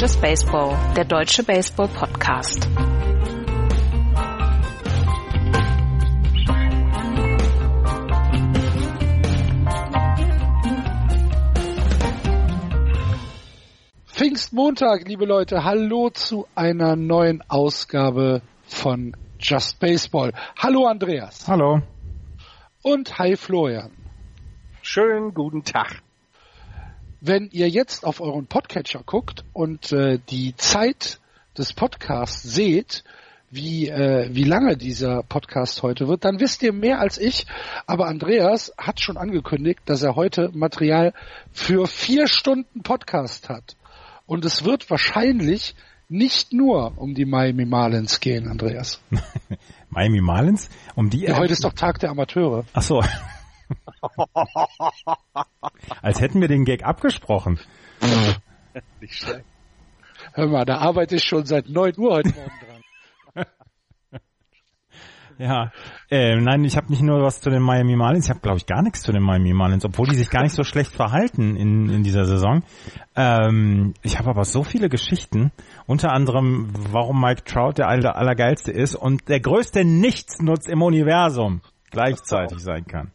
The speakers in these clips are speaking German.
Just Baseball, der deutsche Baseball-Podcast. Pfingstmontag, liebe Leute. Hallo zu einer neuen Ausgabe von Just Baseball. Hallo Andreas. Hallo. Und hi Florian. Schönen guten Tag. Wenn ihr jetzt auf euren Podcatcher guckt und äh, die Zeit des Podcasts seht, wie, äh, wie lange dieser Podcast heute wird, dann wisst ihr mehr als ich. Aber Andreas hat schon angekündigt, dass er heute Material für vier Stunden Podcast hat. Und es wird wahrscheinlich nicht nur um die Miami Marlins gehen, Andreas. Miami Marlins? Um die? Ja, heute ist doch Tag der Amateure. Ach so. Als hätten wir den Gag abgesprochen. Nicht schlecht. Hör mal, da arbeite ich schon seit 9 Uhr heute Morgen dran. Ja, äh, nein, ich habe nicht nur was zu den Miami Marlins, ich habe glaube ich gar nichts zu den Miami Marlins, obwohl die sich gar nicht so schlecht verhalten in, in dieser Saison. Ähm, ich habe aber so viele Geschichten, unter anderem, warum Mike Trout der aller, allergeilste ist und der größte Nichtsnutz im Universum gleichzeitig sein kann.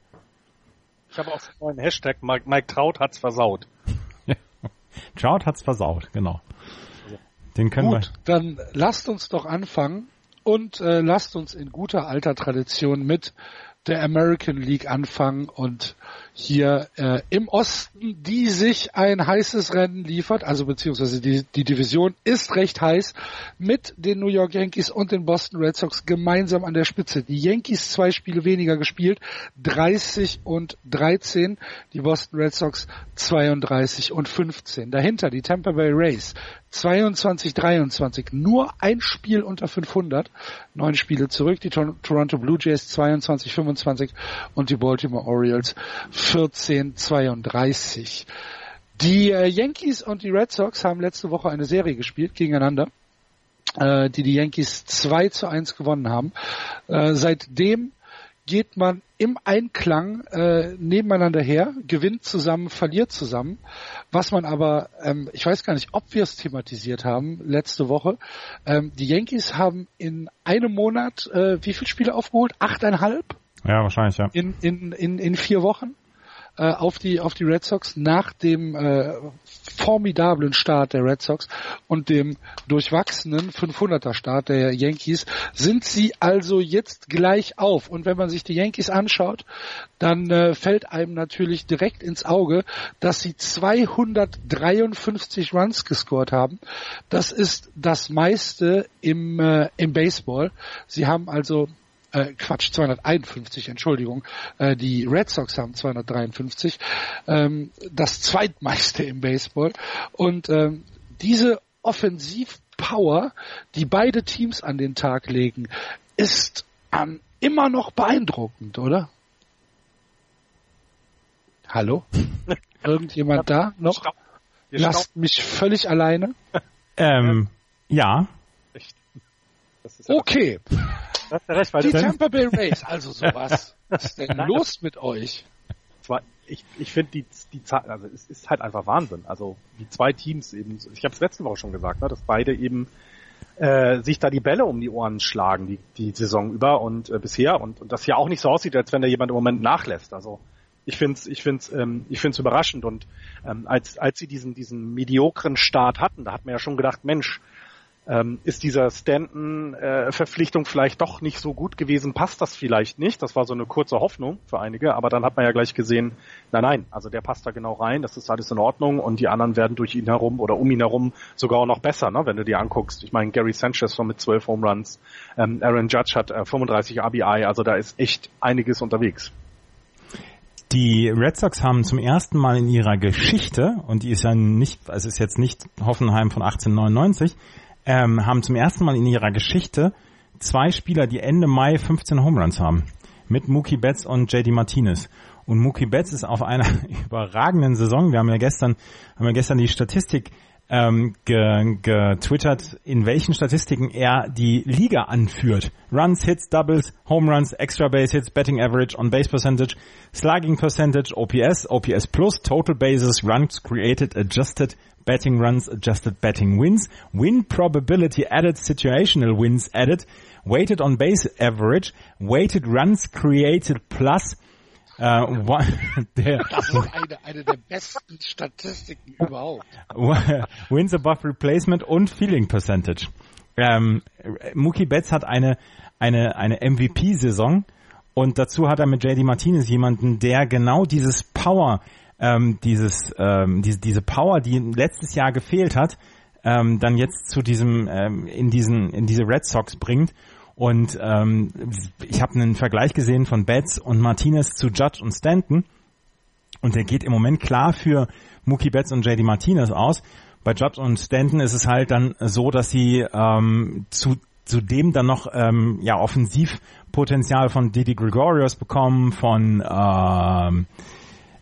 Ich habe auch einen neuen Hashtag, Mike, Mike Trout hat's versaut. Trout hat's versaut, genau. Den können Gut, wir. dann lasst uns doch anfangen und äh, lasst uns in guter alter Tradition mit der American League anfangen und hier äh, im Osten, die sich ein heißes Rennen liefert, also beziehungsweise die, die Division ist recht heiß, mit den New York Yankees und den Boston Red Sox gemeinsam an der Spitze. Die Yankees zwei Spiele weniger gespielt, 30 und 13, die Boston Red Sox 32 und 15. Dahinter die Tampa Bay Rays 22, 23, nur ein Spiel unter 500, neun Spiele zurück, die Toronto Blue Jays 22, 25 und die Baltimore Orioles 14, 32. Die äh, Yankees und die Red Sox haben letzte Woche eine Serie gespielt gegeneinander, äh, die die Yankees 2 zu 1 gewonnen haben. Äh, seitdem geht man im Einklang äh, nebeneinander her, gewinnt zusammen, verliert zusammen. Was man aber, ähm, ich weiß gar nicht, ob wir es thematisiert haben letzte Woche. Ähm, die Yankees haben in einem Monat äh, wie viele Spiele aufgeholt? Achteinhalb? Ja, wahrscheinlich, ja. In, in, in, in vier Wochen äh, auf die auf die Red Sox nach dem äh, formidablen Start der Red Sox und dem durchwachsenen 500er Start der Yankees sind sie also jetzt gleich auf und wenn man sich die Yankees anschaut, dann äh, fällt einem natürlich direkt ins Auge, dass sie 253 Runs gescored haben. Das ist das meiste im äh, im Baseball. Sie haben also äh, Quatsch, 251, Entschuldigung, äh, die Red Sox haben 253, ähm, das zweitmeiste im Baseball. Und ähm, diese Offensivpower, die beide Teams an den Tag legen, ist ähm, immer noch beeindruckend, oder? Hallo? Irgendjemand da noch? Lasst mich völlig alleine. Ähm, ja. Okay. Recht, die Tampa Bay Rays, also sowas. Was ist denn los mit euch? Ich, ich finde die, die Zahl, also es ist halt einfach Wahnsinn. Also die zwei Teams eben, ich habe es letzte Woche schon gesagt, ne, dass beide eben äh, sich da die Bälle um die Ohren schlagen, die, die Saison über und äh, bisher und, und das ja auch nicht so aussieht, als wenn da jemand im Moment nachlässt. Also ich finde es ich find's, ähm, ich find's überraschend und ähm, als, als sie diesen, diesen mediokren Start hatten, da hat man ja schon gedacht, Mensch, ähm, ist dieser Stanton-Verpflichtung äh, vielleicht doch nicht so gut gewesen, passt das vielleicht nicht. Das war so eine kurze Hoffnung für einige, aber dann hat man ja gleich gesehen, nein, nein, also der passt da genau rein, das ist alles in Ordnung und die anderen werden durch ihn herum oder um ihn herum sogar auch noch besser, ne, wenn du dir anguckst. Ich meine, Gary Sanchez war mit 12 Home Runs, ähm, Aaron Judge hat äh, 35 RBI, also da ist echt einiges unterwegs. Die Red Sox haben zum ersten Mal in ihrer Geschichte, und die ist ja nicht, es ist jetzt nicht Hoffenheim von 1899, ähm, haben zum ersten Mal in ihrer Geschichte zwei Spieler, die Ende Mai 15 Home Runs haben. Mit Mookie Betts und JD Martinez. Und Mookie Betts ist auf einer überragenden Saison. Wir haben ja gestern, haben ja gestern die Statistik ähm, getwittert, in welchen Statistiken er die Liga anführt. Runs, Hits, Doubles, Home Runs, Extra Base Hits, Betting Average, On Base Percentage, Slugging Percentage, OPS, OPS Plus, Total Bases, Runs Created, Adjusted Betting Runs, Adjusted Betting Wins, Win Probability Added, Situational Wins Added, Weighted On Base Average, Weighted Runs Created Plus, äh, der, das ist eine, eine der besten Statistiken überhaupt. Wins above Replacement und Feeling Percentage. Ähm, Mookie Betts hat eine, eine, eine MVP-Saison und dazu hat er mit JD Martinez jemanden, der genau dieses Power, ähm, dieses, ähm, diese, diese Power, die letztes Jahr gefehlt hat, ähm, dann jetzt zu diesem, ähm, in diesen, in diese Red Sox bringt und ähm, ich habe einen Vergleich gesehen von Betts und Martinez zu Judge und Stanton. Und der geht im Moment klar für Mookie Betts und JD Martinez aus. Bei Judge und Stanton ist es halt dann so, dass sie ähm, zu zudem dann noch ähm, ja Offensivpotenzial von Didi Gregorius bekommen, von ähm,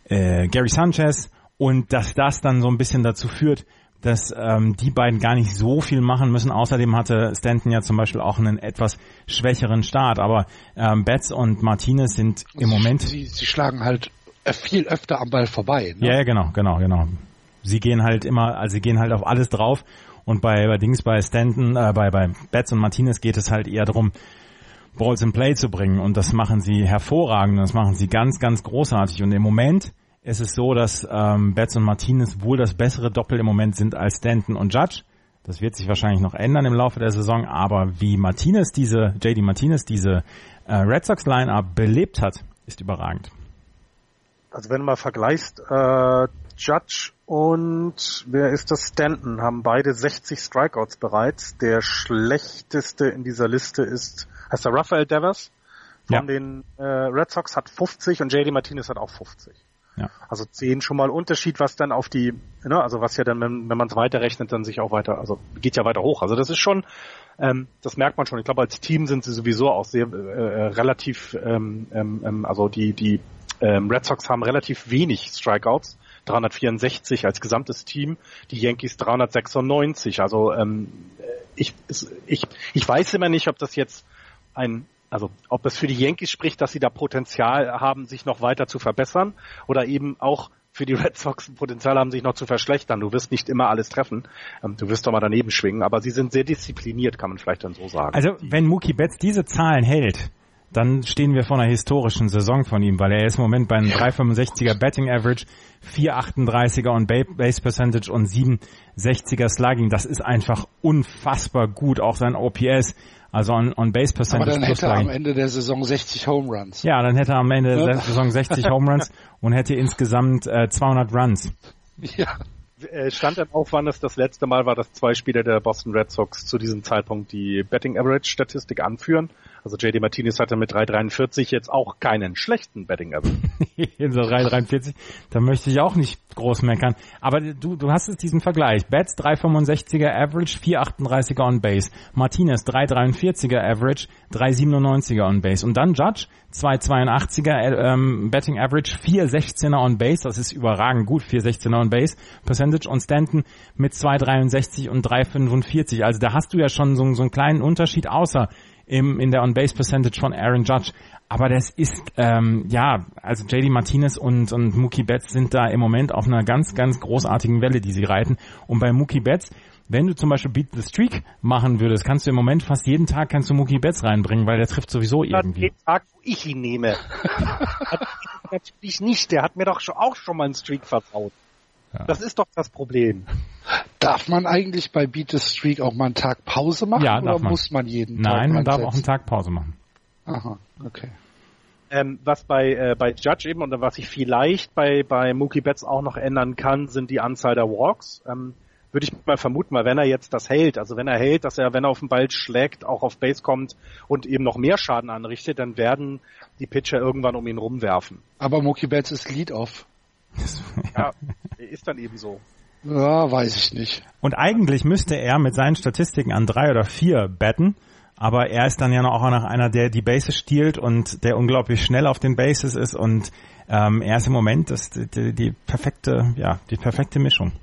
äh, Gary Sanchez und dass das dann so ein bisschen dazu führt, dass ähm, die beiden gar nicht so viel machen müssen. Außerdem hatte Stanton ja zum Beispiel auch einen etwas schwächeren Start. Aber ähm, Betts und Martinez sind im sie, Moment. Sie, sie schlagen halt viel öfter am Ball vorbei. Ne? Ja, ja, genau, genau, genau. Sie gehen halt immer, also sie gehen halt auf alles drauf. Und bei, bei Dings, bei Stanton, äh, bei, bei Betts und Martinez geht es halt eher darum, Balls in Play zu bringen. Und das machen sie hervorragend. Das machen sie ganz, ganz großartig. Und im Moment es ist so, dass ähm, Betts und Martinez wohl das bessere Doppel im Moment sind als Stanton und Judge. Das wird sich wahrscheinlich noch ändern im Laufe der Saison, aber wie Martinez diese, JD Martinez diese äh, Red Sox Line-Up belebt hat, ist überragend. Also wenn du mal vergleichst, äh, Judge und wer ist das? Stanton haben beide 60 Strikeouts bereits. Der schlechteste in dieser Liste ist, heißt der Rafael Devers von ja. den äh, Red Sox hat 50 und JD Martinez hat auch 50. Ja. Also zehn schon mal Unterschied, was dann auf die, ne, also was ja dann, wenn, wenn man es weiterrechnet, dann sich auch weiter, also geht ja weiter hoch. Also das ist schon, ähm, das merkt man schon. Ich glaube, als Team sind sie sowieso auch sehr äh, äh relativ, ähm, ähm, ähm, also die, die ähm, Red Sox haben relativ wenig Strikeouts. 364 als gesamtes Team, die Yankees 396. Also ähm, ich, ich, ich weiß immer nicht, ob das jetzt ein also ob es für die Yankees spricht, dass sie da Potenzial haben, sich noch weiter zu verbessern oder eben auch für die Red Sox Potenzial haben, sich noch zu verschlechtern. Du wirst nicht immer alles treffen. Ähm, du wirst doch mal daneben schwingen, aber sie sind sehr diszipliniert, kann man vielleicht dann so sagen. Also wenn Mookie Betts diese Zahlen hält, dann stehen wir vor einer historischen Saison von ihm, weil er ist im Moment bei einem 365er Betting Average, 438er on Base Percentage und 760er Slugging. Das ist einfach unfassbar gut. Auch sein OPS also on, on Base Percentage. Aber dann hätte er am Ende der Saison 60 Home Runs. Ja, dann hätte er am Ende der Saison 60 Home Runs und hätte insgesamt äh, 200 Runs. Ja. Äh, stand dann auch, wann es das letzte Mal war, dass zwei Spieler der Boston Red Sox zu diesem Zeitpunkt die Betting Average Statistik anführen. Also JD Martinez hatte mit 3,43 jetzt auch keinen schlechten Betting Average. In so 3,43, da möchte ich auch nicht groß meckern. Aber du, du hast jetzt diesen Vergleich. Betts 3,65er Average, 4,38er on Base. Martinez 3,43er Average, 3,97er on Base. Und dann Judge 2,82er ähm, Betting Average, 4,16er on Base. Das ist überragend gut, 4,16er on Base Percentage. Und Stanton mit 2,63 und 3,45. Also da hast du ja schon so, so einen kleinen Unterschied, außer im, in der On-Base-Percentage von Aaron Judge. Aber das ist, ähm, ja, also JD Martinez und, und Mookie Betts sind da im Moment auf einer ganz, ganz großartigen Welle, die sie reiten. Und bei Mookie Betts, wenn du zum Beispiel Beat the Streak machen würdest, kannst du im Moment fast jeden Tag kannst du Mookie Betts reinbringen, weil der trifft sowieso irgendwie. Jeden Tag, wo ich ihn nehme. Natürlich nicht, der hat mir doch auch schon mal einen Streak vertraut. Ja. Das ist doch das Problem. Darf man eigentlich bei Beat the Streak auch mal einen Tag Pause machen ja, oder man. muss man jeden Nein, Tag Nein, man darf auch einen Tag Pause machen. Aha, okay. Ähm, was bei, äh, bei Judge eben und was ich vielleicht bei, bei Mookie Betts auch noch ändern kann, sind die Anzahl der Walks. Ähm, würde ich mal vermuten, mal wenn er jetzt das hält, also wenn er hält, dass er, wenn er auf den Ball schlägt, auch auf Base kommt und eben noch mehr Schaden anrichtet, dann werden die Pitcher irgendwann um ihn rumwerfen. Aber Mookie Betts ist Lead-Off. ja, ist dann eben so. Ja, weiß ich nicht. Und eigentlich müsste er mit seinen Statistiken an drei oder vier betten, aber er ist dann ja noch auch noch einer, der die Bases stiehlt und der unglaublich schnell auf den Bases ist und ähm, er ist im Moment das, die, die perfekte, ja, die perfekte Mischung.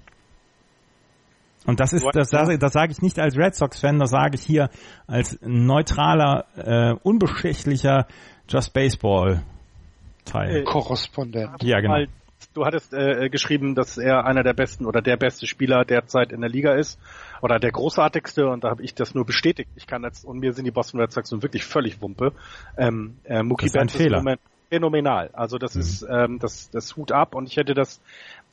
Und das ist, das, das, das sage ich nicht als Red Sox-Fan, das sage ich hier als neutraler, äh, unbeschichtlicher Just Baseball Teil. Äh, Korrespondent. Ja, genau. Du hattest äh, geschrieben, dass er einer der besten oder der beste Spieler derzeit in der Liga ist oder der großartigste und da habe ich das nur bestätigt. Ich kann jetzt und mir sind die Boston Red Sox nun wirklich völlig Wumpe. Ähm, äh, Mookie Das ist ein Fehler. Moment phänomenal. Also das ist ähm, das das Hut ab und ich hätte das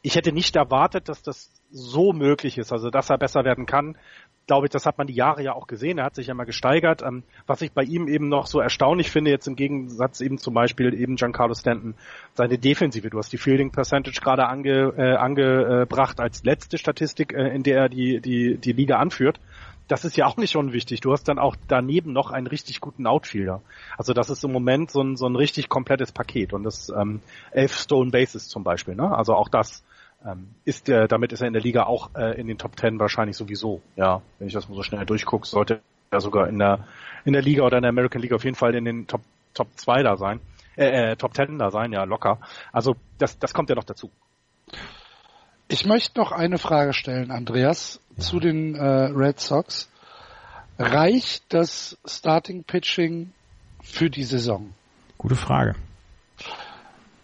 ich hätte nicht erwartet, dass das so möglich ist, also dass er besser werden kann. Glaube ich, das hat man die Jahre ja auch gesehen. Er hat sich ja mal gesteigert. Ähm, was ich bei ihm eben noch so erstaunlich finde, jetzt im Gegensatz eben zum Beispiel eben Giancarlo Stanton, seine Defensive. Du hast die Fielding Percentage gerade ange, äh, angebracht als letzte Statistik, äh, in der er die, die, die Liga anführt. Das ist ja auch nicht unwichtig. Du hast dann auch daneben noch einen richtig guten Outfielder. Also das ist im Moment so ein, so ein richtig komplettes Paket. Und das ähm, elf Stone Bases zum Beispiel. Ne? Also auch das ist äh, damit ist er in der Liga auch äh, in den Top Ten wahrscheinlich sowieso. Ja, wenn ich das mal so schnell durchgucke, sollte er sogar in der in der Liga oder in der American League auf jeden Fall in den Top Top 2 da sein. Äh, äh, Top 10 da sein, ja, locker. Also das das kommt ja noch dazu. Ich möchte noch eine Frage stellen, Andreas, zu den äh, Red Sox. Reicht das Starting Pitching für die Saison? Gute Frage.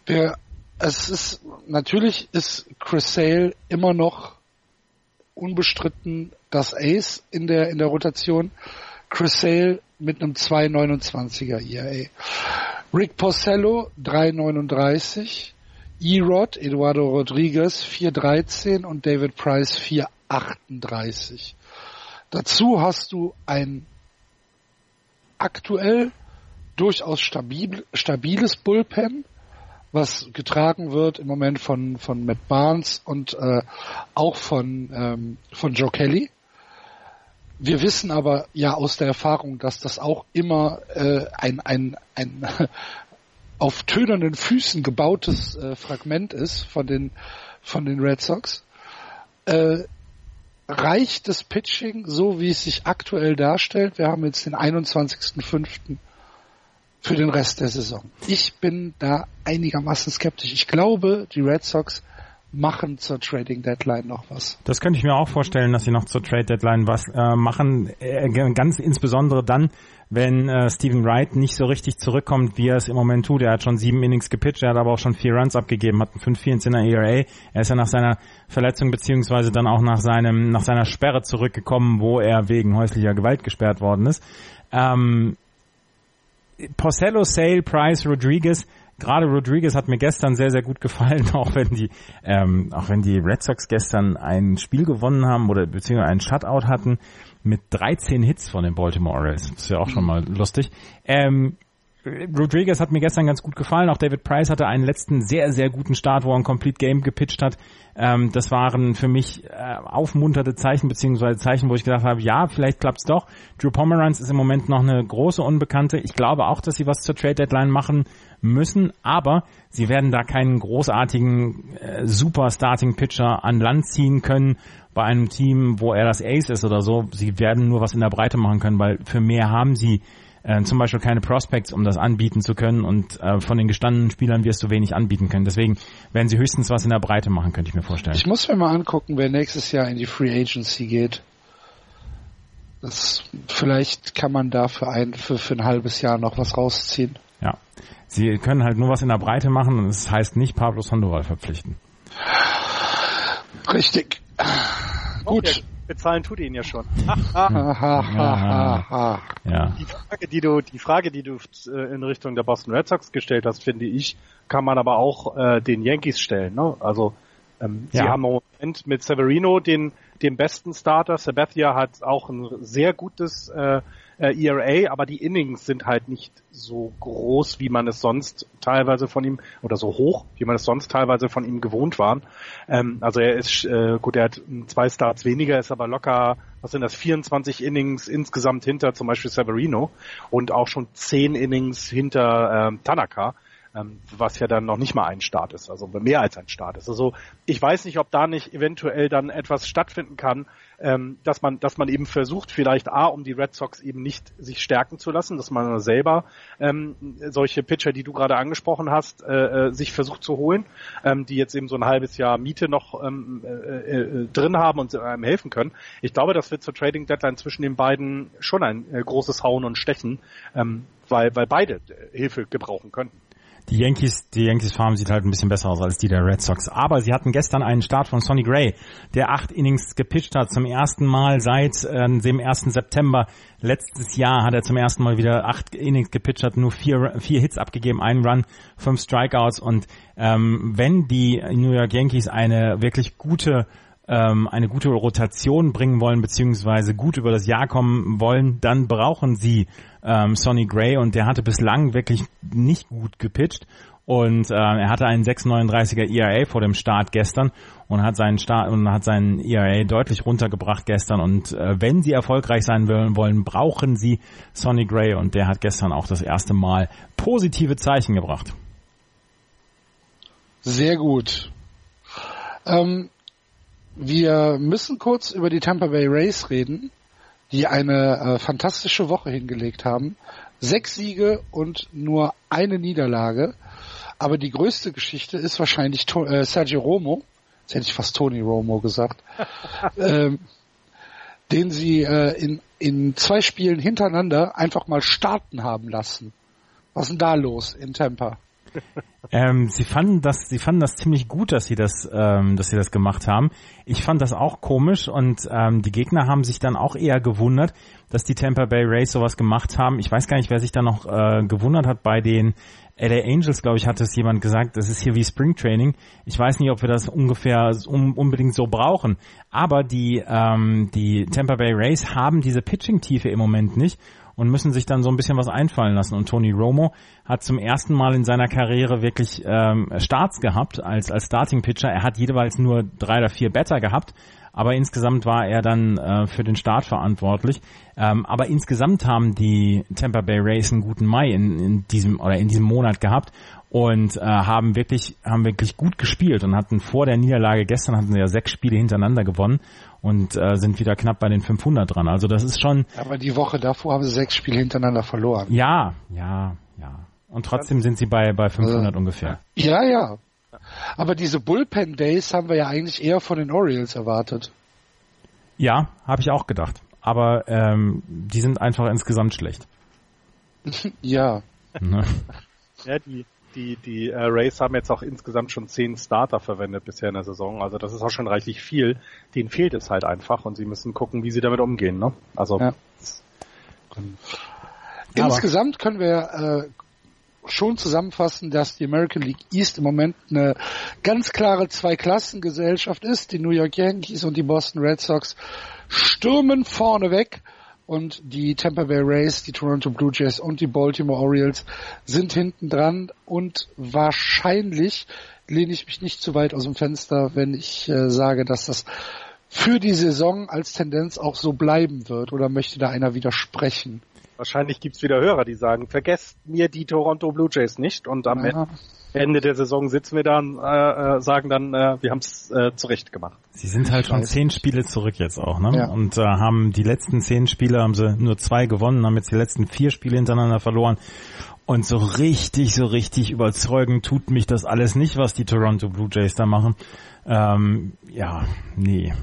Wir, es ist natürlich ist Chris Sale immer noch unbestritten das Ace in der in der Rotation. Chris Sale mit einem 2,29er ERA. Rick Porcello 3,39. E-Rod, Eduardo Rodriguez 4,13 und David Price 4,38. Dazu hast du ein aktuell durchaus stabil, stabiles Bullpen, was getragen wird im Moment von, von Matt Barnes und äh, auch von, ähm, von Joe Kelly. Wir wissen aber ja aus der Erfahrung, dass das auch immer äh, ein, ein, ein auf tönernen Füßen gebautes äh, Fragment ist von den, von den Red Sox. Äh, reicht das Pitching so, wie es sich aktuell darstellt? Wir haben jetzt den 21.05. für den Rest der Saison. Ich bin da einigermaßen skeptisch. Ich glaube, die Red Sox machen zur Trading Deadline noch was. Das könnte ich mir auch vorstellen, dass sie noch zur Trade Deadline was äh, machen. Äh, ganz insbesondere dann, wenn äh, Steven Wright nicht so richtig zurückkommt, wie er es im Moment tut. Er hat schon sieben Innings gepitcht, er hat aber auch schon vier Runs abgegeben, hat einen 5-4 ERA. Er ist ja nach seiner Verletzung beziehungsweise dann auch nach seinem nach seiner Sperre zurückgekommen, wo er wegen häuslicher Gewalt gesperrt worden ist. Ähm, Porcello, Sale, Price, Rodriguez. Gerade Rodriguez hat mir gestern sehr, sehr gut gefallen, auch wenn die, ähm, auch wenn die Red Sox gestern ein Spiel gewonnen haben oder beziehungsweise einen Shutout hatten mit 13 Hits von den Baltimore Orioles. Das ist ja auch schon mal lustig. Ähm, Rodriguez hat mir gestern ganz gut gefallen. Auch David Price hatte einen letzten sehr, sehr guten Start, wo er ein Complete Game gepitcht hat. Ähm, das waren für mich äh, aufmunternde Zeichen, beziehungsweise Zeichen, wo ich gedacht habe, ja, vielleicht klappt's doch. Drew Pomeranz ist im Moment noch eine große Unbekannte. Ich glaube auch, dass sie was zur Trade Deadline machen müssen, aber sie werden da keinen großartigen äh, Super Starting Pitcher an Land ziehen können bei einem Team, wo er das Ace ist oder so. Sie werden nur was in der Breite machen können, weil für mehr haben sie äh, zum Beispiel keine Prospects, um das anbieten zu können und äh, von den gestandenen Spielern wirst du wenig anbieten können. Deswegen werden sie höchstens was in der Breite machen, könnte ich mir vorstellen. Ich muss mir mal angucken, wer nächstes Jahr in die Free Agency geht. Das, vielleicht kann man da für ein, für, für ein halbes Jahr noch was rausziehen. Ja. Sie können halt nur was in der Breite machen und es das heißt nicht Pablo Sandoval verpflichten. Richtig. Gut. Okay. Bezahlen tut ihn ja schon. Ja. Die Frage, die du, die Frage, die du äh, in Richtung der Boston Red Sox gestellt hast, finde ich, kann man aber auch äh, den Yankees stellen. Ne? Also ähm, Ja. sie haben im Moment mit Severino den, den besten Starter. Sabathia hat auch ein sehr gutes äh, äh, ERA, aber die Innings sind halt nicht so groß, wie man es sonst teilweise von ihm oder so hoch, wie man es sonst teilweise von ihm gewohnt waren. Ähm, also er ist äh, gut, er hat ähm, zwei Starts weniger, ist aber locker, was sind das, 24 Innings insgesamt hinter zum Beispiel Severino und auch schon 10 Innings hinter ähm, Tanaka. Ähm, was ja dann noch nicht mal ein Start ist, also mehr als ein Start ist. Also ich weiß nicht, ob da nicht eventuell dann etwas stattfinden kann, ähm, dass man, dass man eben versucht, vielleicht A, um die Red Sox eben nicht sich stärken zu lassen, dass man selber ähm, solche Pitcher, die du gerade angesprochen hast, äh, äh, sich versucht zu holen, die jetzt eben so ein halbes Jahr Miete noch äh, drin haben und einem helfen können. Ich glaube, das wird zur Trading Deadline zwischen den beiden schon ein großes Hauen und Stechen, weil, weil beide Hilfe gebrauchen könnten. Die Yankees, die Yankees Farm sieht halt ein bisschen besser aus als die der Red Sox. Aber sie hatten gestern einen Start von Sonny Gray, der acht Innings gepitcht hat. Zum ersten Mal seit äh, dem 1. September letztes Jahr hat er zum ersten Mal wieder acht Innings gepitcht, hat nur vier, vier Hits abgegeben, einen Run, fünf Strikeouts. Und ähm, wenn die New York Yankees eine wirklich gute ähm, eine gute Rotation bringen wollen, beziehungsweise gut über das Jahr kommen wollen, dann brauchen sie ähm, Sonny Gray und der hatte bislang wirklich nicht gut gepitcht. Und äh, er hatte einen 6,39er ERA vor dem Start gestern und hat seinen Start und hat seinen ERA deutlich runtergebracht gestern. Und äh, wenn sie erfolgreich sein wollen, brauchen sie Sonny Gray und der hat gestern auch das erste Mal positive Zeichen gebracht. Sehr gut. Ähm, wir müssen kurz über die Tampa Bay Rays reden, die eine äh, fantastische Woche hingelegt haben. Sechs Siege und nur eine Niederlage. Aber die größte Geschichte ist wahrscheinlich to äh, Sergio Romo. Jetzt hätte ich fast Tony Romo gesagt. ähm, den sie äh, in, in zwei Spielen hintereinander einfach mal starten haben lassen. Was ist denn da los in Tampa? ähm, sie fanden das, sie fanden das ziemlich gut, dass sie das, ähm, dass sie das gemacht haben. Ich fand das auch komisch und ähm, die Gegner haben sich dann auch eher gewundert, dass die Tampa Bay Rays sowas gemacht haben. Ich weiß gar nicht, wer sich da noch äh, gewundert hat bei den LA Angels, glaube ich, hat es jemand gesagt, das ist hier wie Spring Training. Ich weiß nicht, ob wir das ungefähr um, unbedingt so brauchen. Aber die, ähm, die Tampa Bay Rays haben diese Pitching-Tiefe im Moment nicht und müssen sich dann so ein bisschen was einfallen lassen. Und Tony Romo hat zum ersten Mal in seiner Karriere wirklich ähm, Starts gehabt als, als Starting Pitcher. Er hat jeweils nur drei oder vier Better gehabt, aber insgesamt war er dann äh, für den Start verantwortlich. Ähm, aber insgesamt haben die Tampa Bay Rays einen guten Mai in, in diesem oder in diesem Monat gehabt und äh, haben wirklich haben wirklich gut gespielt und hatten vor der Niederlage gestern hatten sie ja sechs Spiele hintereinander gewonnen und äh, sind wieder knapp bei den 500 dran. Also das ist schon. Aber die Woche davor haben sie sechs Spiele hintereinander verloren. Ja, ja, ja. Und trotzdem sind sie bei bei 500 äh, ungefähr. Ja, ja. Aber diese Bullpen Days haben wir ja eigentlich eher von den Orioles erwartet. Ja, habe ich auch gedacht. Aber ähm, die sind einfach insgesamt schlecht. ja. Ne? Ja, die die, die äh, Rays haben jetzt auch insgesamt schon zehn Starter verwendet bisher in der Saison. Also das ist auch schon reichlich viel. Denen fehlt es halt einfach und sie müssen gucken, wie sie damit umgehen. Ne? Also ja. Insgesamt können wir äh, schon zusammenfassen, dass die American League East im Moment eine ganz klare Zweiklassengesellschaft ist. Die New York Yankees und die Boston Red Sox stürmen vorne weg und die Tampa Bay Rays, die Toronto Blue Jays und die Baltimore Orioles sind hinten dran und wahrscheinlich lehne ich mich nicht zu weit aus dem Fenster, wenn ich äh, sage, dass das für die Saison als Tendenz auch so bleiben wird oder möchte da einer widersprechen? Wahrscheinlich gibt's wieder Hörer, die sagen, vergesst mir die Toronto Blue Jays nicht und am Ende Ende der Saison sitzen wir da und äh, äh, sagen dann, äh, wir haben es äh, zurecht gemacht. Sie sind halt schon zehn Spiele zurück jetzt auch, ne? Ja. Und äh, haben die letzten zehn Spiele haben sie nur zwei gewonnen, haben jetzt die letzten vier Spiele hintereinander verloren. Und so richtig, so richtig überzeugend tut mich das alles nicht, was die Toronto Blue Jays da machen. Ähm, ja, nee.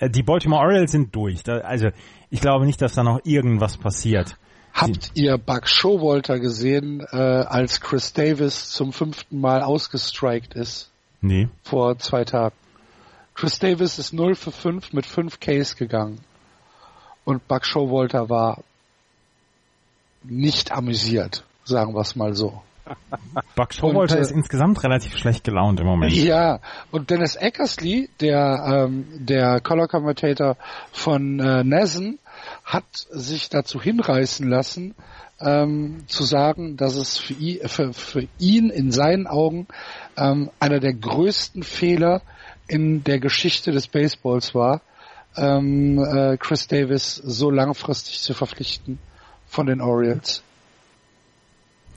Äh, die Baltimore Orioles sind durch. Da, also ich glaube nicht, dass da noch irgendwas passiert. Habt ihr Buck Showalter gesehen, äh, als Chris Davis zum fünften Mal ausgestrikt ist? Nee. Vor zwei Tagen. Chris Davis ist 0 für 5 mit 5 Ks gegangen. Und Buck Showalter war nicht amüsiert, sagen wir es mal so. Buck Showalter ist insgesamt relativ schlecht gelaunt im Moment. Ja, und Dennis Eckersley, der, ähm, der Color Commentator von äh, Nessen, hat sich dazu hinreißen lassen, ähm, zu sagen, dass es für ihn, für, für ihn in seinen Augen ähm, einer der größten Fehler in der Geschichte des Baseballs war, ähm, äh, Chris Davis so langfristig zu verpflichten von den Orioles.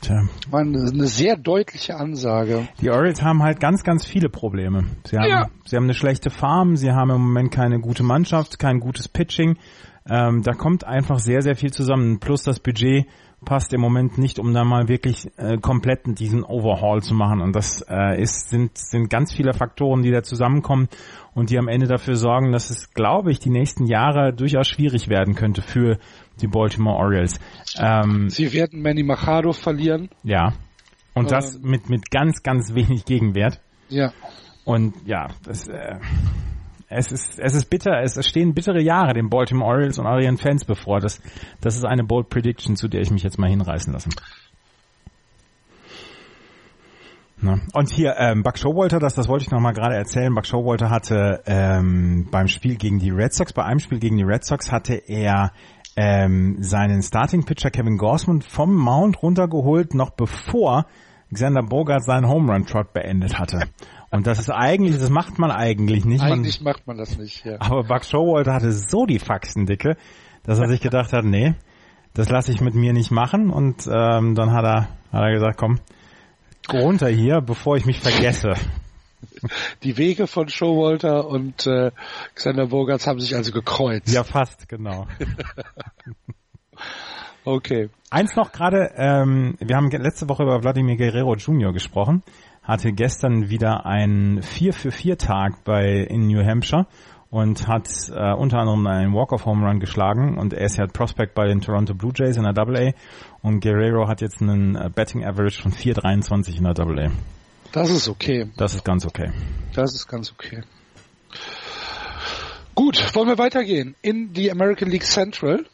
Tja. War eine sehr deutliche Ansage. Die Orioles haben halt ganz, ganz viele Probleme. Sie haben, ja. sie haben eine schlechte Farm, sie haben im Moment keine gute Mannschaft, kein gutes Pitching. Ähm, da kommt einfach sehr, sehr viel zusammen. Plus das Budget passt im Moment nicht, um da mal wirklich äh, komplett diesen Overhaul zu machen. Und das äh, ist, sind, sind ganz viele Faktoren, die da zusammenkommen und die am Ende dafür sorgen, dass es, glaube ich, die nächsten Jahre durchaus schwierig werden könnte für die Baltimore Orioles. Ähm, Sie werden Manny Machado verlieren. Ja. Und das ähm, mit, mit ganz, ganz wenig Gegenwert. Ja. Und ja, das, äh, es ist, es ist bitter, es stehen bittere Jahre den Baltimore Orioles und ihren Fans bevor. Das, das ist eine bold Prediction, zu der ich mich jetzt mal hinreißen lasse. Na. Und hier, ähm, Buck Showalter, das, das wollte ich noch mal gerade erzählen. Buck Showalter hatte ähm, beim Spiel gegen die Red Sox, bei einem Spiel gegen die Red Sox hatte er ähm, seinen Starting Pitcher Kevin Gorsman vom Mount runtergeholt, noch bevor Xander Bogart seinen Home Run Trot beendet hatte. Und das ist eigentlich, das macht man eigentlich nicht. Eigentlich man, macht man das nicht, ja. Aber Buck Showalter hatte so die Faxen dicke, dass er sich gedacht hat, nee, das lasse ich mit mir nicht machen. Und ähm, dann hat er, hat er gesagt, komm, runter hier, bevor ich mich vergesse. Die Wege von Showalter und äh, Xander Bogarts haben sich also gekreuzt. Ja, fast, genau. okay. Eins noch gerade, ähm, wir haben letzte Woche über Vladimir Guerrero Jr. gesprochen hatte gestern wieder einen 4 für 4 Tag bei in New Hampshire und hat äh, unter anderem einen Walk-off Home Run geschlagen und er ist ja Prospect bei den Toronto Blue Jays in der Double A und Guerrero hat jetzt einen äh, Betting Average von 4,23 in der Double A. Das ist okay. Das ist ganz okay. Das ist ganz okay. Gut, wollen wir weitergehen in die American League Central.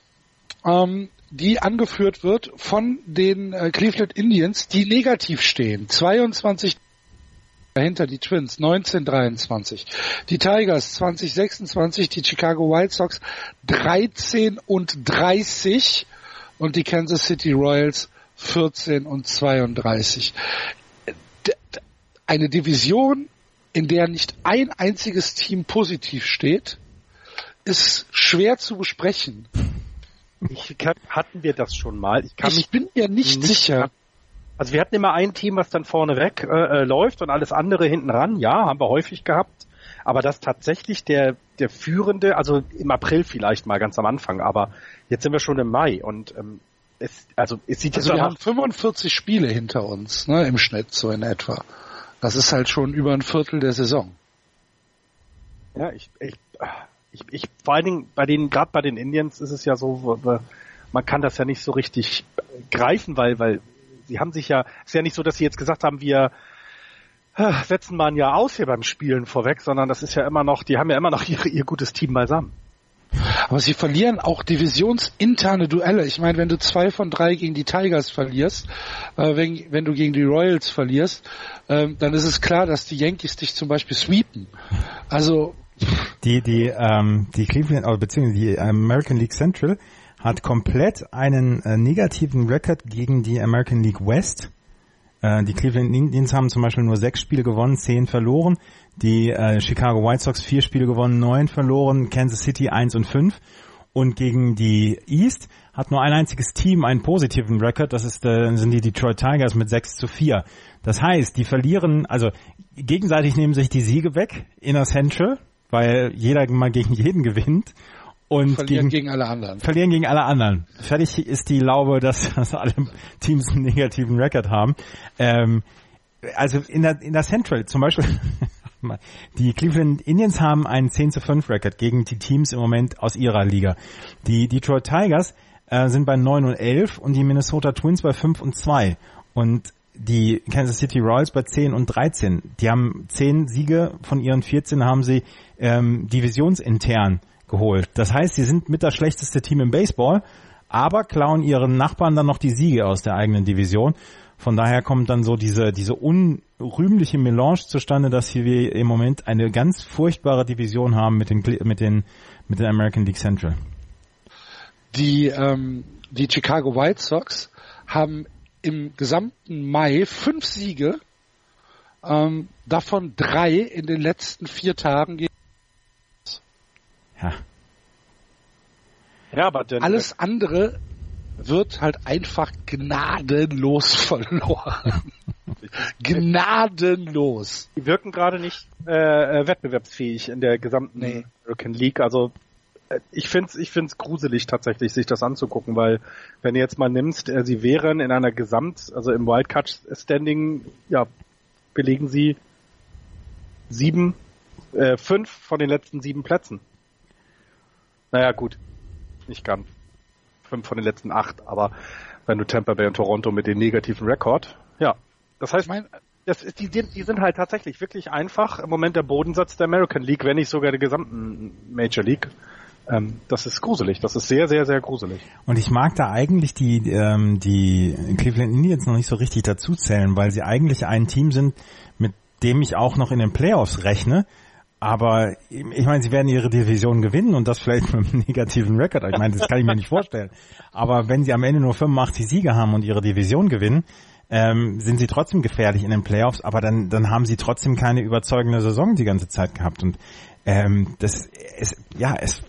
Ähm, die angeführt wird von den äh, Cleveland Indians, die negativ stehen. 22 dahinter die Twins 1923, die Tigers 2026, die Chicago White Sox 13 und 30 und die Kansas City Royals 14 und 32. Eine Division, in der nicht ein einziges Team positiv steht, ist schwer zu besprechen. Ich kann, hatten wir das schon mal. Ich, ich bin mir nicht, nicht sicher. Also wir hatten immer ein Team, was dann vorne weg äh, äh, läuft und alles andere hinten ran. Ja, haben wir häufig gehabt. Aber das tatsächlich der der führende, also im April vielleicht mal ganz am Anfang, aber jetzt sind wir schon im Mai und ähm, es, also es sieht also wir haben 45 Spiele hinter uns, ne, im Schnitt so in etwa. Das ist halt schon über ein Viertel der Saison. Ja, ich, ich ich, ich vor allen Dingen bei den, gerade bei den Indians ist es ja so, man kann das ja nicht so richtig greifen, weil, weil sie haben sich ja, es ist ja nicht so, dass sie jetzt gesagt haben, wir äh, setzen mal ein Jahr aus hier beim Spielen vorweg, sondern das ist ja immer noch, die haben ja immer noch ihr, ihr gutes Team beisammen. Aber sie verlieren auch divisionsinterne Duelle. Ich meine, wenn du zwei von drei gegen die Tigers verlierst, äh, wenn, wenn du gegen die Royals verlierst, äh, dann ist es klar, dass die Yankees dich zum Beispiel sweepen. Also die, die, ähm, die Cleveland, oder beziehungsweise die American League Central hat komplett einen äh, negativen Record gegen die American League West. Äh, die Cleveland Indians haben zum Beispiel nur sechs Spiele gewonnen, zehn verloren. Die äh, Chicago White Sox vier Spiele gewonnen, neun verloren. Kansas City eins und fünf. Und gegen die East hat nur ein einziges Team einen positiven Record. Das ist, äh, sind die Detroit Tigers mit 6 zu 4. Das heißt, die verlieren, also gegenseitig nehmen sich die Siege weg in der Central weil jeder mal gegen jeden gewinnt. Und verlieren gegen, gegen alle anderen. Verlieren gegen alle anderen. Fertig ist die Laube, dass, dass alle Teams einen negativen Record haben. Ähm, also in der, in der Central zum Beispiel, die Cleveland Indians haben einen 10 zu 5 Record gegen die Teams im Moment aus ihrer Liga. Die Detroit Tigers äh, sind bei 9 und 11 und die Minnesota Twins bei 5 und 2. Und die Kansas City Royals bei 10 und 13. Die haben 10 Siege von ihren 14 haben sie ähm, divisionsintern geholt. Das heißt, sie sind mit das schlechteste Team im Baseball, aber klauen ihren Nachbarn dann noch die Siege aus der eigenen Division. Von daher kommt dann so diese, diese unrühmliche Melange zustande, dass hier wir im Moment eine ganz furchtbare Division haben mit den, mit den, mit den American League Central. Die, ähm, die Chicago White Sox haben im gesamten Mai fünf Siege, ähm, davon drei in den letzten vier Tagen gegen ja. Ja, aber dann, alles andere wird halt einfach gnadenlos verloren. gnadenlos. Die wirken gerade nicht äh, äh, wettbewerbsfähig in der gesamten Nee. American League. Also äh, ich find's, ich find's gruselig tatsächlich, sich das anzugucken, weil wenn du jetzt mal nimmst, äh, sie wären in einer Gesamt, also im Wildcard-Standing, ja, belegen sie sieben, äh, fünf von den letzten sieben Plätzen. Naja, gut, nicht ganz. Fünf von den letzten acht, aber wenn du Tampa Bay und Toronto mit dem negativen Rekord, ja. Das heißt, Ich meine, das ist, die, sind- die sind halt tatsächlich wirklich einfach im Moment der Bodensatz der American League, wenn nicht sogar der gesamten Major League. Ähm, das ist gruselig. Das ist sehr, sehr, sehr gruselig. Und ich mag da eigentlich die, ähm, die Cleveland Indians noch nicht so richtig dazu zählen, weil sie eigentlich ein Team sind, mit dem ich auch noch in den Playoffs rechne. Aber ich meine, sie werden ihre Division gewinnen und das vielleicht mit einem negativen Rekord. Ich meine, das kann ich mir nicht vorstellen. Aber wenn sie am Ende nur 85 Siege haben und ihre Division gewinnen, ähm, sind sie trotzdem gefährlich in den Playoffs, aber dann, dann haben sie trotzdem keine überzeugende Saison die ganze Zeit gehabt. Und ähm, das ist, ja, es,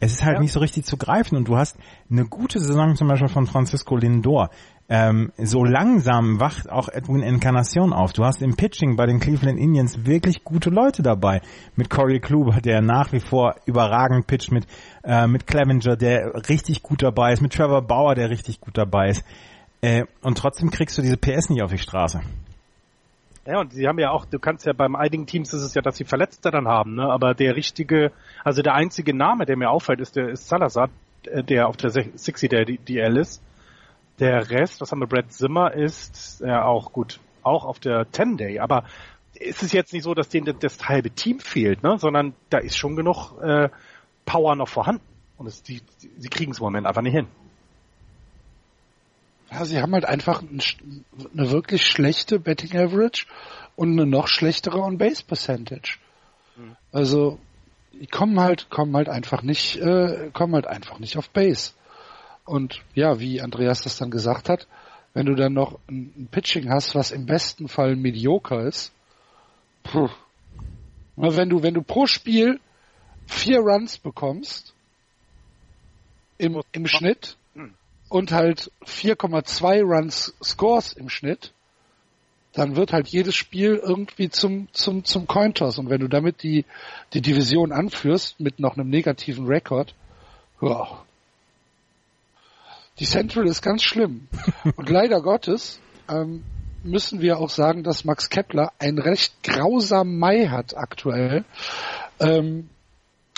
es ist halt Ja. nicht so richtig zu greifen und du hast eine gute Saison zum Beispiel von Francisco Lindor. Ähm, so langsam wacht auch Edwin Encarnacion auf. Du hast im Pitching bei den Cleveland Indians wirklich gute Leute dabei. Mit Corey Kluber, der nach wie vor überragend pitcht, mit, äh, mit Clevenger, der richtig gut dabei ist, mit Trevor Bauer, der richtig gut dabei ist. Äh, und trotzdem kriegst du diese PS nicht auf die Straße. Ja, und sie haben ja auch, du kannst ja beim einigen Teams ist es ja, dass sie Verletzte dann haben, ne? Aber der richtige, also der einzige Name, der mir auffällt, ist der ist Salazar, äh, der auf der 60 der DL ist. Der Rest, was haben wir, Brad Zimmer ist ja auch gut, auch auf der 10 Day, aber ist es jetzt nicht so, dass denen das halbe Team fehlt, ne? Sondern da ist schon genug äh, Power noch vorhanden. Und es, die, sie kriegen es im Moment einfach nicht hin. Ja, sie haben halt einfach ein, eine wirklich schlechte Betting Average und eine noch schlechtere On-Base Percentage. Also die kommen halt, kommen halt einfach nicht, äh, kommen halt einfach nicht auf Base. Und ja, wie Andreas das dann gesagt hat, wenn du dann noch ein, Pitching hast, was im besten Fall mediocre ist, puh. Wenn du, wenn du pro Spiel vier Runs bekommst, im, im Schnitt, und halt 4,2 Runs Scores im Schnitt, dann wird halt jedes Spiel irgendwie zum, zum, zum Cointoss. Und wenn du damit die, die Division anführst mit noch einem negativen Rekord, ja. Die Central ist ganz schlimm. Und leider Gottes ähm, müssen wir auch sagen, dass Max Kepler einen recht grausamen Mai hat aktuell. Ähm,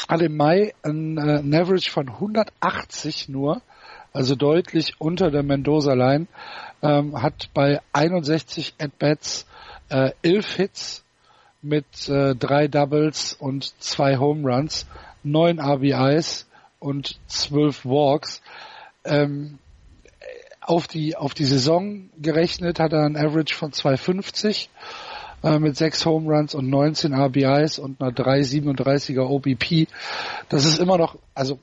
hat im Mai ein, äh, ein Average von 180 nur, also deutlich unter der Mendoza Line, ähm, hat bei 61 At-Bats äh, 11 Hits mit äh, drei Doubles und zwei Home Runs, neun RBIs und zwölf Walks. Ähm, auf die auf die Saison gerechnet hat er ein Average von 250 äh, mit sechs Home Runs und 19 RBIs und einer 337er OBP. Das ist immer noch, also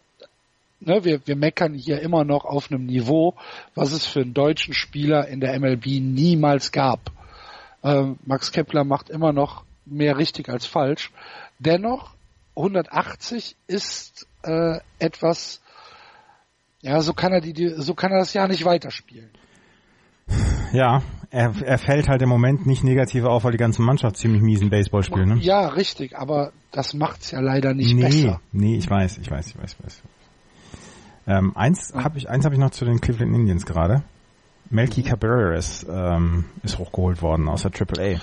ne, wir, wir meckern hier immer noch auf einem Niveau, was es für einen deutschen Spieler in der MLB niemals gab. Ähm, Max Kepler macht immer noch mehr richtig als falsch. Dennoch, 180 ist äh, etwas, ja, so kann er die, so kann er das Jahr nicht weiterspielen. Ja, er, er fällt halt im Moment nicht negativ auf, weil die ganze Mannschaft ziemlich miesen Baseball spielt, ne? Ja, richtig, aber das macht's ja leider nicht nee, besser. nee, ich weiß, ich weiß, ich weiß, ich weiß. Ähm, eins habe ich, eins habe ich noch zu den Cleveland Indians gerade. Melky Cabrera ist, ähm, ist hochgeholt worden aus der AAA.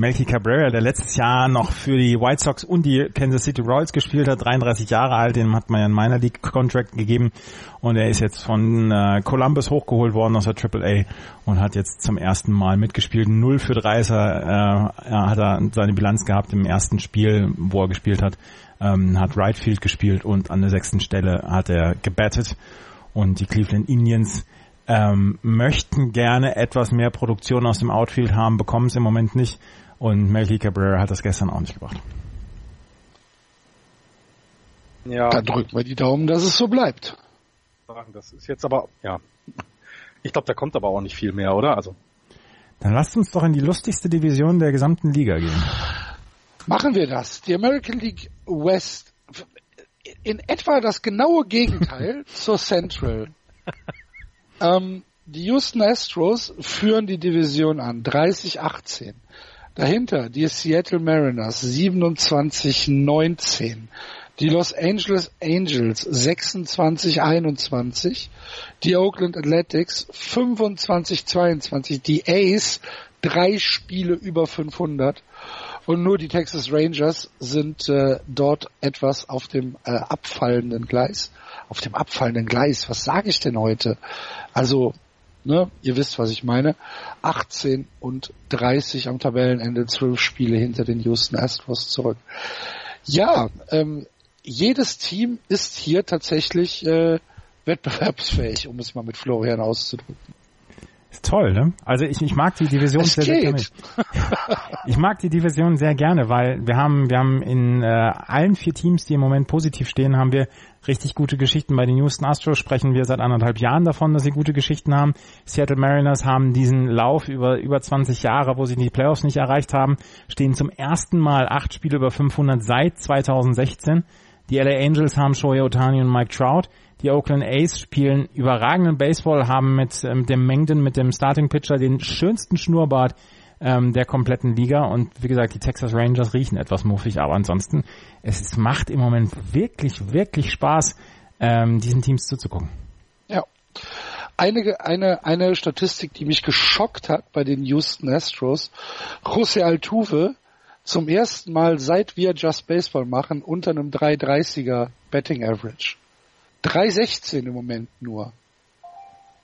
Melky Cabrera, der letztes Jahr noch für die White Sox und die Kansas City Royals gespielt hat, 33 Jahre alt, dem hat man ja einen Minor League Contract gegeben und er ist jetzt von äh, Columbus hochgeholt worden aus der AAA und hat jetzt zum ersten Mal mitgespielt. 0 für 3 ist er, äh, er hat er seine Bilanz gehabt im ersten Spiel, wo er gespielt hat, ähm, hat Right Field gespielt und an der sechsten Stelle hat er gebattet und die Cleveland Indians ähm, möchten gerne etwas mehr Produktion aus dem Outfield haben, bekommen es im Moment nicht. Und Melky Cabrera hat das gestern auch nicht gebracht. Ja, Dann drücken wir die Daumen, dass es so bleibt. das ist jetzt aber, ja. Ich glaube, da kommt aber auch nicht viel mehr, oder? Also, Dann lasst uns doch in die lustigste Division der gesamten Liga gehen. Machen wir das. Die American League West. in etwa das genaue Gegenteil zur Central. Ähm, die Houston Astros führen die Division an, 30-18. Dahinter die Seattle Mariners 27-19. Die Los Angeles Angels 26-21. Die Oakland Athletics 25-22. Die Ace drei Spiele über 500. Und nur die Texas Rangers sind äh, dort etwas auf dem äh, abfallenden Gleis. Auf dem abfallenden Gleis, was sage ich denn heute? Also, ne, ihr wisst, was ich meine. 18 und 30 am Tabellenende, 12 Spiele hinter den Houston Astros zurück. Ja, ähm, jedes Team ist hier tatsächlich äh, wettbewerbsfähig, um es mal mit Florian auszudrücken. Ist toll, ne? Also ich, ich mag die Division Es sehr, sehr gerne. geht. Ich mag die Division sehr gerne, weil wir haben, wir haben in äh, allen vier Teams, die im Moment positiv stehen, haben wir richtig gute Geschichten. Bei den Houston Astros sprechen wir seit anderthalb Jahren davon, dass sie gute Geschichten haben. Seattle Mariners haben diesen Lauf über über 20 Jahre, wo sie die Playoffs nicht erreicht haben, stehen zum ersten Mal acht Spiele über 500 seit 2016. Die LA Angels haben Shohei Otani und Mike Trout. Die Oakland A's spielen überragenden Baseball, haben mit, mit dem Mengden, mit dem Starting Pitcher den schönsten Schnurrbart ähm, der kompletten Liga. Und wie gesagt, die Texas Rangers riechen etwas muffig, aber ansonsten, es macht im Moment wirklich, wirklich Spaß, ähm, diesen Teams zuzugucken. Ja. Eine, eine, eine Statistik, die mich geschockt hat bei den Houston Astros. José Altuve zum ersten Mal seit wir Just Baseball machen unter einem 330er Betting Average. 316 im Moment nur.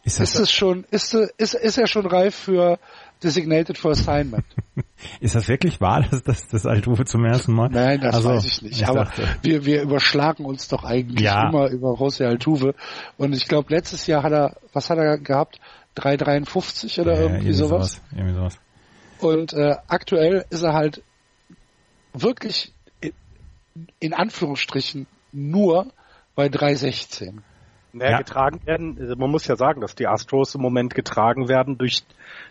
Ist das, Ist es schon, ist, ist, ist er schon reif für Designated for Assignment? ist das wirklich wahr, dass das, das Altuve zum ersten Mal? Nein, das Also, weiß ich nicht. ich Aber dachte- wir, wir überschlagen uns doch eigentlich Ja. immer über José Altuve. Und ich glaube, letztes Jahr hat er, was hat er gehabt? 3,53 oder Ja, irgendwie sowas. Irgendwie sowas. Und äh, aktuell ist er halt wirklich in, in Anführungsstrichen nur bei 3,16. Naja, Ja. getragen werden, also man muss ja sagen, dass die Astros im Moment getragen werden durch,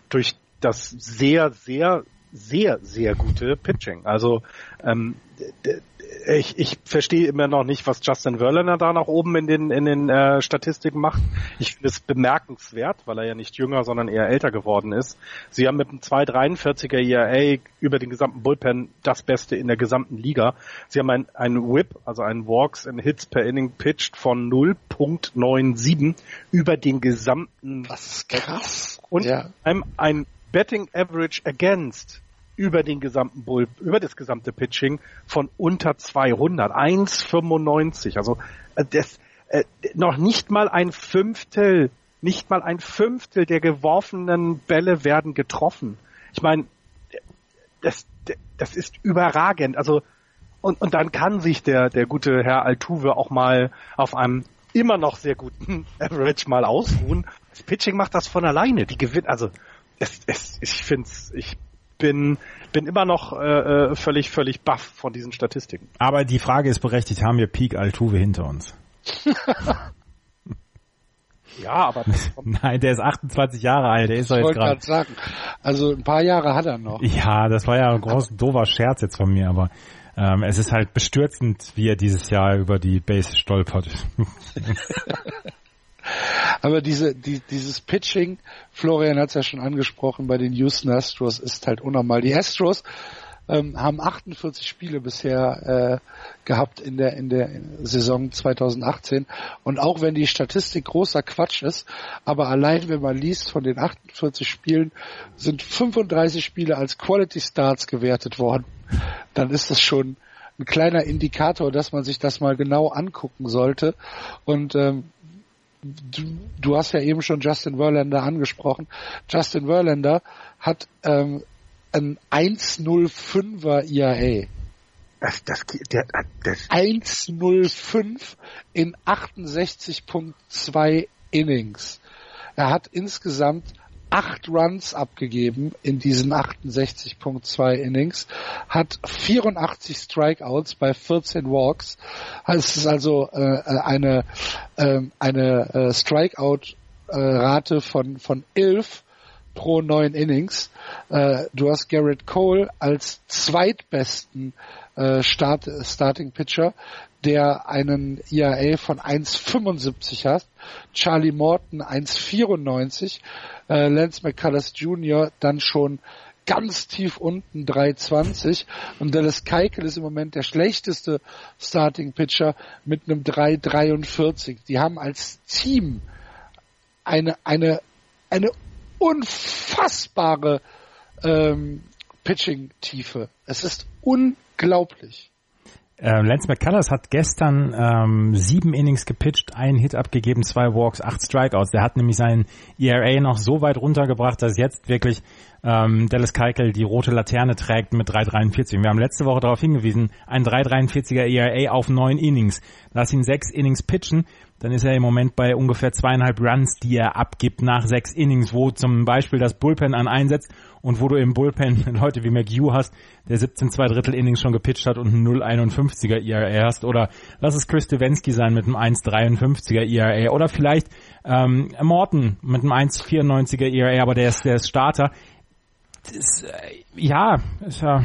durch das sehr, sehr, sehr, sehr gute Pitching. Also ähm, ich, ich verstehe immer noch nicht, was Justin Verlander da nach oben in den in den äh, Statistiken macht. Ich finde es bemerkenswert, weil er ja nicht jünger, sondern eher älter geworden ist. Sie haben mit einem 2,43er ERA über den gesamten Bullpen das Beste in der gesamten Liga. Sie haben ein, ein Whip, also einen Walks in Hits per Inning pitched von 0.97 über den gesamten Das ist krass. und ja. einem ein Betting Average Against über den gesamten Bull, über das gesamte Pitching von unter 200, 1,95. Also äh, das äh, noch nicht mal ein Fünftel, nicht mal ein Fünftel der geworfenen Bälle werden getroffen. Ich meine, das, das ist überragend. Also und, und dann kann sich der der gute Herr Altuve auch mal auf einem immer noch sehr guten Average mal ausruhen. Das Pitching macht das von alleine. Die gewinnt, also es, es, ich find's, ich bin bin immer noch äh, äh, völlig völlig baff von diesen Statistiken. Aber die Frage ist berechtigt, haben wir Peak Altuve hinter uns? Ja, aber Nein, der ist 28 Jahre alt, der ist doch Ich jetzt wollte gerade. sagen, also ein paar Jahre hat er noch. Ja, das war ja ein groß doofer Scherz jetzt von mir, aber ähm, es ist halt bestürzend, wie er dieses Jahr über die Base stolpert. Aber diese, die, dieses Pitching, Florian hat es ja schon angesprochen, bei den Houston Astros ist halt unnormal. Die Astros ähm, haben 48 Spiele bisher äh, gehabt in der in der Saison 2018 und auch wenn die Statistik großer Quatsch ist, aber allein wenn man liest von den 48 Spielen sind 35 Spiele als Quality Starts gewertet worden, dann ist das schon ein kleiner Indikator, dass man sich das mal genau angucken sollte. Und ähm, du, du hast ja eben schon Justin Verlander angesprochen. Justin Verlander hat ähm, ein 1,05er IAA. das, das, der, das 1,05 in 68.2 Innings. Er hat insgesamt acht Runs abgegeben in diesen 68.2 Innings, hat 84 Strikeouts bei 14 Walks. Es ist also äh, eine äh, eine äh, Strikeout-Rate von von 11 pro neun Innings. Äh, du hast Garrett Cole als zweitbesten äh, Start, Starting Pitcher, der einen ERA von 1,75 hat, Charlie Morton 1,94, äh, Lance McCullers Jr. dann schon ganz tief unten 3,20 und Dallas Keikel ist im Moment der schlechteste Starting Pitcher mit einem 3,43. Die haben als Team eine, eine, eine unfassbare ähm, Pitching-Tiefe. Es ist unglaublich. Äh, Lance McCullers hat gestern ähm, sieben Innings gepitcht, einen Hit abgegeben, zwei Walks, acht Strikeouts. Der hat nämlich seinen ERA noch so weit runtergebracht, dass jetzt wirklich ähm, Dallas Keuchel die rote Laterne trägt mit 3,43. Wir haben letzte Woche darauf hingewiesen, ein 3,43er ERA auf neun Innings. Lass ihn sechs Innings pitchen, dann ist er im Moment bei ungefähr zweieinhalb Runs, die er abgibt nach sechs Innings, wo zum Beispiel das Bullpen an einsetzt und wo du im Bullpen Leute wie McHugh hast, der 17 zwei Drittel Innings schon gepitcht hat und ein 0,51er ERA hast oder lass es Chris Devensky sein mit einem 1,53er ERA oder vielleicht ähm, Morton mit einem 1,94er ERA, aber der ist der ist Starter. Das, äh, ja, ist ja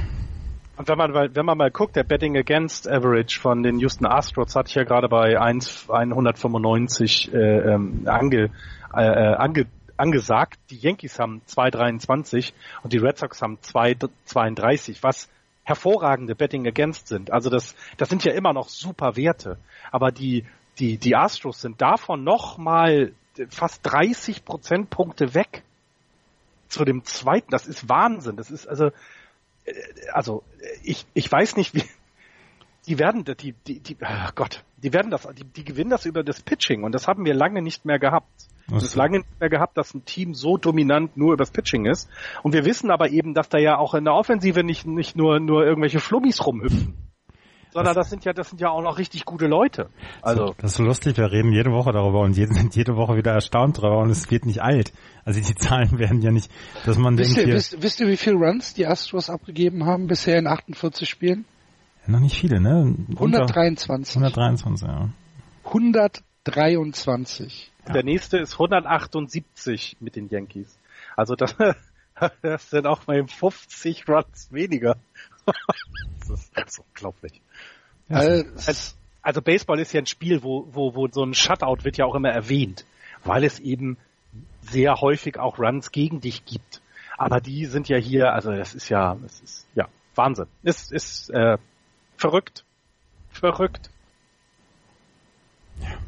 und wenn man, wenn man mal guckt, der Betting Against Average von den Houston Astros hatte ich ja gerade bei 1, 195 äh, ähm, ange, äh, äh ange, angesagt. Die Yankees haben 2,23 und die Red Sox haben 2,32, was hervorragende Betting Against sind. Also das, das sind ja immer noch super Werte. Aber die, die, die Astros sind davon noch mal fast 30 Prozentpunkte weg zu dem zweiten. Das ist Wahnsinn. Das ist also, äh, also ich, ich weiß nicht, wie, die werden, die, die, die, oh Gott, die werden das, die, die gewinnen das über das Pitching und das haben wir lange nicht mehr gehabt. Es ist lange nicht mehr gehabt, dass ein Team so dominant nur übers Pitching ist. Und wir wissen aber eben, dass da ja auch in der Offensive nicht, nicht nur, nur irgendwelche Flummis rumhüpfen. Sondern das sind ja, das sind ja auch noch richtig gute Leute. Also. Das ist so lustig, wir reden jede Woche darüber und jede, sind jede Woche wieder erstaunt darüber und es wird nicht alt. Also die Zahlen werden ja nicht, dass man wisst denkt. Ihr, wisst, wisst ihr, wie viele Runs die Astros abgegeben haben bisher in 48 Spielen? Ja, noch nicht viele, ne? 123. 123, ja. 123. Ja. Der nächste ist 178 mit den Yankees. Also das, das sind auch mal 50 Runs weniger. das ist ganz unglaublich. Also, also, Baseball ist ja ein Spiel, wo, wo, wo so ein Shutout wird ja auch immer erwähnt, weil es eben sehr häufig auch Runs gegen dich gibt. Aber die sind ja hier, also das ist ja, das ist ja Wahnsinn. Ist, ist äh, verrückt. Verrückt.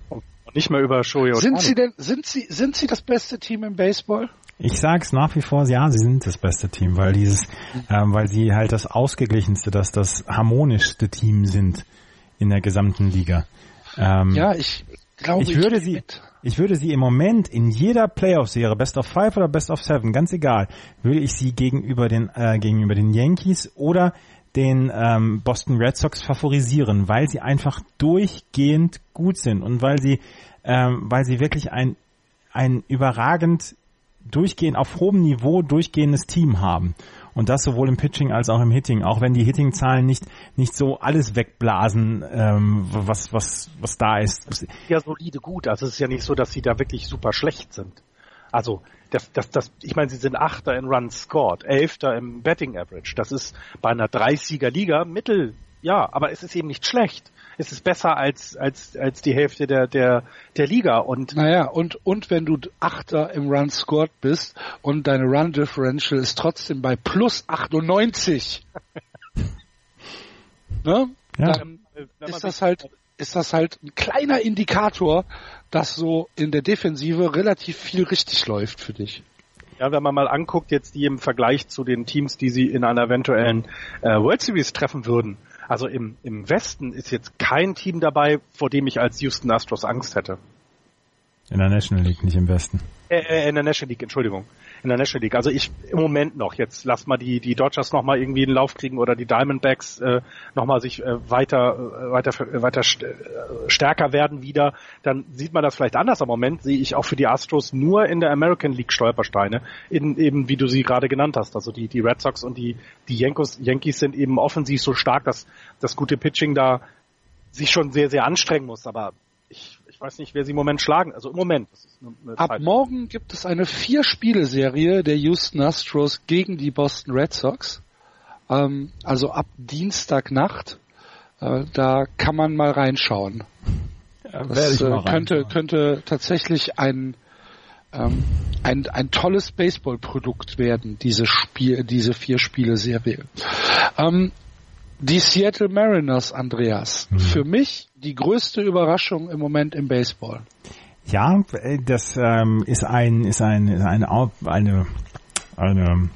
Und nicht mehr über Shohei Sind sie denn, sind sie, sind sie das beste Team im Baseball? Ich sag's nach wie vor, ja, sie sind das beste Team, weil dieses, ähm, weil sie halt das ausgeglichenste, das das harmonischste Team sind in der gesamten Liga. Ähm, ja, ich glaube, ich würde sie, ich würde sie im Moment in jeder Playoff-Serie, Best of Five oder Best of Seven, ganz egal, würde ich sie gegenüber den äh, gegenüber den Yankees oder den ähm, Boston Red Sox favorisieren, weil sie einfach durchgehend gut sind und weil sie, ähm, weil sie wirklich ein, ein überragend durchgehend auf hohem Niveau durchgehendes Team haben. Und das sowohl im Pitching als auch im Hitting, auch wenn die Hitting-Zahlen nicht, nicht so alles wegblasen, ähm, was, was, was da ist. Ja, solide gut. Also es ist ja nicht so, dass sie da wirklich super schlecht sind. Also das, das, das, ich meine, sie sind Achter in Runs scored, Elfter im Betting Average. Das ist bei einer 30er Liga Mittel, ja, aber es ist eben nicht schlecht. Es ist besser als, als, als die Hälfte der, der, der Liga und. Naja, und, und wenn du Achter im Run scored bist und deine Run Differential ist trotzdem bei plus 98. ne? Ja. Dann ist das halt, ist das halt ein kleiner Indikator, dass so in der Defensive relativ viel richtig läuft für dich. Ja, wenn man mal anguckt, jetzt die im Vergleich zu den Teams, die sie in einer eventuellen äh, World Series treffen würden. Also im, im Westen ist jetzt kein Team dabei, vor dem ich als Houston Astros Angst hätte. In der National League, nicht im Westen. Äh, äh, in der National League, Entschuldigung in der National League. Also ich im Moment noch. Jetzt lass mal die die Dodgers noch mal irgendwie in den Lauf kriegen oder die Diamondbacks äh, noch mal sich äh, weiter äh, weiter äh, weiter äh, stärker werden wieder. Dann sieht man das vielleicht anders. Im Moment sehe ich auch für die Astros nur in der American League Stolpersteine, in, eben wie du sie gerade genannt hast. Also die die Red Sox und die die Yankees, Yankees sind eben offensiv so stark, dass das gute Pitching da sich schon sehr sehr anstrengen muss. Aber ich weiß nicht, wer sie im Moment schlagen. Also im Moment. Eine, eine Ab Zeit. morgen gibt es eine Vier-Spiele-Serie der Houston Astros gegen die Boston Red Sox. Ähm, also ab Dienstagnacht, äh, da kann man mal reinschauen. Ja, das äh, könnte, könnte tatsächlich ein, ähm, ein, ein tolles Baseball-Produkt werden, diese Spiel, diese vier Spiele-Serie. Ähm, die Seattle Mariners, Andreas. Mhm. Für mich die größte Überraschung im Moment im Baseball. Ja, das ähm, ist ein ist ein ist eine eine eine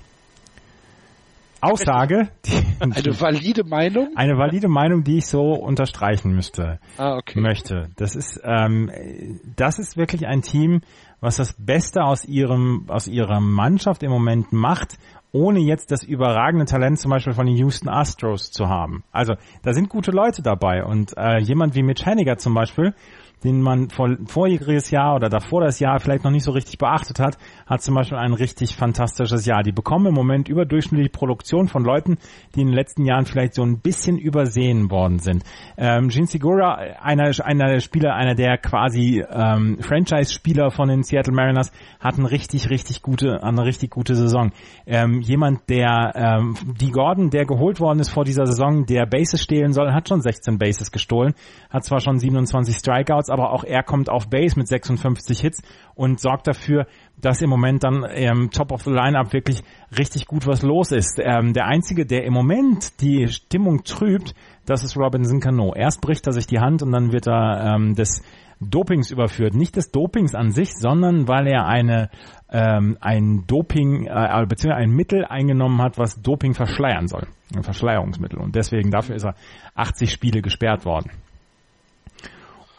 Aussage, die, eine valide Meinung, eine valide Meinung, die ich so unterstreichen müsste, ah, okay. möchte. Das ist ähm, das ist wirklich ein Team, was das Beste aus ihrem aus ihrer Mannschaft im Moment macht ohne jetzt das überragende Talent zum Beispiel von den Houston Astros zu haben. Also da sind gute Leute dabei und äh, jemand wie Mitch Henniger zum Beispiel, den man vor, vorjähriges Jahr oder davor das Jahr vielleicht noch nicht so richtig beachtet hat, hat zum Beispiel ein richtig fantastisches Jahr. Die bekommen im Moment überdurchschnittliche Produktion von Leuten, die in den letzten Jahren vielleicht so ein bisschen übersehen worden sind. Ähm, Gene Segura, einer, einer der Spieler, einer der quasi ähm, Franchise-Spieler von den Seattle Mariners, hat eine richtig, richtig gute, eine richtig gute Saison. Ähm, jemand, der, ähm, die Gordon, der geholt worden ist vor dieser Saison, der Bases stehlen soll, hat schon 16 Bases gestohlen, hat zwar schon 27 Strikeouts, Yards, aber auch er kommt auf Base mit 56 Hits und sorgt dafür, dass im Moment dann ähm, Top of the Lineup wirklich richtig gut was los ist. Ähm, der einzige, der im Moment die Stimmung trübt, das ist Robinson Cano. Erst bricht er sich die Hand und dann wird er ähm, des Dopings überführt. Nicht des Dopings an sich, sondern weil er eine ähm, ein Doping äh, beziehungsweise ein Mittel eingenommen hat, was Doping verschleiern soll. Ein Verschleierungsmittel. Und deswegen dafür ist er 80 Spiele gesperrt worden.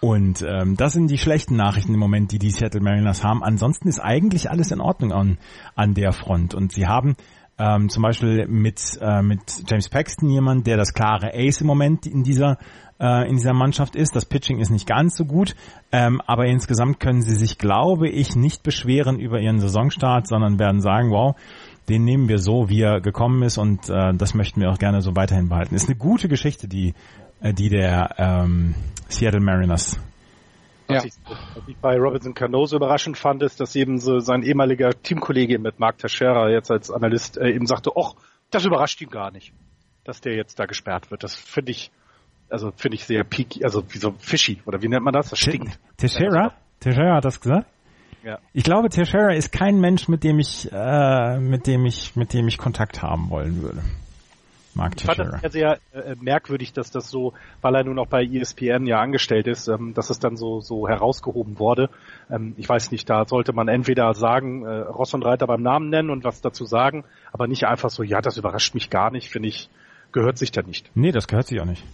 Und ähm, das sind die schlechten Nachrichten im Moment, die die Seattle Mariners haben. Ansonsten ist eigentlich alles in Ordnung an, an der Front. Und sie haben ähm, zum Beispiel mit, äh, mit James Paxton jemand, der das klare Ace im Moment in dieser äh, in dieser Mannschaft ist. Das Pitching ist nicht ganz so gut, ähm, aber insgesamt können sie sich, glaube ich, nicht beschweren über ihren Saisonstart, sondern werden sagen, wow, den nehmen wir so, wie er gekommen ist und äh, das möchten wir auch gerne so weiterhin behalten. Ist eine gute Geschichte, die die der ähm, Seattle Mariners. Was, ja. ich, was ich bei Robinson Cano so überraschend fand, ist, dass eben so sein ehemaliger Teamkollege mit Mark Teixeira jetzt als Analyst äh, eben sagte, ach, das überrascht ihn gar nicht, dass der jetzt da gesperrt wird. Das finde ich, also finde ich sehr peaky, also wie so fishy, oder wie nennt man das? Das stinkt. Teixeira? Teixeira hat das gesagt? Ja. Ich glaube, Teixeira ist kein Mensch, mit dem ich, äh, mit dem ich, mit dem ich Kontakt haben wollen würde. Mark ich fand das sehr, sehr äh, merkwürdig, dass das so, weil er nun auch bei ESPN ja angestellt ist, ähm, dass es dann so, so herausgehoben wurde. Ähm, ich weiß nicht, da sollte man entweder sagen, äh, Ross und Reiter beim Namen nennen und was dazu sagen, aber nicht einfach so, ja, das überrascht mich gar nicht, finde ich, gehört sich da nicht. Nee, das gehört sich auch nicht.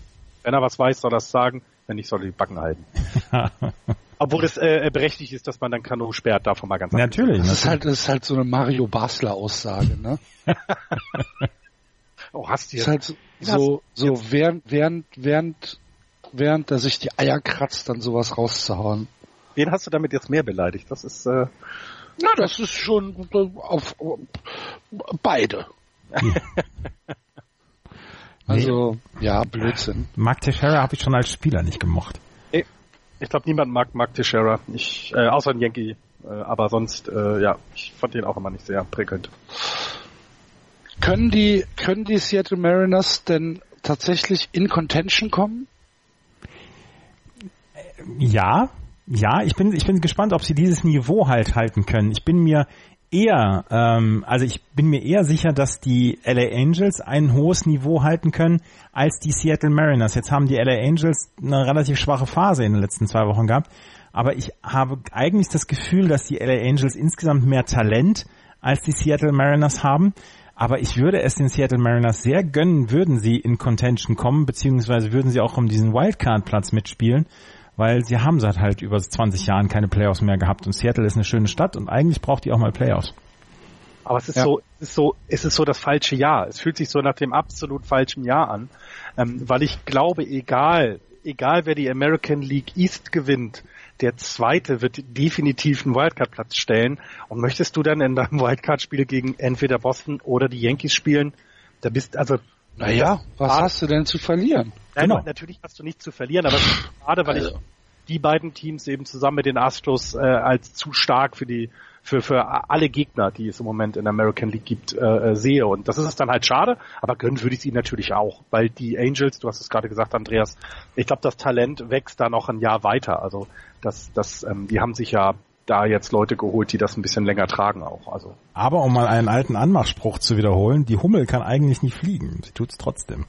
Wenn er was weiß, soll er es sagen, wenn nicht, soll er die Backen halten. Obwohl es äh, berechtigt ist, dass man dann Kano sperrt, davon mal ganz Natürlich. Das ist halt, das ist halt so eine Mario Basler Aussage, ne? Oh, hast du jetzt. Ist halt so, so, während, während, während, während er sich die Eier kratzt, dann sowas rauszuhauen. Wen hast du damit jetzt mehr beleidigt? Das ist, äh, na, das ist schon auf, auf beide. also, ja, Blödsinn. Mark Teixeira habe ich schon als Spieler nicht gemocht. Ich, ich glaube, niemand mag Mark Teixeira. Ich, äh, außer ein Yankee. Äh, aber sonst, äh, ja, ich fand den auch immer nicht sehr prickelnd. Können die, können die Seattle Mariners denn tatsächlich in Contention kommen? Ja, ja, ich bin, ich bin gespannt, ob sie dieses Niveau halt halten können. Ich bin mir eher, ähm, also ich bin mir eher sicher, dass die LA Angels ein hohes Niveau halten können als die Seattle Mariners. Jetzt haben die LA Angels eine relativ schwache Phase in den letzten zwei Wochen gehabt, aber ich habe eigentlich das Gefühl, dass die LA Angels insgesamt mehr Talent als die Seattle Mariners haben. Aber ich würde es den Seattle Mariners sehr gönnen, würden sie in Contention kommen, beziehungsweise würden sie auch um diesen Wildcard-Platz mitspielen, weil sie haben seit halt über 20 Jahren keine Playoffs mehr gehabt und Seattle ist eine schöne Stadt und eigentlich braucht die auch mal Playoffs. Aber es ist ja. so, es ist so, es ist so das falsche Jahr. Es fühlt sich so nach dem absolut falschen Jahr an, ähm, weil ich glaube, egal, egal wer die American League East gewinnt, der zweite wird definitiv einen Wildcard-Platz stellen. Und möchtest du dann in deinem Wildcard-Spiel gegen entweder Boston oder die Yankees spielen? Da bist also. Naja, was schade. hast du denn zu verlieren? Nein, genau. natürlich hast du nichts zu verlieren, aber gerade weil also. ich die beiden Teams eben zusammen mit den Astros äh, als zu stark für die für, für alle Gegner, die es im Moment in der American League gibt, äh, äh sehe. Und das ist es dann halt schade, aber gönnen würde ich es ihnen natürlich auch, weil die Angels, du hast es gerade gesagt, Andreas, ich glaube, das Talent wächst da noch ein Jahr weiter. Also das, das, ähm, die haben sich ja da jetzt Leute geholt, die das ein bisschen länger tragen auch. Also. Aber um mal einen alten Anmachspruch zu wiederholen, die Hummel kann eigentlich nicht fliegen. Sie tut's trotzdem.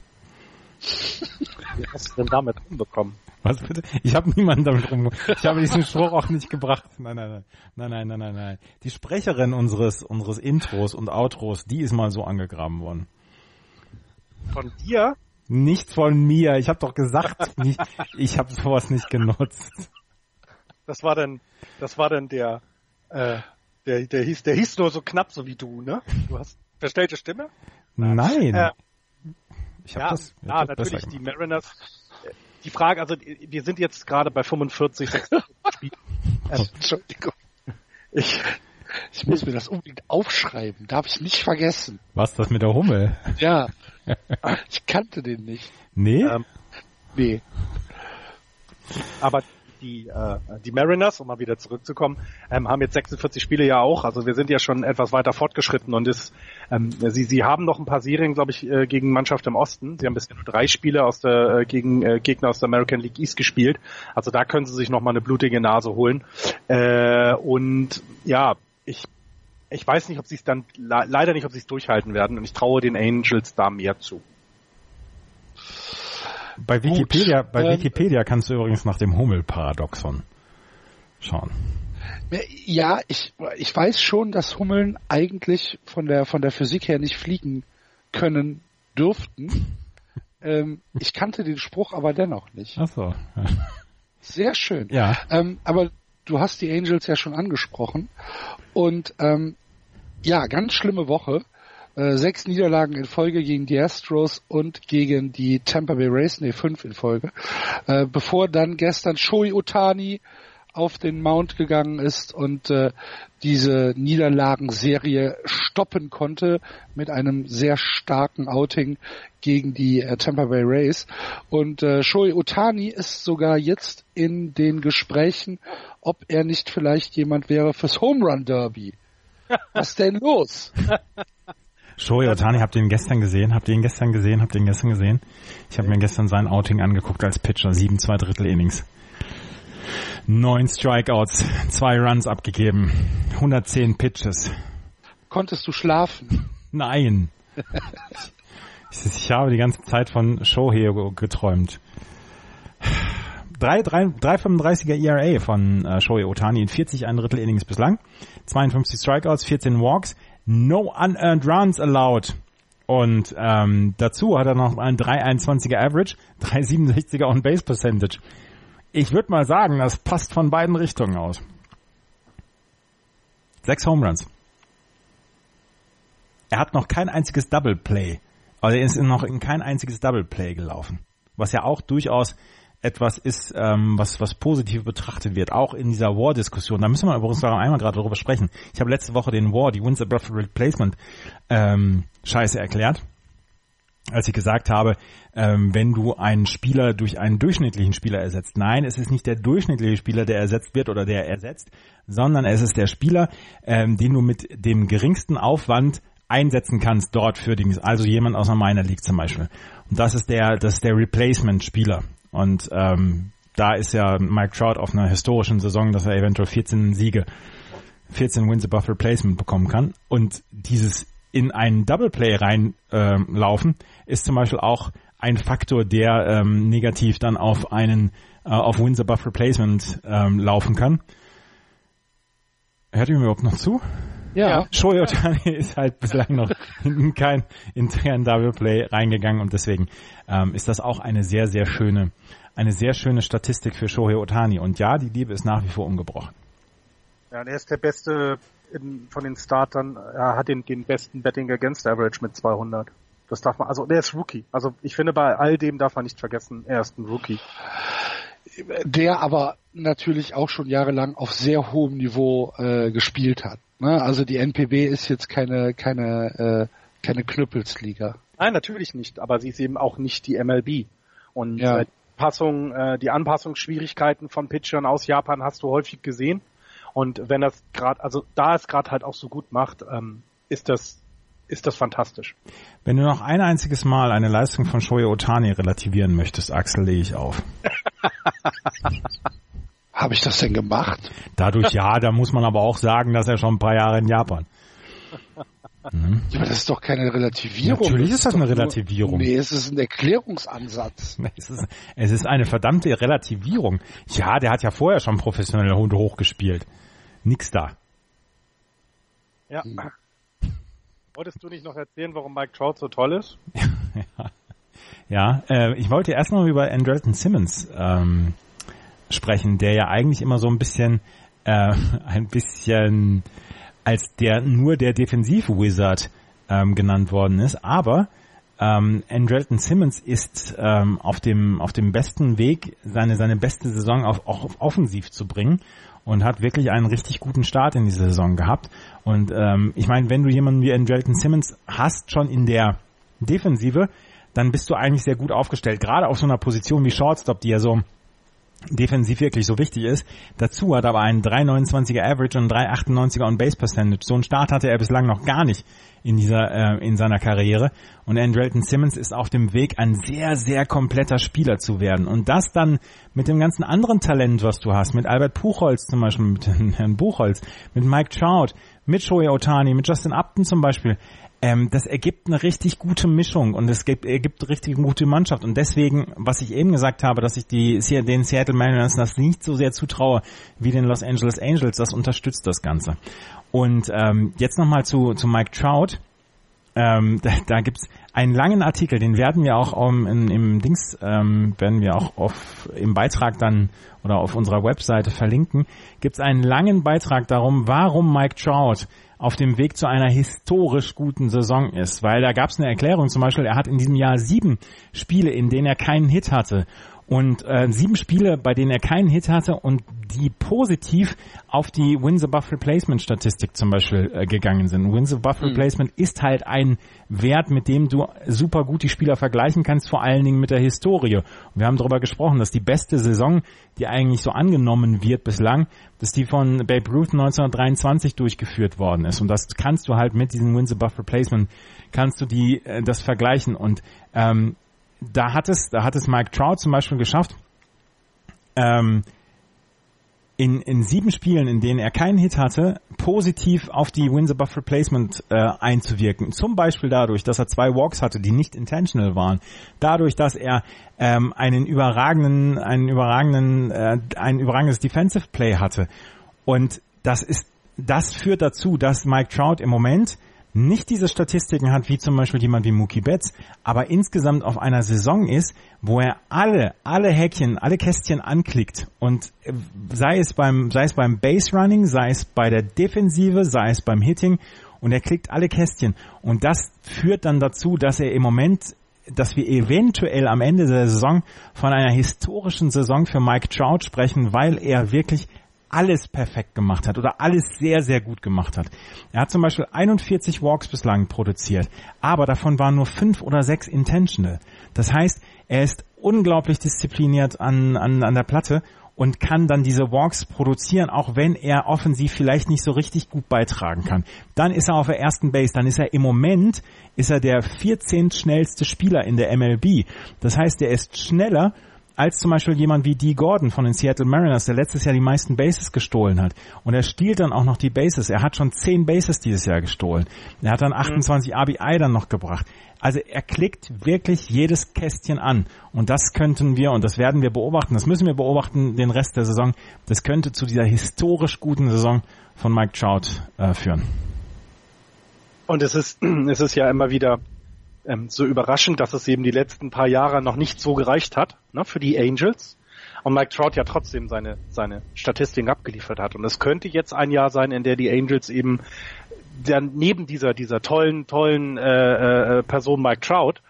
Wie hast du denn damit rumbekommen? Was bitte? Ich habe niemanden damit rumgekommen. Ich habe diesen Spruch auch nicht gebracht. Nein, nein, nein, nein, nein, nein, nein, nein. Die Sprecherin unseres unseres Intros und Outros, die ist mal so angegraben worden. Von dir? Nicht von mir. Ich habe doch gesagt, nicht, ich habe sowas nicht genutzt. Das war dann, das war dann der, äh, der, der hieß, der hieß nur so knapp so wie du, ne? Du hast verstellte Stimme? Nein. Äh, ich hab ja, das, ja, natürlich die Mariners die Frage, also wir sind jetzt gerade bei 45, 46 Spielen. Ähm, Entschuldigung. Ich, ich muss mir das unbedingt aufschreiben. Darf ich nicht vergessen. Was, das mit der Hummel? Ja. Ich kannte den nicht. Nee? Ähm, nee. Aber die, äh, die Mariners, um mal wieder zurückzukommen, ähm, haben jetzt 46 Spiele ja auch. Also wir sind ja schon etwas weiter fortgeschritten und ist, ähm, sie, sie haben noch ein paar Serien, glaube ich, äh, gegen Mannschaft im Osten. Sie haben bisher nur drei Spiele aus der, äh, gegen äh, Gegner aus der American League East gespielt. Also da können sie sich noch mal eine blutige Nase holen. Äh, und ja, ich ich weiß nicht, ob sie es dann leider nicht, ob sie es durchhalten werden und ich traue den Angels da mehr zu. Bei Wikipedia, Gut, bei ähm, Wikipedia kannst du übrigens nach dem Hummel-Paradoxon schauen. Ja, ich, ich weiß schon, dass Hummeln eigentlich von der, von der Physik her nicht fliegen können dürften. ähm, ich kannte den Spruch aber dennoch nicht. Ach so. Ja. Sehr schön. Ja. Ähm, aber du hast die Angels ja schon angesprochen. Und ähm, ja, ganz schlimme Woche. Äh, sechs Niederlagen in Folge gegen die Astros und gegen die Tampa Bay Rays, nee, fünf in Folge. Äh, bevor dann gestern Shoei Otani auf den Mount gegangen ist und äh, diese Niederlagenserie stoppen konnte mit einem sehr starken Outing gegen die äh, Tampa Bay Rays. Und äh, Shoei Otani ist sogar jetzt in den Gesprächen, ob er nicht vielleicht jemand wäre fürs Home Run Derby. Was denn los? Shohei Otani, habt ihr ihn gestern gesehen? Habt ihr ihn gestern gesehen? Habt ihr ihn gestern gesehen? Ich habe mir gestern sein Outing angeguckt als Pitcher. Sieben, zwei Drittel Innings. Neun Strikeouts, zwei Runs abgegeben, 110 Pitches. Konntest du schlafen? Nein. ich habe die ganze Zeit von Shohei geträumt. 3,35er ERA von äh, Shohei Otani in 40 ein Drittel Innings bislang. 52 Strikeouts, 14 Walks, no unearned runs allowed. Und ähm, dazu hat er noch ein 3,21er Average, 3,67er On-Base Percentage. Ich würde mal sagen, das passt von beiden Richtungen aus. Sechs Home Runs. Er hat noch kein einziges Double Play. Also er ist noch in kein einziges Double Play gelaufen. Was ja auch durchaus etwas ist, ähm, was, was positiv betrachtet wird, auch in dieser War-Diskussion. Da müssen wir übrigens noch einmal gerade darüber sprechen. Ich habe letzte Woche den War, die Wins Above Replacement ähm, Scheiße erklärt, als ich gesagt habe, ähm, wenn du einen Spieler durch einen durchschnittlichen Spieler ersetzt. Nein, es ist nicht der durchschnittliche Spieler, der ersetzt wird oder der ersetzt, sondern es ist der Spieler, ähm, den du mit dem geringsten Aufwand einsetzen kannst dort für Dings. Also jemand aus einer Minor League zum Beispiel. Und das ist der, das ist der Replacement-Spieler. Und ähm, da ist ja Mike Trout auf einer historischen Saison, dass er eventuell 14 Siege, 14 Wins above Replacement bekommen kann. Und dieses in einen Double Play reinlaufen äh, ist zum Beispiel auch ein Faktor, der ähm, negativ dann auf einen äh, auf Wins above Replacement ähm, laufen kann. Hört ihr mir überhaupt noch zu? Ja. Shohei Otani ist halt bislang noch in kein internen Double Play reingegangen und deswegen ähm, ist das auch eine sehr, sehr schöne, eine sehr schöne Statistik für Shohei Otani. Und ja, die Liebe ist nach wie vor ungebrochen. Ja, und er ist der beste in, von den Startern. Er hat den, den besten Betting Against Average mit 200. Das darf man, also der ist Rookie. Also ich finde, bei all dem darf man nicht vergessen, er ist ein Rookie. Der aber natürlich auch schon jahrelang auf sehr hohem Niveau äh, gespielt hat. Ne? Also die NPB ist jetzt keine, keine, äh, keine Knüppelsliga. Nein, natürlich nicht, aber sie ist eben auch nicht die MLB. Und ja. äh, Passung, äh, die Anpassungsschwierigkeiten von Pitchern aus Japan hast du häufig gesehen. Und wenn das gerade, also da es gerade halt auch so gut macht, ähm, ist das ist das fantastisch. Wenn du noch ein einziges Mal eine Leistung von Shoya Otani relativieren möchtest, Axel, lege ich auf. Habe ich das denn gemacht? Dadurch ja, da muss man aber auch sagen, dass er schon ein paar Jahre in Japan. Mhm. Ja, aber das ist doch keine Relativierung. Natürlich ist das eine Relativierung. nee, es ist ein Erklärungsansatz. Es ist, es ist eine verdammte Relativierung. Ja, der hat ja vorher schon professionell Hunde hochgespielt. Nix da. Ja. Hm. Wolltest du nicht noch erzählen, warum Mike Trout so toll ist? ja, ja äh, ich wollte erst mal über Andrelton Simmons ähm, sprechen, der ja eigentlich immer so ein bisschen, äh, ein bisschen als der nur der Defensiv-Wizard ähm, genannt worden ist, aber ähm, Andrelton Simmons ist ähm, auf dem auf dem besten Weg, seine seine beste Saison auf, auch offensiv zu bringen und hat wirklich einen richtig guten Start in diese Saison gehabt. Und ähm, ich meine, wenn du jemanden wie Andrelton Simmons hast schon in der Defensive, dann bist du eigentlich sehr gut aufgestellt. Gerade auf so einer Position wie Shortstop, die ja so defensiv wirklich so wichtig ist. Dazu hat aber einen 3,29er Average und 3,98er on Base Percentage. So einen Start hatte er bislang noch gar nicht in dieser äh, in seiner Karriere und Andrelton Simmons ist auf dem Weg ein sehr sehr kompletter Spieler zu werden und das dann mit dem ganzen anderen Talent, was du hast, mit Albert Puchholz zum Beispiel, mit Herrn Buchholz, mit Mike Trout, mit Shohei Otani, mit Justin Upton zum Beispiel ähm, das ergibt eine richtig gute Mischung und es gibt, ergibt richtig gute Mannschaft. Und deswegen, was ich eben gesagt habe, dass ich die, den Seattle Mariners das nicht so sehr zutraue wie den Los Angeles Angels, das unterstützt das Ganze. Und ähm, jetzt nochmal zu, zu Mike Trout. Ähm, da, da gibt's einen langen Artikel, den werden wir auch um, in, im Dings, ähm, werden wir auch auf, im Beitrag dann oder auf unserer Webseite verlinken. Gibt's einen langen Beitrag darum, warum Mike Trout auf dem Weg zu einer historisch guten Saison ist, weil da gab es eine Erklärung, zum Beispiel, er hat in diesem Jahr sieben Spiele, in denen er keinen Hit hatte und äh, sieben Spiele, bei denen er keinen Hit hatte und die positiv auf die Wins Above Replacement Statistik zum Beispiel äh, gegangen sind. Wins Above mhm. Replacement ist halt ein Wert, mit dem du super gut die Spieler vergleichen kannst, vor allen Dingen mit der Historie. Und wir haben darüber gesprochen, dass die beste Saison, die eigentlich so angenommen wird bislang, dass die von Babe Ruth 1923 durchgeführt worden ist. Und das kannst du halt mit diesem Wins Above Replacement kannst du die äh, das vergleichen und ähm, da hat es, da hat es Mike Trout zum Beispiel geschafft, ähm, in, in sieben Spielen, in denen er keinen Hit hatte, positiv auf die Wins above Replacement äh, einzuwirken. Zum Beispiel dadurch, dass er zwei Walks hatte, die nicht intentional waren. Dadurch, dass er ähm, einen überragenden, einen überragenden, äh, ein überragendes Defensive Play hatte. Und das ist, das führt dazu, dass Mike Trout im Moment nicht diese Statistiken hat wie zum Beispiel jemand wie Mookie Betts, aber insgesamt auf einer Saison ist, wo er alle, alle Häkchen, alle Kästchen anklickt und äh, sei es beim, sei es beim Base Running, sei es bei der Defensive, sei es beim Hitting und er klickt alle Kästchen. Und das führt dann dazu, dass er im Moment dass wir eventuell am Ende der Saison von einer historischen Saison für Mike Trout sprechen, weil er wirklich alles perfekt gemacht hat oder alles sehr, sehr gut gemacht hat. Er hat zum Beispiel 41 Walks bislang produziert, aber davon waren nur fünf oder sechs intentional. Das heißt, er ist unglaublich diszipliniert an, an, an der Platte und kann dann diese Walks produzieren, auch wenn er offensiv vielleicht nicht so richtig gut beitragen kann. Dann ist er auf der ersten Base, dann ist er im Moment, ist er der 14. schnellste Spieler in der MLB. Das heißt, er ist schneller als zum Beispiel jemand wie Dee Gordon von den Seattle Mariners, der letztes Jahr die meisten Bases gestohlen hat. Und er stiehlt dann auch noch die Bases. Er hat schon 10 Bases dieses Jahr gestohlen. Er hat dann 28 mhm. RBI dann noch gebracht. Also er klickt wirklich jedes Kästchen an. Und das könnten wir, und das werden wir beobachten, das müssen wir beobachten den Rest der Saison, das könnte zu dieser historisch guten Saison von Mike Trout äh, führen. Und es ist, es ist ja immer wieder ähm, so überraschend, dass es eben die letzten paar Jahre noch nicht so gereicht hat ne, für die Angels. Und Mike Trout ja trotzdem seine, seine Statistiken abgeliefert hat. Und es könnte jetzt ein Jahr sein, in der die Angels eben dann neben dieser, dieser tollen, tollen äh, äh, Person Mike Trout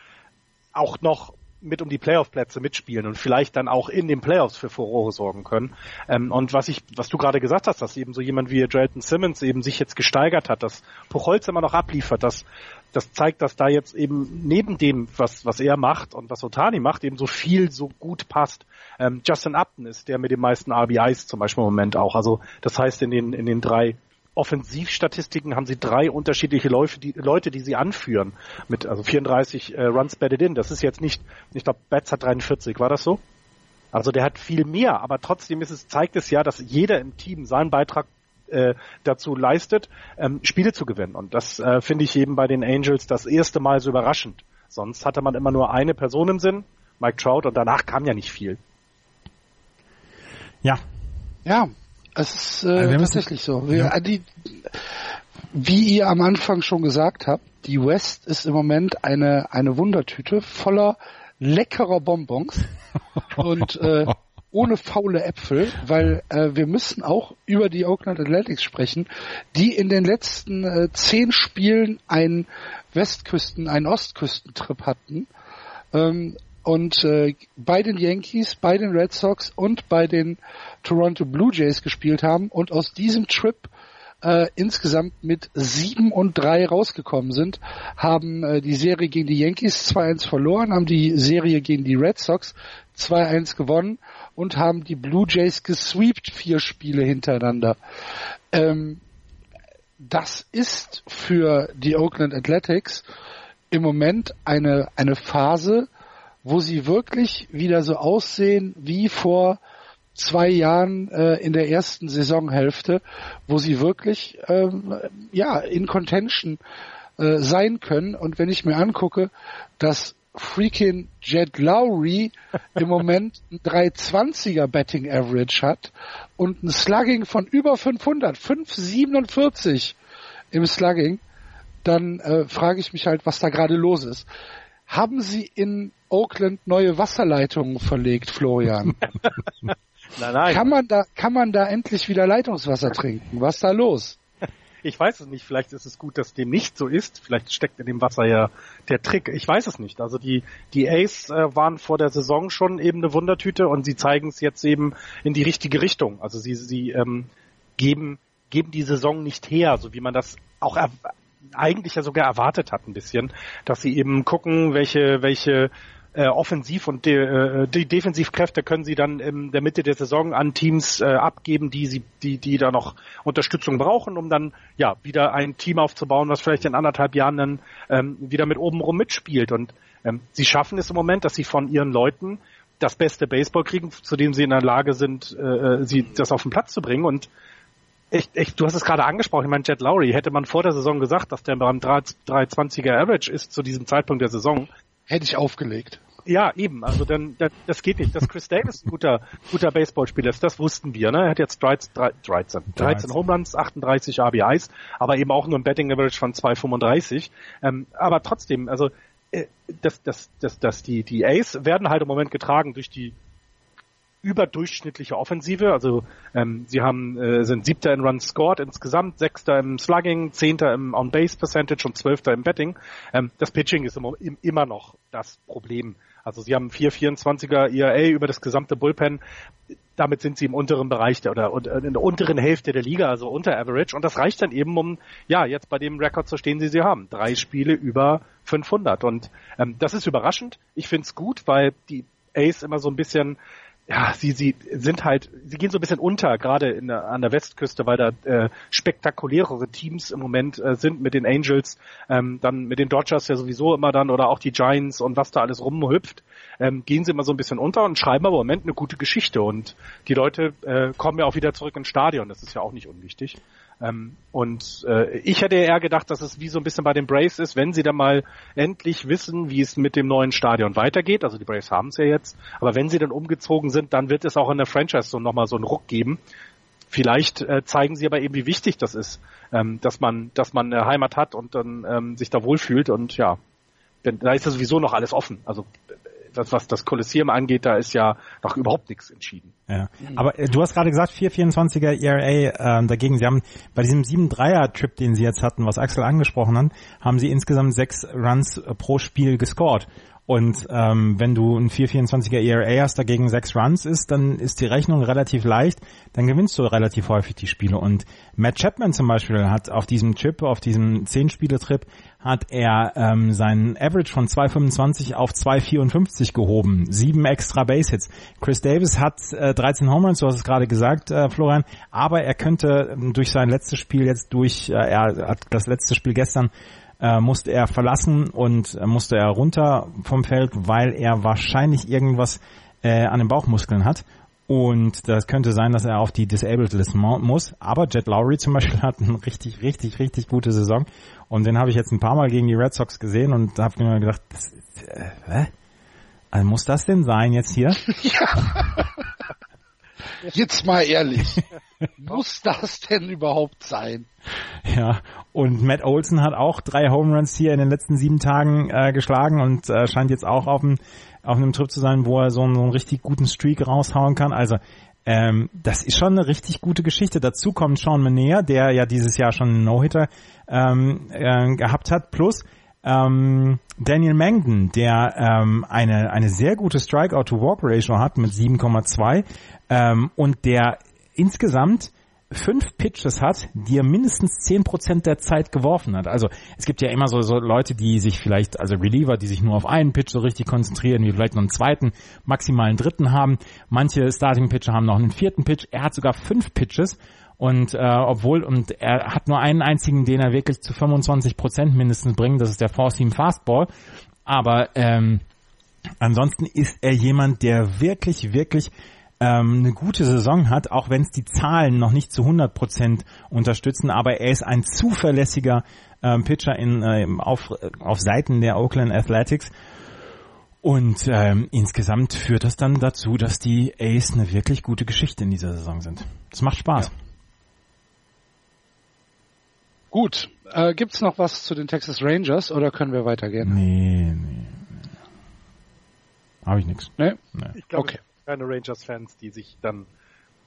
auch noch mit um die Playoff-Plätze mitspielen und vielleicht dann auch in den Playoffs für Furore sorgen können. Ähm, und was ich, was du gerade gesagt hast, dass eben so jemand wie Drayton Simmons eben sich jetzt gesteigert hat, dass Puchholz immer noch abliefert, dass das zeigt, dass da jetzt eben neben dem, was, was er macht und was Otani macht, eben so viel so gut passt. Ähm, Justin Upton ist der mit den meisten RBIs zum Beispiel im Moment auch. Also das heißt, in den, in den drei Offensivstatistiken haben sie drei unterschiedliche Läufe, die, Leute, die sie anführen. Mit also 34 äh, Runs batted in. Das ist jetzt nicht, ich glaube, Betts hat 43, war das so? Also der hat viel mehr, aber trotzdem ist es, zeigt es ja, dass jeder im Team seinen Beitrag äh, dazu leistet, ähm, Spiele zu gewinnen. Und das äh, finde ich eben bei den Angels das erste Mal so überraschend. Sonst hatte man immer nur eine Person im Sinn, Mike Trout, und danach kam ja nicht viel. Ja. Ja, es ist äh, also tatsächlich so. Wir, ja. die, wie ihr am Anfang schon gesagt habt, die West ist im Moment eine, eine Wundertüte voller leckerer Bonbons und äh, ohne faule Äpfel, weil äh, wir müssen auch über die Oakland Athletics sprechen, die in den letzten äh, zehn Spielen einen Westküsten, einen Ostküstentrip hatten. Ähm, und äh, bei den Yankees, bei den Red Sox und bei den Toronto Blue Jays gespielt haben und aus diesem Trip äh, insgesamt mit sieben und drei rausgekommen sind, haben äh, die Serie gegen die Yankees 2-1 verloren, haben die Serie gegen die Red Sox 2-1 gewonnen und haben die Blue Jays gesweept vier Spiele hintereinander. Ähm, das ist für die Oakland Athletics im Moment eine, eine Phase, wo sie wirklich wieder so aussehen wie vor zwei Jahren äh, in der ersten Saisonhälfte, wo sie wirklich ähm, ja in Contention äh, sein können. Und wenn ich mir angucke, dass freaking Jet Lowry im Moment ein 320er Betting Average hat und ein Slugging von über 500, 547 im Slugging, dann äh, frage ich mich halt, was da gerade los ist. Haben Sie in Oakland neue Wasserleitungen verlegt, Florian? nein, nein. Kann man da, kann man da endlich wieder Leitungswasser trinken? Was ist da los? Ich weiß es nicht. Vielleicht ist es gut, dass dem nicht so ist. Vielleicht steckt in dem Wasser ja der Trick. Ich weiß es nicht. Also die, die Ace äh, waren vor der Saison schon eben eine Wundertüte und sie zeigen es jetzt eben in die richtige Richtung. Also sie, sie ähm, geben, geben die Saison nicht her, so wie man das auch eigentlich ja sogar erwartet hat ein bisschen, dass sie eben gucken, welche, welche äh, Offensiv- und de, äh, die Defensivkräfte können sie dann in der Mitte der Saison an Teams äh, abgeben, die sie, die, die da noch Unterstützung brauchen, um dann ja wieder ein Team aufzubauen, was vielleicht in anderthalb Jahren dann ähm, wieder mit oben rum mitspielt. Und ähm, sie schaffen es im Moment, dass sie von ihren Leuten das beste Baseball kriegen, zu dem sie in der Lage sind, äh, äh sie das auf den Platz zu bringen. Und ich, ich, du hast es gerade angesprochen, ich meine, Jet Lowry, hätte man vor der Saison gesagt, dass der beim 320er Average ist zu diesem Zeitpunkt der Saison. Hätte ich aufgelegt. Ja, eben. Also dann, das, das geht nicht. Dass Chris Davis ein guter, guter Baseballspieler ist, das wussten wir. Ne? Er hat jetzt 13, 13, 13 Home Runs, 38 RBIs, aber eben auch nur ein Betting Average von 2,35. Ähm, aber trotzdem, also äh, das, das, das, das, die, die Ace werden halt im Moment getragen durch die überdurchschnittliche Offensive. Also ähm, sie haben äh, sind siebter in Runs scored insgesamt, sechster im Slugging, zehnter im On Base Percentage und zwölfter im Betting. Ähm, das Pitching ist im, im, immer noch das Problem. Also sie haben 4,24er ERA über das gesamte Bullpen. Damit sind sie im unteren Bereich der, oder in der unteren Hälfte der Liga, also unter Average. Und das reicht dann eben, um ja jetzt bei dem Rekord zu stehen, den sie haben. Drei Spiele über 500. Und ähm, das ist überraschend. Ich finde es gut, weil die Ace immer so ein bisschen ja, sie, sie sind halt, sie gehen so ein bisschen unter, gerade in der, an der Westküste, weil da äh, spektakulärere Teams im Moment äh, sind mit den Angels, ähm, dann mit den Dodgers ja sowieso immer dann oder auch die Giants und was da alles rumhüpft, ähm, gehen sie immer so ein bisschen unter und schreiben aber im Moment eine gute Geschichte. Und die Leute äh, kommen ja auch wieder zurück ins Stadion, das ist ja auch nicht unwichtig. Ähm, und äh, ich hätte eher gedacht, dass es wie so ein bisschen bei den Braves ist, wenn sie dann mal endlich wissen, wie es mit dem neuen Stadion weitergeht. Also die Braves haben es ja jetzt, aber wenn sie dann umgezogen sind, dann wird es auch in der Franchise so nochmal so einen Ruck geben. Vielleicht äh, zeigen sie aber eben, wie wichtig das ist, ähm, dass man, dass man eine Heimat hat und dann ähm, sich da wohlfühlt und ja, denn da ist ja sowieso noch alles offen. Also das, was das Kolosseum angeht, da ist ja noch überhaupt nichts entschieden. Ja. Aber äh, du hast gerade gesagt, 4,24er ERA äh, dagegen. Sie haben bei diesem 7-3er-Trip, den sie jetzt hatten, was Axel angesprochen hat, haben sie insgesamt sechs Runs äh, pro Spiel gescored. Und ähm, wenn du ein 4,24er ERA hast, dagegen sechs Runs ist, dann ist die Rechnung relativ leicht. Dann gewinnst du relativ häufig die Spiele. Und Matt Chapman zum Beispiel hat auf diesem Trip, auf diesem 10-Spiele-Trip, hat er ähm, seinen Average von 2,25 auf 2,54 gehoben. Sieben extra Base-Hits. Chris Davis hat äh, 13 Home Runs, du hast es gerade gesagt, äh, Florian. Aber er könnte durch sein letztes Spiel jetzt durch, äh, er hat das letzte Spiel gestern äh, musste er verlassen und äh, musste er runter vom Feld, weil er wahrscheinlich irgendwas äh, an den Bauchmuskeln hat. Und das könnte sein, dass er auf die Disabled List muss. Aber Jet Lowry zum Beispiel hat eine richtig, richtig, richtig gute Saison. Und den habe ich jetzt ein paar Mal gegen die Red Sox gesehen und habe mir gedacht, das, äh, hä? Also muss das denn sein jetzt hier? Ja. Jetzt mal ehrlich. Muss das denn überhaupt sein? Ja, und Matt Olson hat auch drei Home Runs hier in den letzten sieben Tagen äh, geschlagen und äh, scheint jetzt auch auf, dem, auf einem Trip zu sein, wo er so einen, so einen richtig guten Streak raushauen kann. Also ähm, das ist schon eine richtig gute Geschichte. Dazu kommt Sean Manea, der ja dieses Jahr schon einen No-Hitter ähm, äh, gehabt hat. Plus ähm, Daniel Mangden, der ähm, eine, eine sehr gute Strikeout-to-Walk-Ratio hat mit 7,2 ähm, und der insgesamt fünf Pitches hat, die er mindestens zehn Prozent der Zeit geworfen hat. Also es gibt ja immer so, so Leute, die sich vielleicht, also Reliever, die sich nur auf einen Pitch so richtig konzentrieren, die vielleicht noch einen zweiten, maximalen dritten haben. Manche Starting-Pitcher haben noch einen vierten Pitch. Er hat sogar fünf Pitches und äh, obwohl, und er hat nur einen einzigen, den er wirklich zu 25 Prozent mindestens bringt, das ist der Four-Seam Fastball. Aber ähm, ansonsten ist er jemand, der wirklich, wirklich ähm, eine gute Saison hat, auch wenn es die Zahlen noch nicht zu 100 Prozent unterstützen. Aber er ist ein zuverlässiger ähm, Pitcher in, äh, auf, auf Seiten der Oakland Athletics. Und ähm, insgesamt führt das dann dazu, dass die Ace eine wirklich gute Geschichte in dieser Saison sind. Das macht Spaß. Ja. Gut, äh, gibt's noch was zu den Texas Rangers oder können wir weitergehen? Nee, nee. nee. Habe ich nichts. Nee? nee. Ich glaube, okay. Keine Rangers-Fans, die sich dann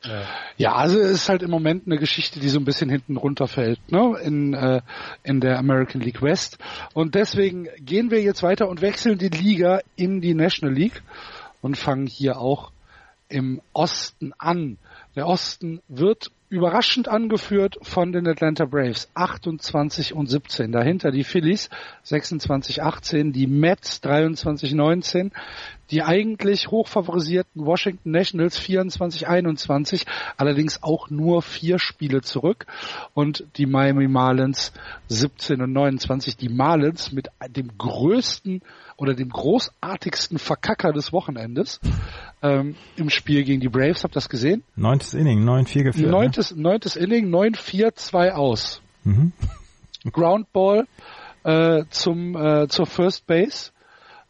äh, ja, also es ist halt im Moment eine Geschichte, die so ein bisschen hinten runterfällt, ne, in, äh, in der American League West. Und deswegen gehen wir jetzt weiter und wechseln die Liga in die National League und fangen hier auch im Osten an. Der Osten wird überraschend angeführt von den Atlanta Braves 28 und 17. Dahinter die Phillies 26 18, die Mets 23 19, die eigentlich hochfavorisierten Washington Nationals 24 21, allerdings auch nur vier Spiele zurück und die Miami Marlins 17 und 29. Die Marlins mit dem größten oder dem großartigsten Verkacker des Wochenendes ähm, im Spiel gegen die Braves. Habt ihr das gesehen? Neuntes Inning, 9-4 geführt. Ne? Neuntes, ne? neuntes Inning, 9-4, 2 aus. Mhm. Groundball äh, zum äh, zur First Base.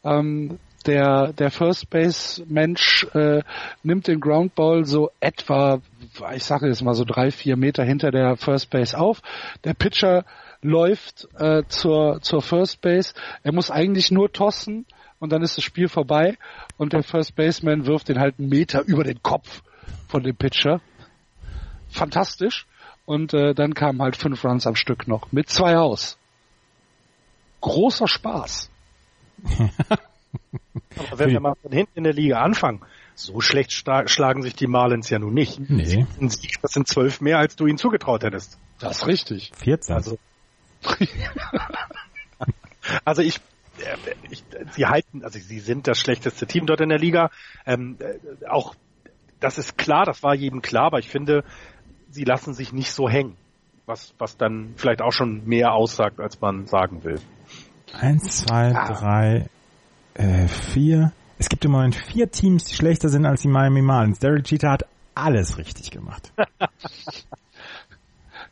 Ähm, der der First Base Mensch äh, nimmt den Groundball so etwa, ich sage jetzt mal so drei vier Meter hinter der First Base auf. Der Pitcher läuft äh, zur, zur First Base. Er muss eigentlich nur tossen und dann ist das Spiel vorbei und der First Baseman wirft den halt einen Meter über den Kopf von dem Pitcher. Fantastisch. Und äh, dann kamen halt fünf Runs am Stück noch mit zwei aus. Großer Spaß. Aber wenn wir mal von hinten in der Liga anfangen, so schlecht schlagen sich die Marlins ja nun nicht. Nee. Das sind zwölf mehr, als du ihnen zugetraut hättest. Das ist richtig. 14. Also, also ich, äh, ich, sie halten, also sie sind das schlechteste Team dort in der Liga. Ähm, äh, auch das ist klar, das war jedem klar, aber ich finde, sie lassen sich nicht so hängen, was was dann vielleicht auch schon mehr aussagt, als man sagen will. Eins, zwei, ah. drei, äh, vier. Es gibt im Moment vier Teams, die schlechter sind als die Miami Marlins. Derek Jeter hat alles richtig gemacht.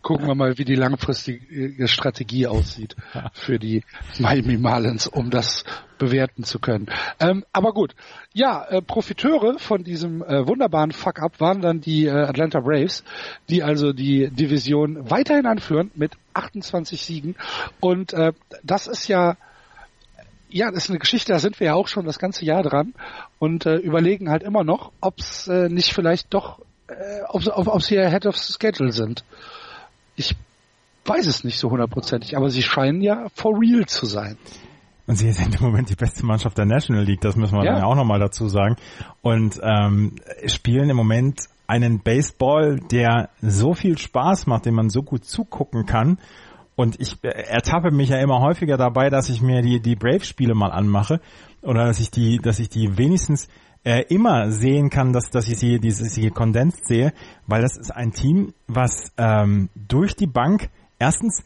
gucken wir mal, wie die langfristige Strategie aussieht für die Miami Marlins, um das bewerten zu können. Ähm, aber gut, ja, äh, Profiteure von diesem äh, wunderbaren Fuck-up waren dann die äh, Atlanta Braves, die also die Division weiterhin anführen mit 28 Siegen. Und äh, das ist ja ja, das ist eine Geschichte, da sind wir ja auch schon das ganze Jahr dran und äh, überlegen halt immer noch, ob es äh, nicht vielleicht doch, äh, ob, sie ahead of schedule sind. Ich weiß es nicht so hundertprozentig, aber sie scheinen ja for real zu sein. Und sie sind im Moment die beste Mannschaft der National League, das müssen wir ja. dann auch nochmal dazu sagen. Und ähm, spielen im Moment einen Baseball, der so viel Spaß macht, den man so gut zugucken kann. Und ich äh, ertappe mich ja immer häufiger dabei, dass ich mir die, die Brave-Spiele mal anmache oder dass ich die, dass ich die wenigstens äh, immer sehen kann, dass, dass ich sie, dieses sie kondensiert sehe, weil das ist ein Team, was ähm, durch die Bank erstens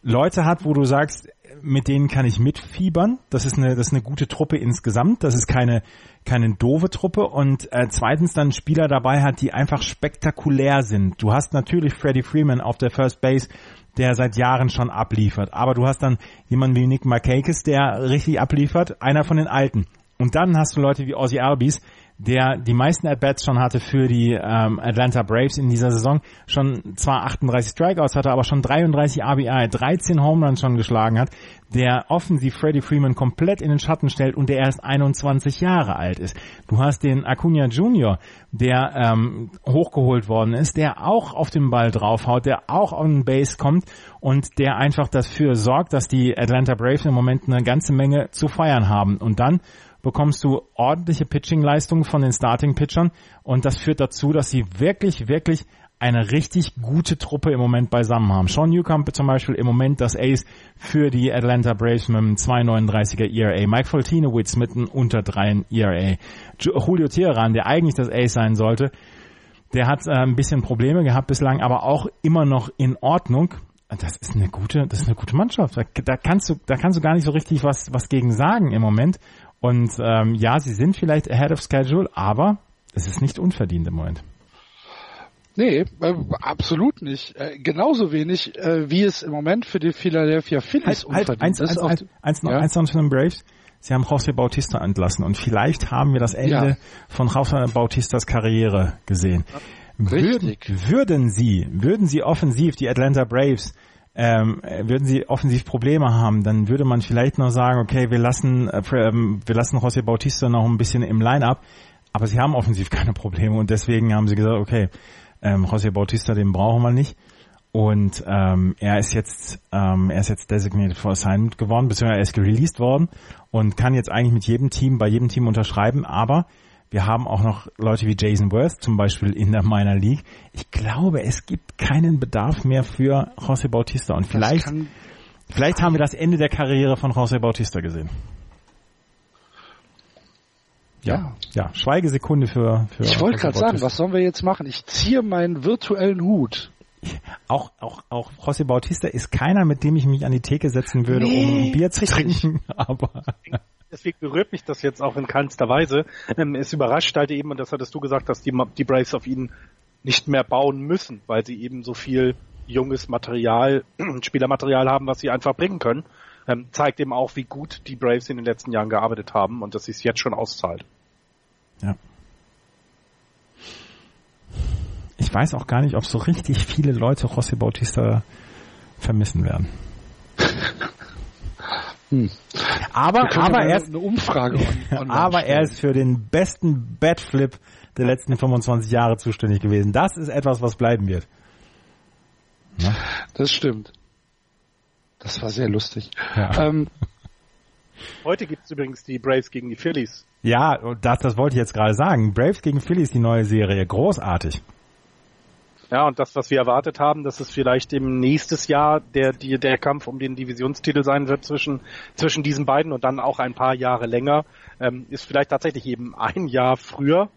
Leute hat, wo du sagst, mit denen kann ich mitfiebern. Das ist eine, das ist eine gute Truppe insgesamt. Das ist keine, keine doofe Truppe. Und äh, zweitens dann Spieler dabei hat, die einfach spektakulär sind. Du hast natürlich Freddie Freeman auf der First Base, der seit Jahren schon abliefert. Aber du hast dann jemanden wie Nick Markakis, der richtig abliefert, einer von den Alten. Und dann hast du Leute wie Ozzy Albies, der die meisten At-Bats schon hatte für die ähm, Atlanta Braves in dieser Saison. Schon zwar 38 Strikeouts hatte, aber schon 33 RBI, 13 Home Runs schon geschlagen hat, der offensiv Freddie Freeman komplett in den Schatten stellt und der erst 21 Jahre alt ist. Du hast den Acuna Junior, der ähm, hochgeholt worden ist, der auch auf den Ball draufhaut, der auch on Base kommt und der einfach dafür sorgt, dass die Atlanta Braves im Moment eine ganze Menge zu feiern haben. Und dann bekommst du ordentliche Pitching-Leistungen von den Starting-Pitchern und das führt dazu, dass sie wirklich, wirklich eine richtig gute Truppe im Moment beisammen haben. Sean Newcomb zum Beispiel im Moment das Ace für die Atlanta Braves mit einem 2,39er ERA. Mike Foltinowitz mit einem unter 3 ERA. Julio Teheran, der eigentlich das Ace sein sollte, der hat äh, ein bisschen Probleme gehabt bislang, aber auch immer noch in Ordnung. Das ist eine gute, das ist eine gute Mannschaft. Da, da kannst du, da kannst du gar nicht so richtig was, was gegen sagen im Moment. Und ähm, ja, sie sind vielleicht ahead of schedule, aber es ist nicht unverdient im Moment. Nee, äh, absolut nicht. Äh, genauso wenig, äh, wie es im Moment für die Philadelphia Phillies halt, halt, eins, ist. Eins, eins, noch, eins noch von den Braves. Sie haben José Bautista entlassen und vielleicht haben wir das Ende ja. von José Bautistas Karriere gesehen. Würden, würden Sie, würden Sie offensiv die Atlanta Braves ähm, würden sie offensiv Probleme haben, dann würde man vielleicht noch sagen, okay, wir lassen, äh, ähm, wir lassen José Bautista noch ein bisschen im Line-Up, aber sie haben offensiv keine Probleme und deswegen haben sie gesagt, okay, ähm, José Bautista, den brauchen wir nicht. Und ähm, er ist jetzt ähm, er ist jetzt designated for assignment geworden, beziehungsweise er ist released worden und kann jetzt eigentlich mit jedem Team, bei jedem Team unterschreiben, aber wir haben auch noch Leute wie Jason Worth zum Beispiel in der Minor League. Ich glaube, es gibt keinen Bedarf mehr für José Bautista und vielleicht, vielleicht haben wir das Ende der Karriere von José Bautista gesehen. Ja, ja, Schweigesekunde für, für Ich wollte gerade sagen, was sollen wir jetzt machen? Ich ziehe meinen virtuellen Hut. Auch, auch, auch José Bautista ist keiner, mit dem ich mich an die Theke setzen würde, nee, um Bier zu trinken, aber deswegen berührt mich das jetzt auch in keinster Weise. Ähm, es überrascht halt eben, und das hattest du gesagt, dass die, die Braves auf ihn nicht mehr bauen müssen, weil sie eben so viel junges Material, Spielermaterial haben, was sie einfach bringen können. Ähm, zeigt eben auch, wie gut die Braves in den letzten Jahren gearbeitet haben und dass sie es jetzt schon auszahlt. Ja. Ich weiß auch gar nicht, ob so richtig viele Leute José Bautista vermissen werden. Hm. Aber, aber er ist, eine aber er ist für den besten Batflip der letzten 25 Jahre zuständig gewesen. Das ist etwas, was bleiben wird. Na? Das stimmt. Das war sehr lustig. Ja. Ähm, Heute gibt es übrigens die Braves gegen die Phillies. Ja, das, das wollte ich jetzt gerade sagen. Braves gegen Phillies, die neue Serie. Großartig. Ja, und das, was wir erwartet haben, dass es vielleicht im nächstes Jahr der, die, der Kampf um den Divisionstitel sein wird zwischen, zwischen diesen beiden und dann auch ein paar Jahre länger, ähm, ist vielleicht tatsächlich eben ein Jahr früher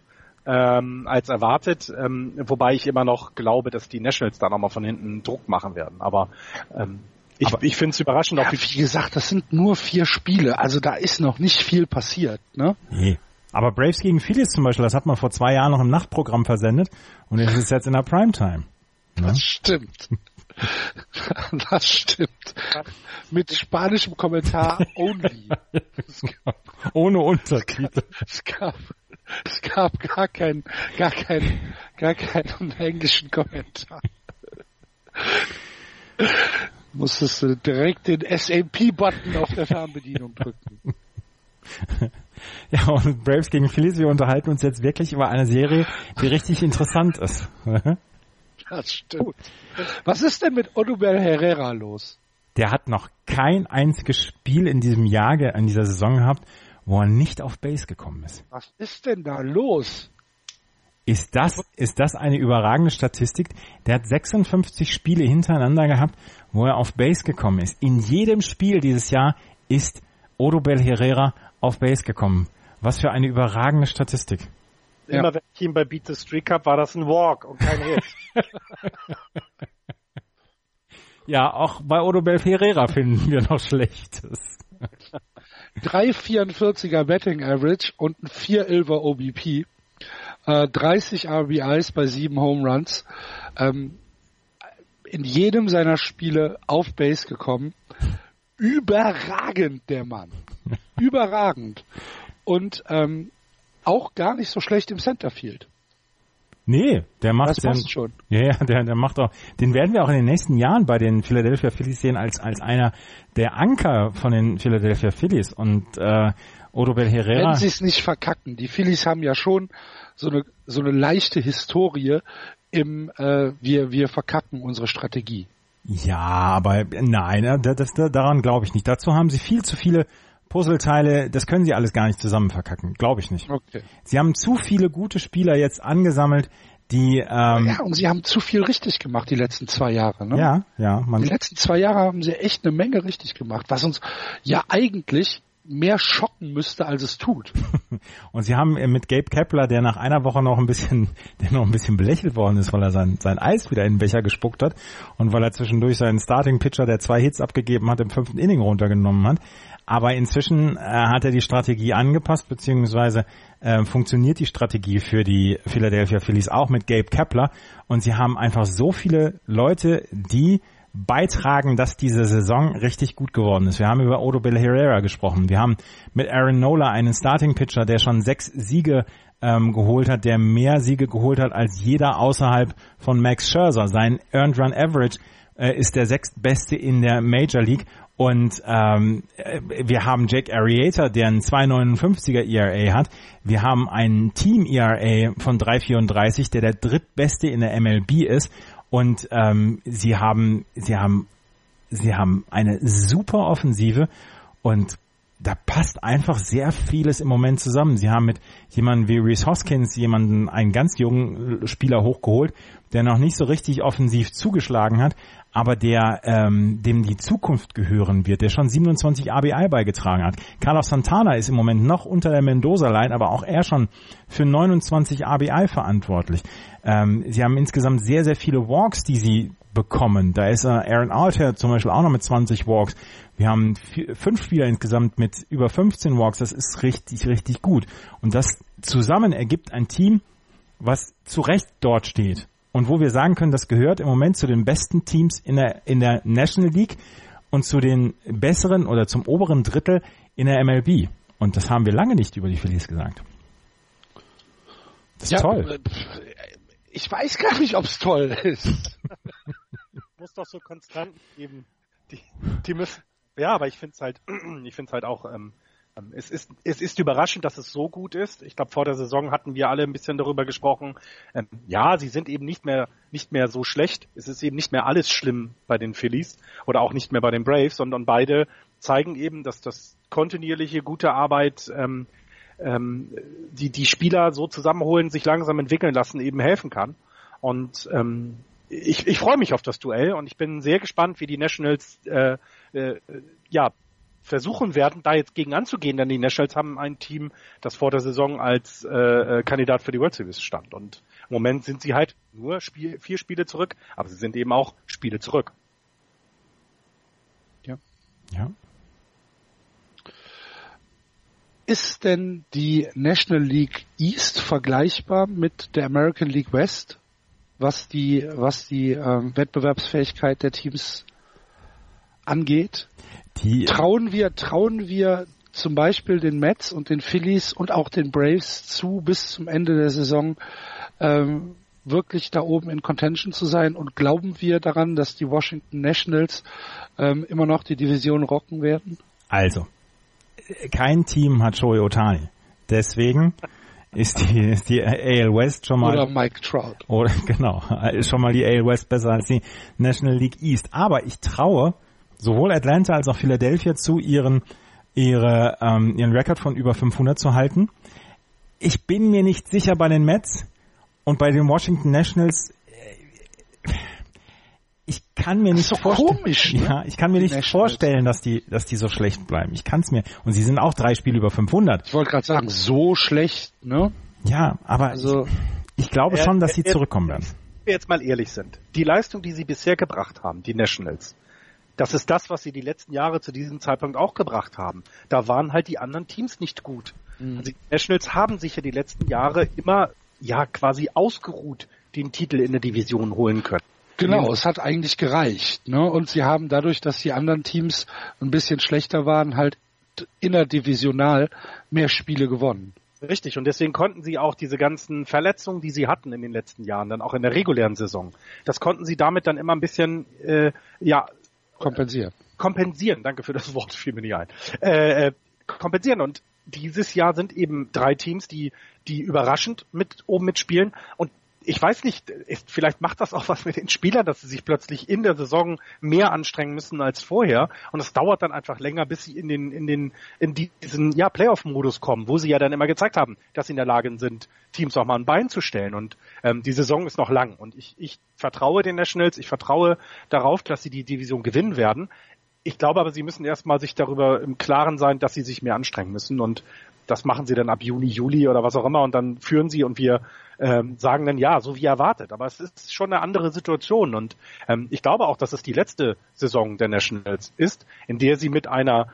ähm, als erwartet, ähm, wobei ich immer noch glaube, dass die Nationals da nochmal von hinten Druck machen werden. Aber ähm, ich, ich finde es überraschend. Ja, wie gesagt, das sind nur vier Spiele, also da ist noch nicht viel passiert. Ne? Nee. Aber Braves gegen Phillies zum Beispiel, das hat man vor zwei Jahren noch im Nachtprogramm versendet und es ist jetzt in der Primetime. Ne? Das stimmt. Das stimmt. Mit spanischem Kommentar only. Ohne Untertitel. Es gab, es gab gar keinen, gar keinen, gar keinen englischen Kommentar. Musstest du direkt den SAP-Button auf der Fernbedienung drücken. Ja, und Braves gegen Phillies, wir unterhalten uns jetzt wirklich über eine Serie, die richtig interessant ist. Das stimmt. Was ist denn mit Odubel Herrera los? der hat noch kein einziges Spiel in diesem Jahr, in dieser Saison gehabt, wo er nicht auf Base gekommen ist. Was ist denn da los? Ist das, ist das eine überragende Statistik? Der hat 56 Spiele hintereinander gehabt, wo er auf Base gekommen ist. In jedem Spiel dieses Jahr ist Odobel Herrera auf Base gekommen. Was für eine überragende Statistik. Immer ja. wenn ich ihn bei Beat the Streak habe, war das ein Walk und kein Hit. ja, auch bei Odobel Herrera finden wir noch Schlechtes. 3,44er Betting Average und ein 4,11er OBP. Äh, 30 RBIs bei 7 Home Runs. Ähm, in jedem seiner Spiele auf Base gekommen. Überragend, der Mann. Überragend. Und ähm, auch gar nicht so schlecht im Centerfield. Nee, der macht das passt schon. Ja, ja, der, der macht auch. Den werden wir auch in den nächsten Jahren bei den Philadelphia Phillies sehen als als einer der Anker von den Philadelphia Phillies und äh, Odobel Herrera. Wenn sie es nicht verkacken, die Phillies haben ja schon so eine so eine leichte Historie im äh, wir wir verkacken unsere Strategie. Ja, aber nein, äh, das, das, daran glaube ich nicht. Dazu haben sie viel zu viele Puzzleteile, das können sie alles gar nicht zusammen verkacken, glaube ich nicht. Okay. Sie haben zu viele gute Spieler jetzt angesammelt, die ähm, ja und sie haben zu viel richtig gemacht die letzten zwei Jahre. Ne? Ja, ja. Man die letzten zwei Jahre haben sie echt eine Menge richtig gemacht, was uns ja eigentlich mehr schocken müsste, als es tut. und sie haben mit Gabe Kepler, der nach einer Woche noch ein bisschen, der noch ein bisschen belächelt worden ist, weil er sein, sein Eis wieder in den Becher gespuckt hat und weil er zwischendurch seinen Starting Pitcher, der zwei Hits abgegeben hat, im fünften Inning runtergenommen hat, aber inzwischen äh, hat er die Strategie angepasst, beziehungsweise äh, funktioniert die Strategie für die Philadelphia Phillies auch mit Gabe Kepler. Und sie haben einfach so viele Leute, die beitragen, dass diese Saison richtig gut geworden ist. Wir haben über Odo Bill Herrera gesprochen. Wir haben mit Aaron Nola einen Starting Pitcher, der schon sechs Siege ähm, geholt hat, der mehr Siege geholt hat als jeder außerhalb von Max Scherzer. Sein Earned Run Average äh, ist der sechstbeste in der Major League und ähm, wir haben Jake Arrieta, der einen 2,59er ERA hat. Wir haben einen Team ERA von 3,34, der der drittbeste in der MLB ist. Und ähm, sie haben, sie haben, sie haben eine super Offensive und da passt einfach sehr vieles im Moment zusammen. Sie haben mit jemandem wie Reese Hoskins jemanden, einen ganz jungen Spieler hochgeholt, der noch nicht so richtig offensiv zugeschlagen hat, aber der ähm, dem die Zukunft gehören wird, der schon 27 ABI beigetragen hat. Carlos Santana ist im Moment noch unter der Mendoza-Line, aber auch er schon für 29 ABI verantwortlich. Ähm, sie haben insgesamt sehr, sehr viele Walks, die sie bekommen. Da ist äh, Aaron Alter zum Beispiel auch noch mit 20 Walks. Wir haben vier, fünf Spieler insgesamt mit über 15 Walks. Das ist richtig, richtig gut. Und das zusammen ergibt ein Team, was zu Recht dort steht und wo wir sagen können, das gehört im Moment zu den besten Teams in der, in der National League und zu den besseren oder zum oberen Drittel in der MLB. Und das haben wir lange nicht über die Phillies gesagt. Das ist ja, toll. Äh, ich weiß gar nicht, ob es toll ist. Muss doch so konstant geben. Die, die müssen. Ja, aber ich finde es halt, ich finde es halt auch ähm, ähm, es ist, es ist überraschend, dass es so gut ist. Ich glaube, vor der Saison hatten wir alle ein bisschen darüber gesprochen. Ähm, ja, sie sind eben nicht mehr, nicht mehr so schlecht. Es ist eben nicht mehr alles schlimm bei den Phillies oder auch nicht mehr bei den Braves, sondern beide zeigen eben, dass das kontinuierliche gute Arbeit, ähm, ähm, die die Spieler so zusammenholen, sich langsam entwickeln lassen, eben helfen kann. Und ähm, ich, ich freue mich auf das Duell und ich bin sehr gespannt, wie die Nationals äh, äh, ja versuchen werden, da jetzt gegen anzugehen, denn die Nationals haben ein Team, das vor der Saison als äh, äh, Kandidat für die World Series stand. Und im Moment sind sie halt nur Spiel, vier Spiele zurück, aber sie sind eben auch Spiele zurück. Ja. Ja. Ist denn die National League East vergleichbar mit der American League West, was die, was die ähm, Wettbewerbsfähigkeit der Teams angeht? Die trauen wir, trauen wir zum Beispiel den Mets und den Phillies und auch den Braves zu, bis zum Ende der Saison ähm, wirklich da oben in Contention zu sein und glauben wir daran, dass die Washington Nationals ähm, immer noch die Division rocken werden? Also, kein Team hat Shohei Otani. Deswegen ist die, ist die AL West schon mal. Oder Mike Trout. Oder, genau, ist schon mal die AL West besser als die National League East. Aber ich traue sowohl Atlanta als auch Philadelphia zu, ihren, ihre, ähm, ihren Rekord von über 500 zu halten. Ich bin mir nicht sicher bei den Mets und bei den Washington Nationals. Ich kann mir nicht so vorstellen, komisch, ne? ja, ich kann mir Die nicht Nationals. vorstellen, dass die, dass die so schlecht bleiben. Ich kann es mir. Und sie sind auch drei Spiele über 500. Ich wollte gerade sagen, so schlecht, ne? Ja, aber Also ich, ich glaube schon, dass sie zurückkommen werden. Wenn wir jetzt mal ehrlich sind, die Leistung, die sie bisher gebracht haben, die Nationals, das ist das, was sie die letzten Jahre zu diesem Zeitpunkt auch gebracht haben. Da waren halt die anderen Teams nicht gut. Also die Nationals haben sich ja die letzten Jahre immer ja quasi ausgeruht den Titel in der Division holen können. Genau, es hat eigentlich gereicht. Ne? Und sie haben dadurch, dass die anderen Teams ein bisschen schlechter waren, halt innerdivisional mehr Spiele gewonnen. Richtig, und deswegen konnten sie auch diese ganzen Verletzungen, die sie hatten in den letzten Jahren, dann auch in der regulären Saison, das konnten sie damit dann immer ein bisschen äh, ja Kompensiert. kompensieren. Danke für das Wort, fiel mir nicht ein. Äh, äh, kompensieren. Und dieses Jahr sind eben drei Teams, die, die überraschend mit oben mitspielen. Und ich weiß nicht, ist, vielleicht macht das auch was mit den Spielern, dass sie sich plötzlich in der Saison mehr anstrengen müssen als vorher. Und es dauert dann einfach länger, bis sie in den, in den, in diesen, ja, Playoff-Modus kommen, wo sie ja dann immer gezeigt haben, dass sie in der Lage sind, Teams auch mal ein Bein zu stellen. Und ähm, die Saison ist noch lang. Und ich, ich vertraue den Nationals, ich vertraue darauf, dass sie die Division gewinnen werden. Ich glaube aber, sie müssen erstmal sich darüber im Klaren sein, dass sie sich mehr anstrengen müssen und das machen sie dann ab Juni, Juli oder was auch immer und dann führen sie und wir ähm, sagen dann ja, so wie erwartet. Aber es ist schon eine andere Situation und ähm, ich glaube auch, dass es die letzte Saison der Nationals ist, in der sie mit einer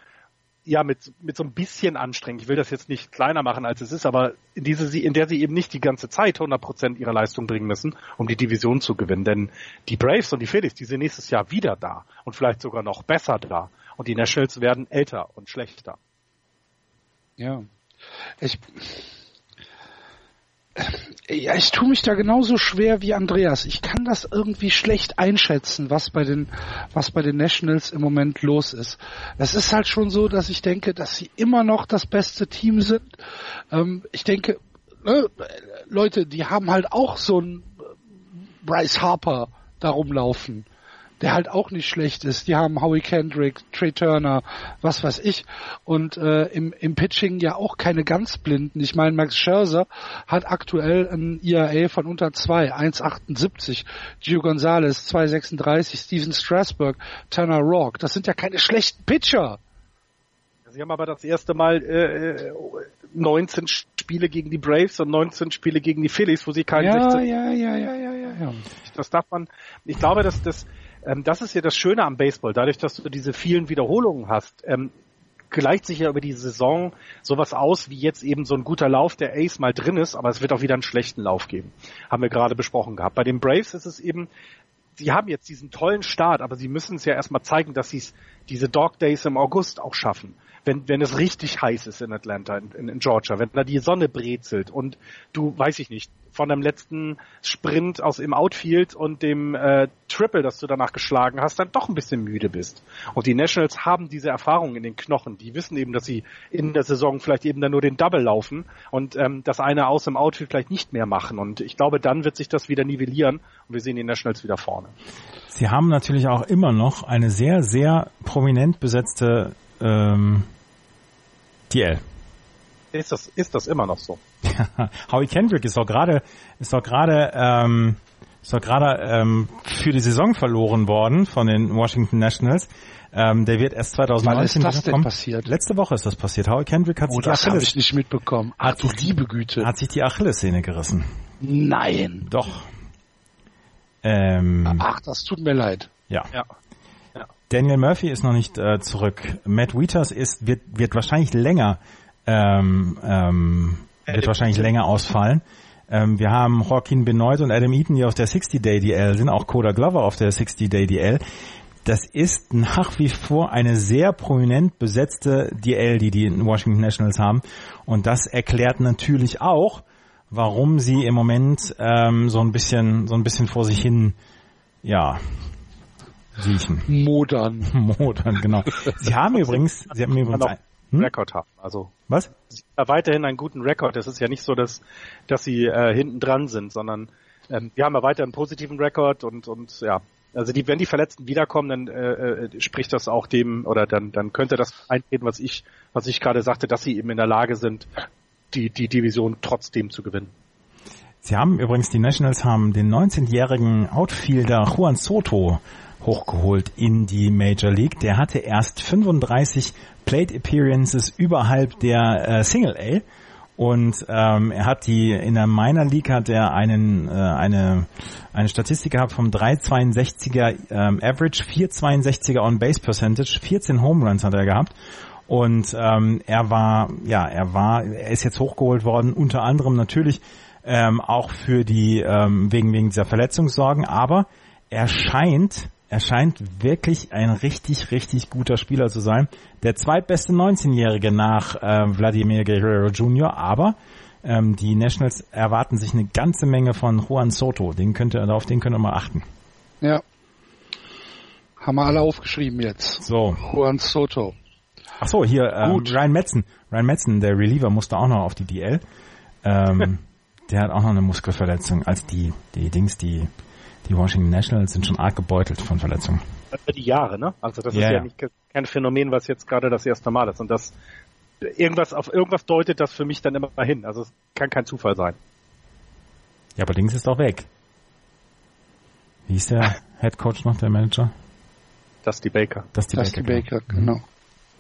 ja mit mit so ein bisschen anstrengend. Ich will das jetzt nicht kleiner machen als es ist, aber in diese in der sie eben nicht die ganze Zeit 100 Prozent ihrer Leistung bringen müssen, um die Division zu gewinnen. Denn die Braves und die Phillies, die sind nächstes Jahr wieder da und vielleicht sogar noch besser da. Und die Nationals werden älter und schlechter. Ja. Ich, ja, ich tue mich da genauso schwer wie Andreas. Ich kann das irgendwie schlecht einschätzen, was bei den, was bei den Nationals im Moment los ist. Es ist halt schon so, dass ich denke, dass sie immer noch das beste Team sind. Ähm, ich denke, ne, Leute, die haben halt auch so einen Bryce Harper da rumlaufen der halt auch nicht schlecht ist. Die haben Howie Kendrick, Trey Turner, was weiß ich. Und äh, im, im Pitching ja auch keine ganz blinden. Ich meine, Max Scherzer hat aktuell ein ERA von unter 2, 1,78. Gio Gonzalez 2,36. Steven Strasburg, Turner Rock. Das sind ja keine schlechten Pitcher. Sie haben aber das erste Mal äh, 19 Spiele gegen die Braves und 19 Spiele gegen die Phillies, wo sie keinen Ja, 16 ja, ja, ja, ja, ja, ja. Das darf man, ich glaube, dass das, ähm, das ist ja das Schöne am Baseball. Dadurch, dass du diese vielen Wiederholungen hast, ähm, gleicht sich ja über die Saison sowas aus, wie jetzt eben so ein guter Lauf der Ace mal drin ist, aber es wird auch wieder einen schlechten Lauf geben. Haben wir gerade besprochen gehabt. Bei den Braves ist es eben, sie haben jetzt diesen tollen Start, aber sie müssen es ja erstmal zeigen, dass sie es diese Dog Days im August auch schaffen. Wenn, wenn es richtig heiß ist in Atlanta, in, in Georgia, wenn da die Sonne brezelt und du, weiß ich nicht, von dem letzten Sprint aus im Outfield und dem äh, Triple, das du danach geschlagen hast, dann doch ein bisschen müde bist. Und die Nationals haben diese Erfahrung in den Knochen. Die wissen eben, dass sie in der Saison vielleicht eben dann nur den Double laufen und ähm, das eine aus im Outfield vielleicht nicht mehr machen. Und ich glaube, dann wird sich das wieder nivellieren und wir sehen die Nationals wieder vorne. Sie haben natürlich auch immer noch eine sehr, sehr prominent besetzte ähm, DL. Ist das, ist das immer noch so? Howie Kendrick ist doch gerade, ist doch gerade, ähm, ist doch gerade ähm, für die Saison verloren worden von den Washington Nationals. Ähm, der wird erst 2019 Wann ist das denn passiert? Letzte Woche ist das passiert. Howie Kendrick hat Oh, sich die das habe Achilles, ich nicht mitbekommen. Ach Hat du liebe Güte. hat sich die Achillessehne gerissen. Nein. Doch. Ähm, Ach, das tut mir leid. ja. Ja. Daniel Murphy ist noch nicht äh, zurück. Matt Wieters ist wird wird wahrscheinlich länger ähm, ähm, wird wahrscheinlich länger ausfallen. Ähm, wir haben Joaquin Benoit und Adam Eaton, die auf der 60-Day DL sind, auch Coda Glover auf der 60-Day DL. Das ist nach wie vor eine sehr prominent besetzte DL, die die Washington Nationals haben. Und das erklärt natürlich auch, warum sie im Moment ähm, so ein bisschen so ein bisschen vor sich hin ja riechen. Modern. Modern, genau. Sie haben übrigens, Sie haben übrigens, hm? Rekord haben. Also was? sie haben weiterhin einen guten Rekord. Es ist ja nicht so, dass, dass sie äh, hinten dran sind, sondern ähm, wir haben ja weiter einen positiven Rekord und, und ja, Also die, wenn die Verletzten wiederkommen, dann äh, äh, spricht das auch dem oder dann dann könnte das eintreten, was ich was ich gerade sagte, dass sie eben in der Lage sind, die die Division trotzdem zu gewinnen. Sie haben übrigens die Nationals haben den 19-jährigen Outfielder Juan Soto hochgeholt in die Major League. Der hatte erst 35 Plate Appearances überhalb der äh, Single A und ähm, er hat die in der Minor League hat er einen äh, eine eine Statistik gehabt vom 362er ähm, Average, 462er On Base Percentage, 14 Home Runs hat er gehabt und ähm, er war ja er war er ist jetzt hochgeholt worden unter anderem natürlich ähm, auch für die ähm, wegen wegen dieser Verletzungssorgen, aber er scheint er scheint wirklich ein richtig, richtig guter Spieler zu sein. Der zweitbeste 19-Jährige nach äh, Vladimir Guerrero Jr., aber ähm, die Nationals erwarten sich eine ganze Menge von Juan Soto. Den könnt ihr, auf den könnt ihr mal achten. Ja. Haben wir alle aufgeschrieben jetzt. So. Juan Soto. Ach so, hier ähm, Gut. Ryan Metzen. Ryan Metzen, der Reliever, musste auch noch auf die DL. Ähm, der hat auch noch eine Muskelverletzung als die, die Dings, die die Washington Nationals sind schon arg gebeutelt von Verletzungen. Die Jahre, ne? Also das ja, ist ja, nicht kein Phänomen, was jetzt gerade das erste Mal ist. Und das irgendwas auf irgendwas deutet das für mich dann immer hin. Also es kann kein Zufall sein. Ja, aber links ist doch weg. Wie ist der Head Coach noch, der Manager? Dusty Baker. Dusty, Dusty Baker, Baker genau.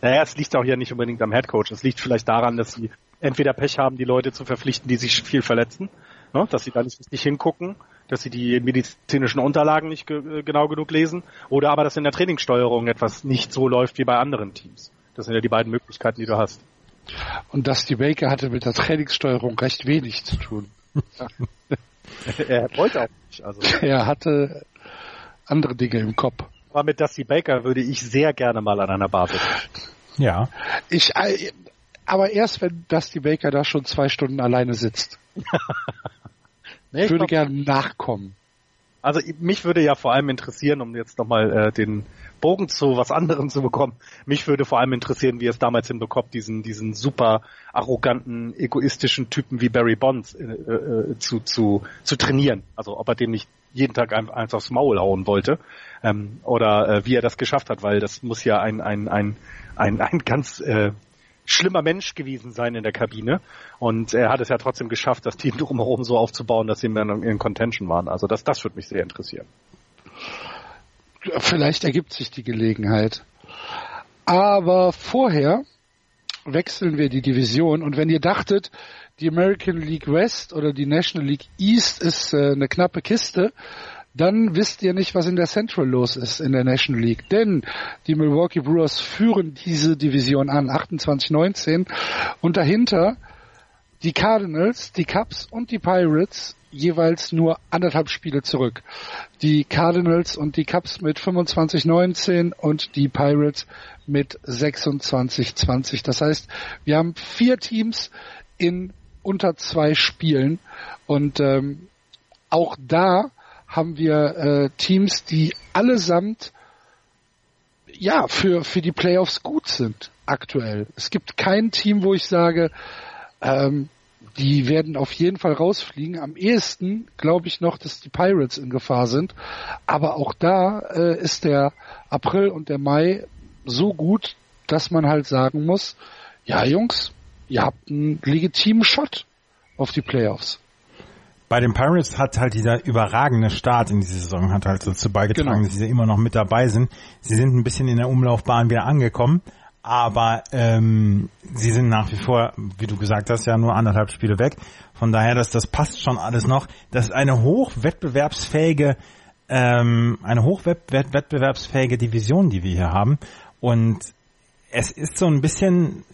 Naja, es liegt auch ja nicht unbedingt am Head Coach. Es liegt vielleicht daran, dass sie entweder Pech haben, die Leute zu verpflichten, die sich viel verletzen, ne? dass sie da nicht richtig hingucken dass sie die medizinischen Unterlagen nicht ge genau genug lesen oder aber dass in der Trainingssteuerung etwas nicht so läuft wie bei anderen Teams. Das sind ja die beiden Möglichkeiten, die du hast. Und Dusty Baker hatte mit der Trainingssteuerung recht wenig zu tun. er wollte auch nicht. Also. Er hatte andere Dinge im Kopf. Aber mit Dusty Baker würde ich sehr gerne mal an einer Basis. Ja. Ich, äh, aber erst wenn Dusty Baker da schon zwei Stunden alleine sitzt. Nee, ich würde gerne nachkommen. Also mich würde ja vor allem interessieren, um jetzt nochmal äh, den Bogen zu was anderem zu bekommen, mich würde vor allem interessieren, wie es damals hinbekommt, diesen, diesen super arroganten, egoistischen Typen wie Barry Bonds äh, äh, zu, zu, zu trainieren. Also ob er dem nicht jeden Tag eins aufs Maul hauen wollte ähm, oder äh, wie er das geschafft hat, weil das muss ja ein, ein, ein, ein, ein ganz äh, schlimmer Mensch gewesen sein in der Kabine. Und er hat es ja trotzdem geschafft, das Team drumherum so aufzubauen, dass sie dann in Contention waren. Also das, das würde mich sehr interessieren. Vielleicht ergibt sich die Gelegenheit. Aber vorher wechseln wir die Division. Und wenn ihr dachtet, die American League West oder die National League East ist äh, eine knappe Kiste, dann wisst ihr nicht, was in der Central los ist in der National League. Denn die Milwaukee Brewers führen diese Division an, 28-19. Und dahinter die Cardinals, die Cubs und die Pirates jeweils nur anderthalb Spiele zurück. Die Cardinals und die Cubs mit 25-19 und die Pirates mit 26-20. Das heißt, wir haben vier Teams in unter zwei Spielen und ähm, auch da haben wir äh, Teams, die allesamt ja für für die Playoffs gut sind aktuell. Es gibt kein Team, wo ich sage, ähm, die werden auf jeden Fall rausfliegen. Am ehesten glaube ich noch, dass die Pirates in Gefahr sind. Aber auch da äh, ist der April und der Mai so gut, dass man halt sagen muss, ja Jungs, ihr habt einen legitimen Shot auf die Playoffs bei den Pirates hat halt dieser überragende Start in diese Saison hat halt dazu beigetragen, genau. dass sie immer noch mit dabei sind. Sie sind ein bisschen in der Umlaufbahn wieder angekommen, aber ähm, sie sind nach wie vor, wie du gesagt hast, ja nur anderthalb Spiele weg. Von daher, dass das passt schon alles noch. Das ist eine hochwettbewerbsfähige, ähm, eine hochwettbewerbsfähige Division, die wir hier haben. Und es ist so ein bisschen,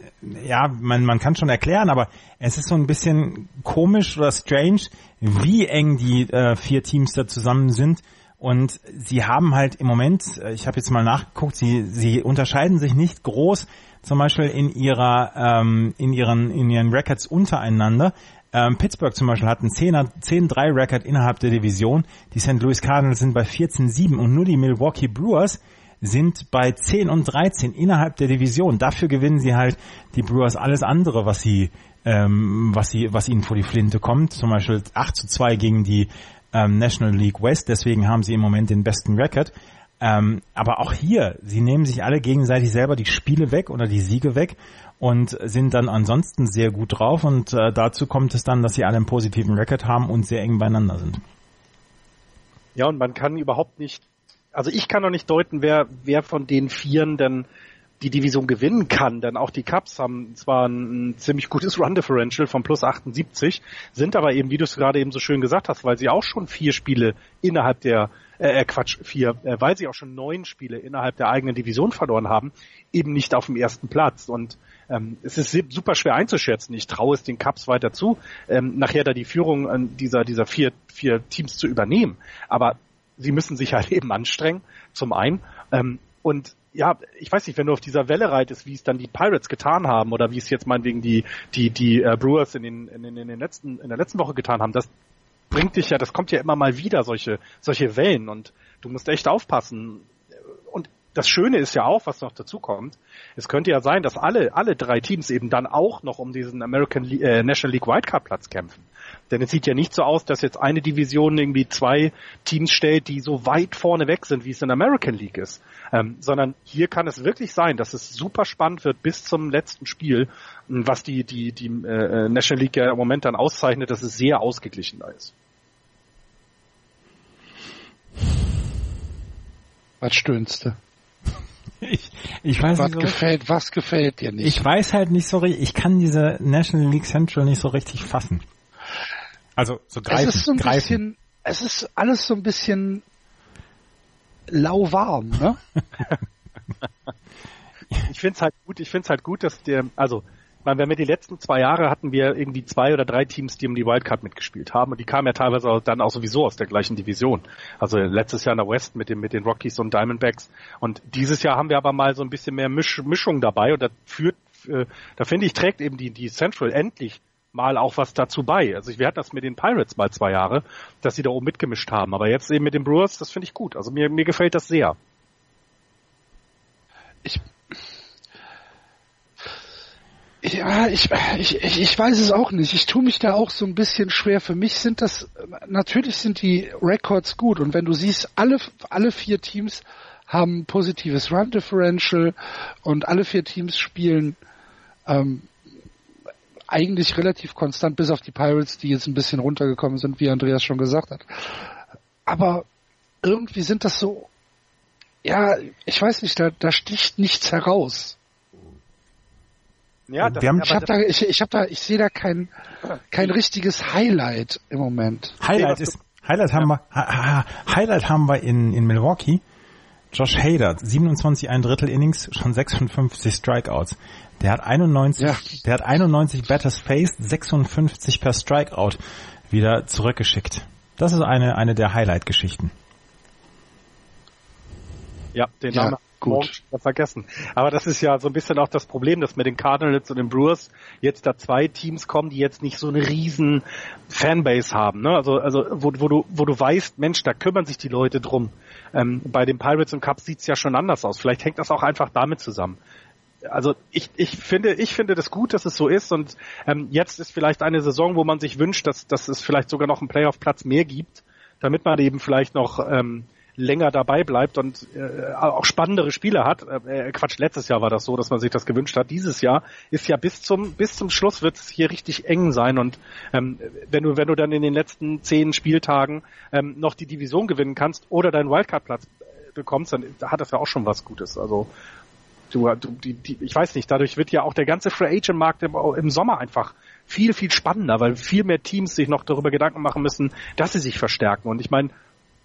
ja, man, man kann schon erklären, aber es ist so ein bisschen komisch oder strange, wie eng die äh, vier Teams da zusammen sind. Und sie haben halt im Moment, äh, ich habe jetzt mal nachgeguckt, sie, sie unterscheiden sich nicht groß, zum Beispiel in ihrer, ähm, in ihren, in ihren Records untereinander. Ähm, Pittsburgh zum Beispiel hat einen 10-3 Record innerhalb der Division. Die St. Louis Cardinals sind bei 14-7 und nur die Milwaukee Brewers sind bei 10 und 13 innerhalb der Division. Dafür gewinnen sie halt die Brewers alles andere, was sie, ähm, was sie, was ihnen vor die Flinte kommt. Zum Beispiel 8 zu 2 gegen die ähm, National League West, deswegen haben sie im Moment den besten Record. Ähm, aber auch hier, sie nehmen sich alle gegenseitig selber die Spiele weg oder die Siege weg und sind dann ansonsten sehr gut drauf und äh, dazu kommt es dann, dass sie alle einen positiven Record haben und sehr eng beieinander sind. Ja, und man kann überhaupt nicht, also ich kann noch nicht deuten, wer, wer von den Vieren denn die Division gewinnen kann, denn auch die Cubs haben zwar ein, ziemlich gutes Run Differential von plus 78, sind aber eben, wie du es gerade eben so schön gesagt hast, weil sie auch schon vier Spiele innerhalb der äh, äh, Quatsch, vier, äh, weil sie auch schon neun Spiele innerhalb der eigenen Division verloren haben, eben nicht auf dem ersten Platz. Und ähm, es ist super schwer einzuschätzen. Ich traue es den Cups weiter zu, ähm, nachher da die Führung an dieser, dieser vier, vier Teams zu übernehmen. Aber sie müssen sich halt eben anstrengen, zum einen. Ähm, und ja, ich weiß nicht, wenn du auf dieser Welle reitest, wie es dann die Pirates getan haben oder wie es jetzt meinetwegen die die die äh, Brewers in den, in, in, den letzten in der letzten Woche getan haben, das bringt dich ja, das kommt ja immer mal wieder, solche, solche Wellen und du musst echt aufpassen. Das Schöne ist ja auch, was noch dazu kommt, es könnte ja sein, dass alle, alle drei Teams eben dann auch noch um diesen American äh, National League Wildcard Platz kämpfen. Denn es sieht ja nicht so aus, dass jetzt eine Division irgendwie zwei Teams stellt, die so weit vorne weg sind, wie es in der American League ist. Ähm, sondern hier kann es wirklich sein, dass es super spannend wird bis zum letzten Spiel, was die, die, die äh, National League ja im Moment dann auszeichnet, dass es sehr ausgeglichen da ist. Was stöhnst du? Ich, ich weiß was nicht so gefällt, richtig. was gefällt dir nicht? Ich weiß halt nicht so richtig, ich kann diese National League Central nicht so richtig fassen. Also so greifen, es ist so ein greifen. bisschen, es ist alles so ein bisschen lauwarm, ne? ich finde es halt gut, ich finde es halt gut, dass der, also meine, wenn wir die letzten zwei Jahre hatten wir irgendwie zwei oder drei Teams, die um die Wildcard mitgespielt haben und die kamen ja teilweise auch dann auch sowieso aus der gleichen Division. Also letztes Jahr in der West mit den, mit den Rockies und Diamondbacks und dieses Jahr haben wir aber mal so ein bisschen mehr Misch, Mischung dabei und das führt, äh, da finde ich, trägt eben die, die Central endlich mal auch was dazu bei. Also wir hatten das mit den Pirates mal zwei Jahre, dass sie da oben mitgemischt haben. Aber jetzt eben mit den Brewers, das finde ich gut. Also mir, mir gefällt das sehr. Ich, ja, ich, ich, ich, weiß es auch nicht. Ich tue mich da auch so ein bisschen schwer. Für mich sind das, natürlich sind die Records gut. Und wenn du siehst, alle, alle vier Teams haben positives Run Differential und alle vier Teams spielen ähm, eigentlich relativ konstant, bis auf die Pirates, die jetzt ein bisschen runtergekommen sind, wie Andreas schon gesagt hat. Aber irgendwie sind das so, ja, ich weiß nicht, da, da sticht nichts heraus. Ja, das, wir haben, ich habe da, ich, ich habe da, ich sehe da kein, kein richtiges Highlight im Moment. Highlight ist, Highlight haben wir, Highlight haben wir in, in Milwaukee. Josh Hader, 27 ein Drittel Innings, schon 56 Strikeouts. Der hat 91, ja. der hat 91 Batters faced, 56 per Strikeout wieder zurückgeschickt. Das ist eine, eine der Highlight-Geschichten. Ja, den ja. Namen gut. vergessen. Aber das ist ja so ein bisschen auch das Problem, dass mit den Cardinals und den Brewers jetzt da zwei Teams kommen, die jetzt nicht so eine riesen Fanbase haben. Ne? Also, also wo, wo, du, wo du weißt, Mensch, da kümmern sich die Leute drum. Ähm, bei den Pirates und Cubs sieht's ja schon anders aus. Vielleicht hängt das auch einfach damit zusammen. Also ich, ich finde, ich finde das gut, dass es so ist und ähm, jetzt ist vielleicht eine Saison, wo man sich wünscht, dass, dass es vielleicht sogar noch einen Playoff-Platz mehr gibt, damit man eben vielleicht noch ähm, länger dabei bleibt und äh, auch spannendere Spiele hat. Äh, Quatsch, letztes Jahr war das so, dass man sich das gewünscht hat. Dieses Jahr ist ja bis zum bis zum Schluss wird es hier richtig eng sein und ähm, wenn du wenn du dann in den letzten zehn Spieltagen ähm, noch die Division gewinnen kannst oder deinen Wildcard-Platz bekommst, dann hat das ja auch schon was Gutes. Also du, du die, die, ich weiß nicht, dadurch wird ja auch der ganze Free Agent Markt im, im Sommer einfach viel, viel spannender, weil viel mehr Teams sich noch darüber Gedanken machen müssen, dass sie sich verstärken. Und ich meine,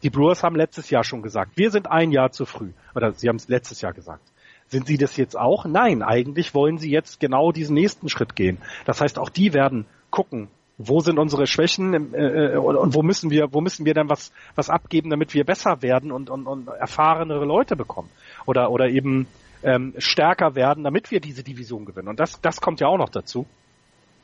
die Brewers haben letztes Jahr schon gesagt, wir sind ein Jahr zu früh. Oder sie haben es letztes Jahr gesagt. Sind sie das jetzt auch? Nein, eigentlich wollen sie jetzt genau diesen nächsten Schritt gehen. Das heißt, auch die werden gucken, wo sind unsere Schwächen äh, und wo müssen wir, wo müssen wir dann was, was abgeben, damit wir besser werden und, und, und erfahrenere Leute bekommen. Oder, oder eben ähm, stärker werden, damit wir diese Division gewinnen. Und das, das kommt ja auch noch dazu.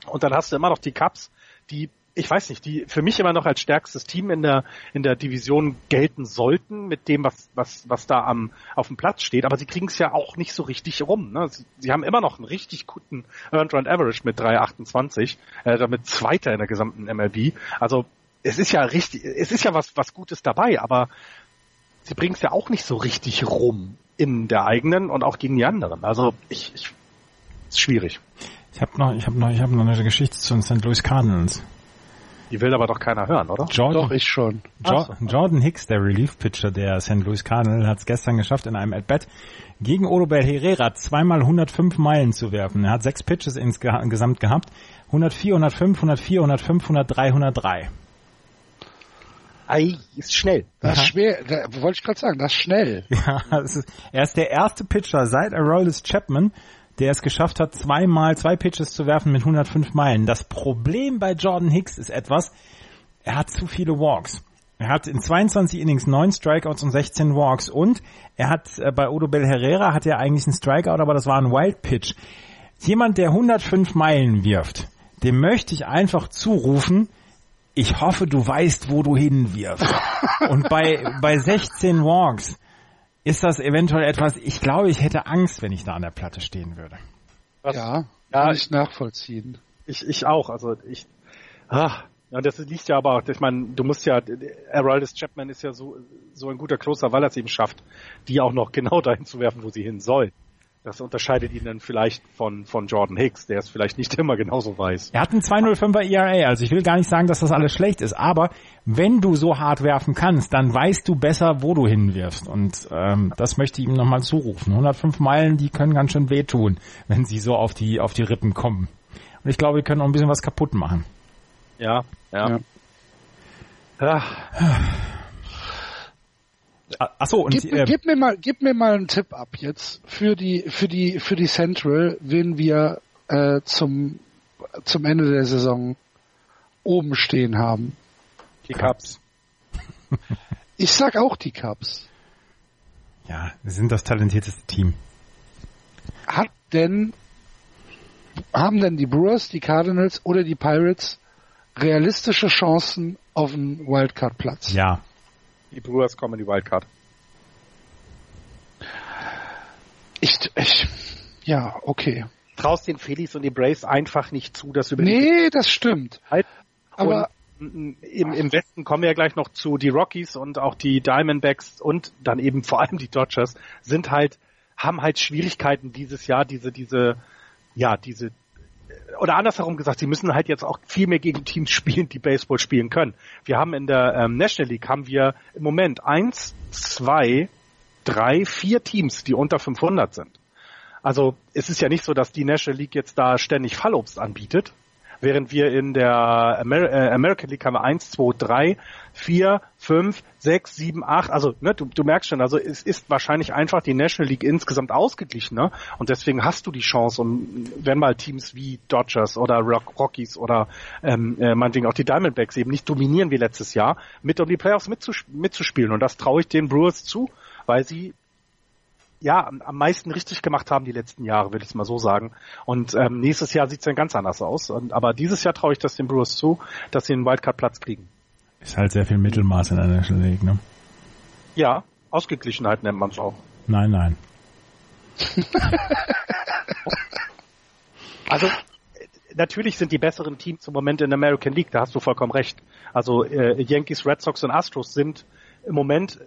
Und dann hast du immer noch die Cups, die ich weiß nicht, die für mich immer noch als stärkstes Team in der in der Division gelten sollten mit dem was was was da am auf dem Platz steht, aber sie kriegen es ja auch nicht so richtig rum. Ne? Sie, sie haben immer noch einen richtig guten Earned Run Average mit 3,28, äh, damit Zweiter in der gesamten MLB. Also es ist ja richtig, es ist ja was, was Gutes dabei, aber sie bringen es ja auch nicht so richtig rum in der eigenen und auch gegen die anderen. Also ich, ich ist schwierig. Ich habe noch, ich habe noch, ich habe noch eine Geschichte zu den St. Louis Cardinals. Die will aber doch keiner hören, oder? Jordan, doch, ich schon. Jo Jordan Hicks, der Relief-Pitcher der St. Louis Cardinals, hat es gestern geschafft, in einem At-Bat gegen Odobel Herrera zweimal 105 Meilen zu werfen. Er hat sechs Pitches insgesamt gehabt. 104, 105, 104, 105, 103, 103. Ei, ist schnell. Das ist schwer, da, wollte ich gerade sagen, das ist schnell. Ja, ist, er ist der erste Pitcher seit Aroldis Chapman, der es geschafft hat, zweimal zwei Pitches zu werfen mit 105 Meilen. Das Problem bei Jordan Hicks ist etwas, er hat zu viele Walks. Er hat in 22 Innings 9 Strikeouts und 16 Walks und er hat äh, bei Odobel Herrera hat er eigentlich einen Strikeout, aber das war ein Wild Pitch. Jemand, der 105 Meilen wirft, dem möchte ich einfach zurufen, ich hoffe, du weißt, wo du hinwirfst. Und bei, bei 16 Walks ist das eventuell etwas, ich glaube, ich hätte Angst, wenn ich da an der Platte stehen würde. Was? Ja, ja, ich nachvollziehen. Ich, ich auch, also ich, ah, ja, das liegt ja aber auch, ich meine, du musst ja, Aroldis Chapman ist ja so, so ein guter Closer, weil er es eben schafft, die auch noch genau dahin zu werfen, wo sie hin soll. Das unterscheidet ihn dann vielleicht von, von Jordan Hicks, der es vielleicht nicht immer genauso weiß. Er hat einen 205er ERA, also ich will gar nicht sagen, dass das alles schlecht ist, aber wenn du so hart werfen kannst, dann weißt du besser, wo du hinwirfst. Und ähm, das möchte ich ihm nochmal zurufen. 105 Meilen, die können ganz schön wehtun, wenn sie so auf die, auf die Rippen kommen. Und ich glaube, wir können auch ein bisschen was kaputt machen. Ja, ja. ja. ja. Ach so, und gib, äh, gib, mir mal, gib mir mal einen Tipp ab jetzt für die für die für die Central, wen wir äh, zum zum Ende der Saison oben stehen haben. Die Cubs. Ich sag auch die Cubs. Ja, wir sind das talentierteste Team. Hat denn haben denn die Brewers, die Cardinals oder die Pirates realistische Chancen auf einen Wildcard-Platz? Ja, die Brewers kommen in die Wildcard. Ich, ich, ja, okay. Traust den Phillies und den Braves einfach nicht zu, dass über Nee, das stimmt. Halt. Aber im, im Westen kommen wir ja gleich noch zu die Rockies und auch die Diamondbacks und dann eben vor allem die Dodgers sind halt haben halt Schwierigkeiten dieses Jahr diese diese ja diese oder andersherum gesagt, sie müssen halt jetzt auch viel mehr gegen Teams spielen, die Baseball spielen können. Wir haben in der ähm, National League haben wir im Moment eins, zwei, drei, vier Teams, die unter 500 sind. Also es ist ja nicht so, dass die National League jetzt da ständig Fallobst anbietet, während wir in der Amer äh, American League haben wir eins, zwei, drei, vier, fünf, sechs, sieben, acht. Also ne, du, du merkst schon, also es ist wahrscheinlich einfach die National League insgesamt ausgeglichener und deswegen hast du die Chance, um wenn mal Teams wie Dodgers oder Rock, Rockies oder ähm, äh, meinetwegen auch die Diamondbacks eben nicht dominieren wie letztes Jahr, mit um die Playoffs mitzusp mitzuspielen. Und das traue ich den Brewers zu, weil sie ja, am meisten richtig gemacht haben die letzten Jahre, würde ich mal so sagen. Und ähm, nächstes Jahr sieht es dann ganz anders aus. Und, aber dieses Jahr traue ich das den Brewers zu, dass sie einen Wildcard-Platz kriegen. Ist halt sehr viel Mittelmaß in einer National League, ne? Ja, Ausgeglichenheit nennt man es auch. Nein, nein. also natürlich sind die besseren Teams im Moment in der American League, da hast du vollkommen recht. Also äh, Yankees, Red Sox und Astros sind im Moment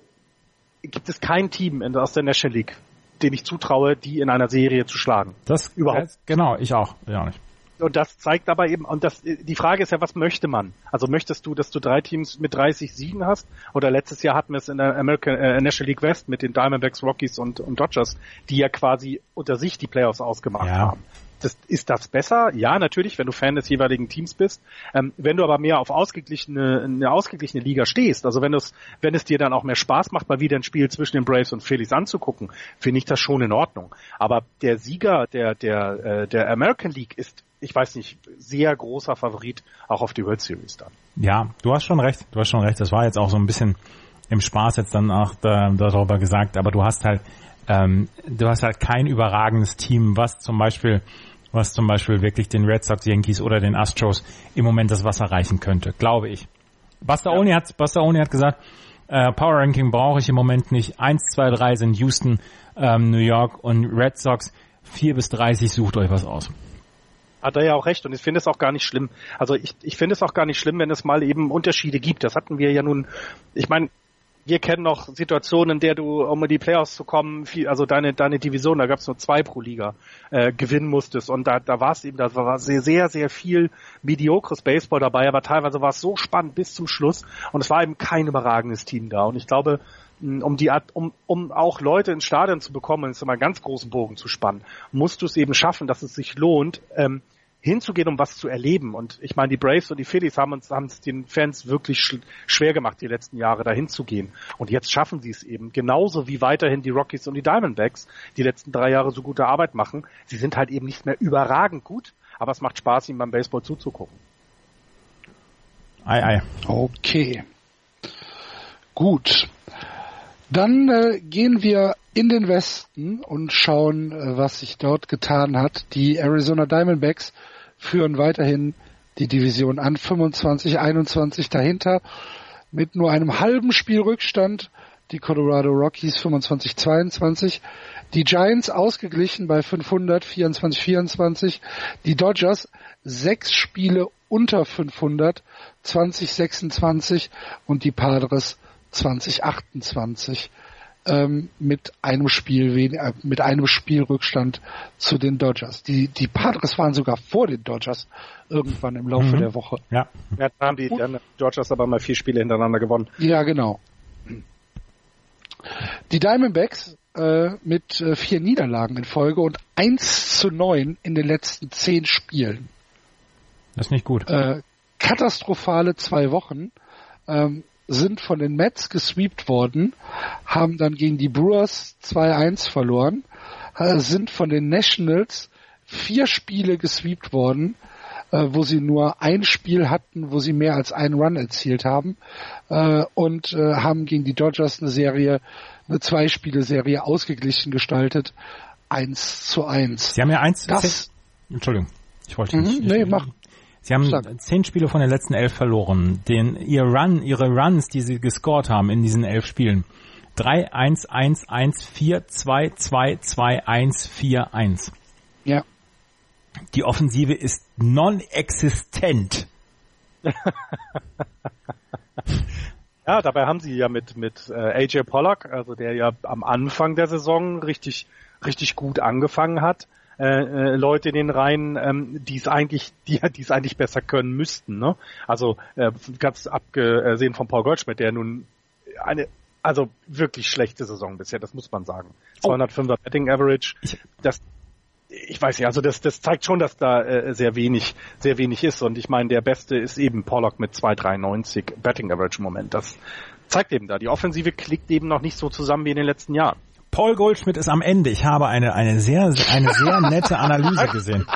gibt es kein Team in, aus der National League, den ich zutraue, die in einer Serie zu schlagen. Das überhaupt. Äh, genau, ich auch, ich auch nicht. Und das zeigt aber eben, und das, die Frage ist ja, was möchte man? Also möchtest du, dass du drei Teams mit 30 Siegen hast? Oder letztes Jahr hatten wir es in der American äh, National League West mit den Diamondbacks, Rockies und, und Dodgers, die ja quasi unter sich die Playoffs ausgemacht ja. haben. Das, ist das besser? Ja, natürlich, wenn du Fan des jeweiligen Teams bist. Ähm, wenn du aber mehr auf ausgeglichene, eine ausgeglichene Liga stehst, also wenn es, wenn es dir dann auch mehr Spaß macht, mal wieder ein Spiel zwischen den Braves und Phillies anzugucken, finde ich das schon in Ordnung. Aber der Sieger der, der, äh, der American League ist ich weiß nicht, sehr großer Favorit auch auf die World Series dann. Ja, du hast schon recht, du hast schon recht. Das war jetzt auch so ein bisschen im Spaß jetzt dann auch da, darüber gesagt, aber du hast halt, ähm, du hast halt kein überragendes Team, was zum Beispiel, was zum Beispiel wirklich den Red Sox, Yankees oder den Astros im Moment das Wasser reichen könnte, glaube ich. Buster ja. Oni hat, Buster Oni hat gesagt, äh, Power Ranking brauche ich im Moment nicht. Eins, zwei, drei sind Houston, ähm, New York und Red Sox. Vier bis dreißig sucht euch was aus. Hat er ja auch recht und ich finde es auch gar nicht schlimm. Also ich, ich finde es auch gar nicht schlimm, wenn es mal eben Unterschiede gibt. Das hatten wir ja nun, ich meine, wir kennen noch Situationen, in der du, um in die Playoffs zu kommen, viel, also deine, deine Division, da gab es nur zwei pro Liga, äh, gewinnen musstest. Und da, da war es eben, da war sehr, sehr, sehr viel mediokres Baseball dabei, aber teilweise war es so spannend bis zum Schluss und es war eben kein überragendes Team da. Und ich glaube, um die Art, um, um auch Leute ins Stadion zu bekommen, ist immer einen ganz großen Bogen zu spannen, musst du es eben schaffen, dass es sich lohnt, ähm, hinzugehen, um was zu erleben. Und ich meine, die Braves und die Phillies haben uns haben es den Fans wirklich sch schwer gemacht, die letzten Jahre dahin zu gehen. Und jetzt schaffen sie es eben. Genauso wie weiterhin die Rockies und die Diamondbacks die letzten drei Jahre so gute Arbeit machen. Sie sind halt eben nicht mehr überragend gut, aber es macht Spaß, ihnen beim Baseball zuzugucken. Ei, ei. Okay. Gut. Dann äh, gehen wir in den Westen und schauen, äh, was sich dort getan hat. Die Arizona Diamondbacks führen weiterhin die Division an, 25, 21 dahinter mit nur einem halben Spielrückstand. Die Colorado Rockies 25, 22. Die Giants ausgeglichen bei 500, 24, 24. Die Dodgers sechs Spiele unter 500, 20, 26 und die Padres 2028 ähm, mit einem Spiel äh, mit einem Spielrückstand zu den Dodgers. Die die Padres waren sogar vor den Dodgers irgendwann im Laufe mhm. der Woche. Ja, ja haben die, haben Dodgers aber mal vier Spiele hintereinander gewonnen. Ja, genau. Die Diamondbacks äh, mit äh, vier Niederlagen in Folge und 1 zu 9 in den letzten zehn Spielen. Das ist nicht gut. Äh, katastrophale zwei Wochen. Ähm, sind von den Mets gesweept worden, haben dann gegen die Brewers 2-1 verloren, äh, sind von den Nationals vier Spiele gesweept worden, äh, wo sie nur ein Spiel hatten, wo sie mehr als einen Run erzielt haben äh, und haben gegen die Dodgers eine Serie, eine Zwei-Spiele-Serie ausgeglichen gestaltet, 1 zu 1. Sie haben ja eins. Das, Entschuldigung, ich wollte nicht. Mhm, nee, mach. Sie haben Stark. zehn Spiele von den letzten elf verloren. Den, ihr Run, ihre Runs, die sie gescored haben in diesen elf Spielen. 3, 1, 1, 1, 4, 2, 2, 2, 1, 4, 1. Ja. Die Offensive ist non-existent. ja, dabei haben sie ja mit, mit äh, AJ Pollock, also der ja am Anfang der Saison richtig, richtig gut angefangen hat, äh, äh, Leute in den Reihen, ähm, die es eigentlich, die, die es eigentlich besser können müssten. Ne? Also äh, ganz abgesehen von Paul Goldschmidt, der nun eine also wirklich schlechte Saison bisher, das muss man sagen. 205er oh. Betting Average, das ich weiß nicht, also das, das zeigt schon, dass da äh, sehr wenig, sehr wenig ist. Und ich meine, der Beste ist eben Pollock mit 2,93 Betting Average im Moment. Das zeigt eben da. Die Offensive klickt eben noch nicht so zusammen wie in den letzten Jahren. Paul Goldschmidt ist am Ende. Ich habe eine, eine sehr, eine sehr nette Analyse gesehen.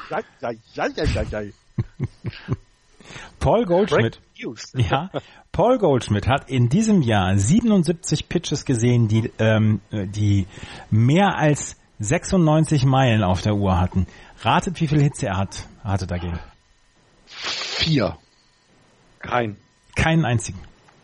Paul Goldschmidt. Ja, Paul Goldschmidt hat in diesem Jahr 77 Pitches gesehen, die, ähm, die mehr als 96 Meilen auf der Uhr hatten. Ratet, wie viel Hitze er hat, hatte dagegen. Vier. Kein. Keinen einzigen.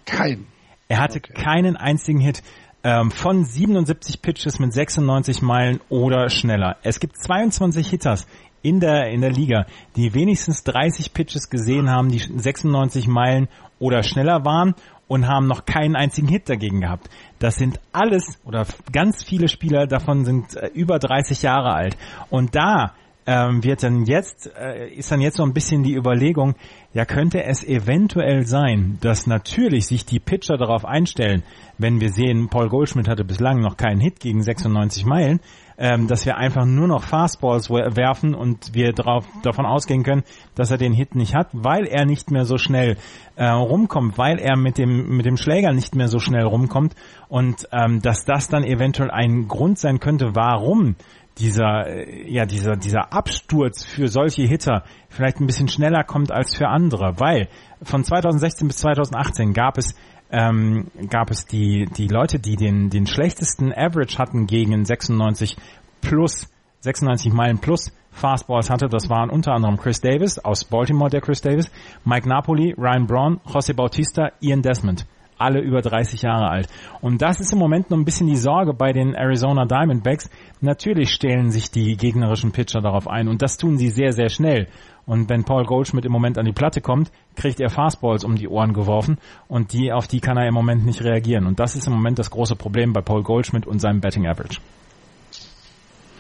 Kein. Er hatte okay. keinen einzigen Hit ähm, von 77 Pitches mit 96 Meilen oder schneller. Es gibt 22 Hitters in der, in der Liga, die wenigstens 30 Pitches gesehen haben, die 96 Meilen oder schneller waren und haben noch keinen einzigen Hit dagegen gehabt. Das sind alles oder ganz viele Spieler davon sind äh, über 30 Jahre alt. Und da ähm, wird dann jetzt, äh, ist dann jetzt so ein bisschen die Überlegung, ja könnte es eventuell sein, dass natürlich sich die Pitcher darauf einstellen, wenn wir sehen, Paul Goldschmidt hatte bislang noch keinen Hit gegen 96 Meilen, ähm, dass wir einfach nur noch Fastballs werfen und wir drauf, davon ausgehen können, dass er den Hit nicht hat, weil er nicht mehr so schnell äh, rumkommt, weil er mit dem mit dem Schläger nicht mehr so schnell rumkommt und ähm, dass das dann eventuell ein Grund sein könnte, warum dieser, äh, ja, dieser, dieser Absturz für solche Hitter vielleicht ein bisschen schneller kommt als für andere, weil von 2016 bis 2018 gab es ähm, gab es die die Leute, die den den schlechtesten Average hatten gegen 96 plus 96 Meilen plus Fastballs hatte. Das waren unter anderem Chris Davis aus Baltimore, der Chris Davis, Mike Napoli, Ryan Braun, Jose Bautista, Ian Desmond. Alle über 30 Jahre alt. Und das ist im Moment noch ein bisschen die Sorge bei den Arizona Diamondbacks. Natürlich stellen sich die gegnerischen Pitcher darauf ein und das tun sie sehr, sehr schnell. Und wenn Paul Goldschmidt im Moment an die Platte kommt, kriegt er Fastballs um die Ohren geworfen und die, auf die kann er im Moment nicht reagieren. Und das ist im Moment das große Problem bei Paul Goldschmidt und seinem Betting Average.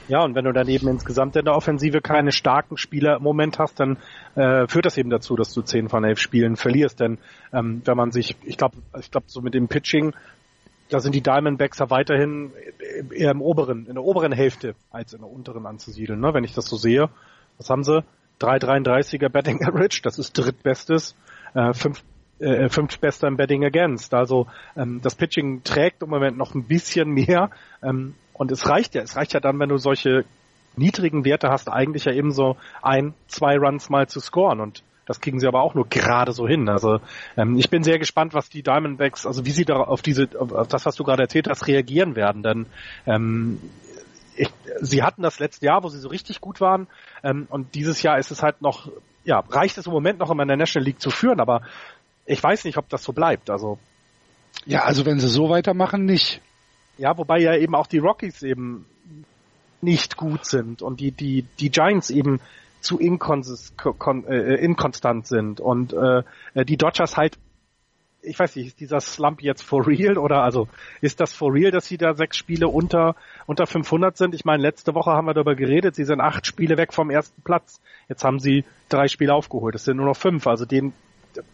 Ja, und wenn du dann eben insgesamt in der Offensive keine starken Spieler im Moment hast, dann äh, führt das eben dazu, dass du 10 von 11 Spielen verlierst. Denn ähm, wenn man sich, ich glaube, ich glaube, so mit dem Pitching, da sind die Diamondbacks ja weiterhin eher im oberen, in der oberen Hälfte als in der unteren anzusiedeln, ne? wenn ich das so sehe. Was haben sie? 3,33er Betting Average, das ist drittbestes. Äh, fünf äh, fünftbester im Betting Against. Also ähm, das Pitching trägt im Moment noch ein bisschen mehr. Ähm, und es reicht ja, es reicht ja dann, wenn du solche niedrigen Werte hast, eigentlich ja eben so ein, zwei Runs mal zu scoren und das kriegen sie aber auch nur gerade so hin. Also ähm, ich bin sehr gespannt, was die Diamondbacks, also wie sie da auf diese, auf das, was du gerade erzählt hast, reagieren werden. Denn ähm, ich, sie hatten das letzte Jahr, wo sie so richtig gut waren, ähm, und dieses Jahr ist es halt noch, ja, reicht es im Moment noch immer in der National League zu führen, aber ich weiß nicht, ob das so bleibt. Also ja, also wenn sie so weitermachen, nicht. Ja, wobei ja eben auch die Rockies eben nicht gut sind und die, die, die Giants eben zu äh, inkonstant sind und äh, die Dodgers halt, ich weiß nicht, ist dieser Slump jetzt for real oder also ist das for real, dass sie da sechs Spiele unter unter 500 sind? Ich meine, letzte Woche haben wir darüber geredet, sie sind acht Spiele weg vom ersten Platz. Jetzt haben sie drei Spiele aufgeholt, es sind nur noch fünf, also den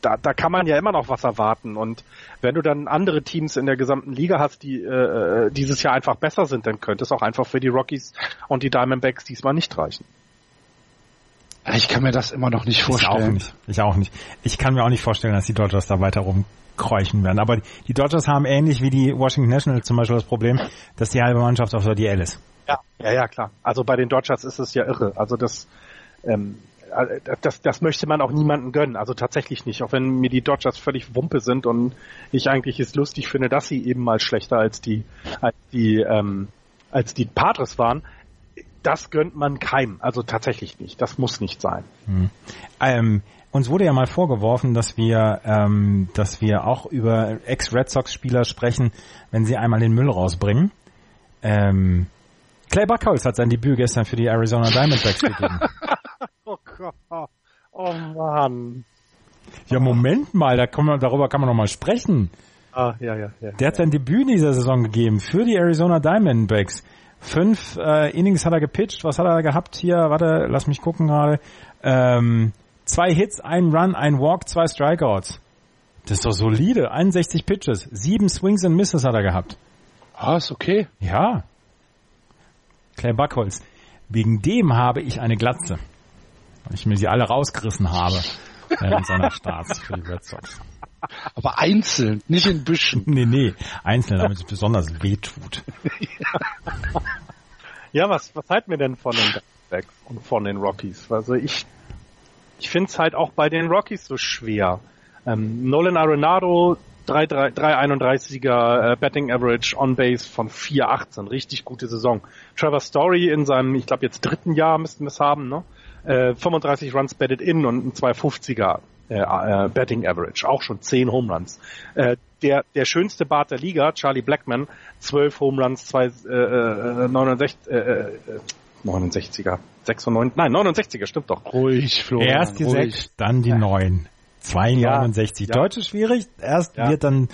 da, da kann man ja immer noch was erwarten. Und wenn du dann andere Teams in der gesamten Liga hast, die äh, äh, dieses Jahr einfach besser sind, dann könnte es auch einfach für die Rockies und die Diamondbacks diesmal nicht reichen. Ich kann mir das immer noch nicht vorstellen. Ich auch nicht. Ich auch nicht. Ich kann mir auch nicht vorstellen, dass die Dodgers da weiter rumkreuchen werden. Aber die Dodgers haben ähnlich wie die Washington Nationals zum Beispiel das Problem, dass die halbe Mannschaft auf der DL ist. Ja, ja, ja, klar. Also bei den Dodgers ist es ja irre. Also das, ähm, äh, das, das möchte man auch niemandem gönnen. Also tatsächlich nicht. Auch wenn mir die Dodgers völlig Wumpe sind und ich eigentlich es lustig finde, dass sie eben mal schlechter als die, als die, ähm, als die Padres waren. Das gönnt man keinem. Also tatsächlich nicht. Das muss nicht sein. Hm. Ähm, uns wurde ja mal vorgeworfen, dass wir, ähm, dass wir auch über Ex-Red Sox-Spieler sprechen, wenn sie einmal den Müll rausbringen. Ähm, Clay Buckholz hat sein Debüt gestern für die Arizona Diamondbacks gegeben. Oh Gott. Oh Mann. Ja, Moment mal, da kann man, darüber kann man noch mal sprechen. Ah, ja, ja, ja. Der hat sein Debüt in dieser Saison gegeben für die Arizona Diamondbacks. Fünf äh, Innings hat er gepitcht. Was hat er gehabt hier? Warte, lass mich gucken gerade. Ähm, zwei Hits, ein Run, ein Walk, zwei Strikeouts. Das ist doch solide. 61 Pitches, sieben Swings and Misses hat er gehabt. Ah, ist okay. Ja. Claire Buckholz. Wegen dem habe ich eine Glatze ich mir sie alle rausgerissen habe während seiner Starts für die Red Sox. Aber einzeln, nicht in Büschen. Nee, nee, einzeln, damit es besonders weh tut. ja, was, was halten wir denn von den Backs und von den Rockies? Also ich, ich finde es halt auch bei den Rockies so schwer. Ähm, Nolan Arenado, 331er äh, Betting Average on Base von 4,18, richtig gute Saison. Trevor Story in seinem, ich glaube jetzt dritten Jahr müssten wir es haben, ne? Äh, 35 Runs batted in und ein 250er äh, äh, Betting Average, auch schon 10 Home Runs. Äh, der, der schönste Bart der Liga, Charlie Blackman, 12 Home Runs, 2, äh, 69, äh, äh, 69er, 96, nein, 69er, stimmt doch. Ruhig, Flo. Erst die ruhig. 6, dann die 9. 269. Ja, Deutsch ist schwierig, erst ja. wird dann,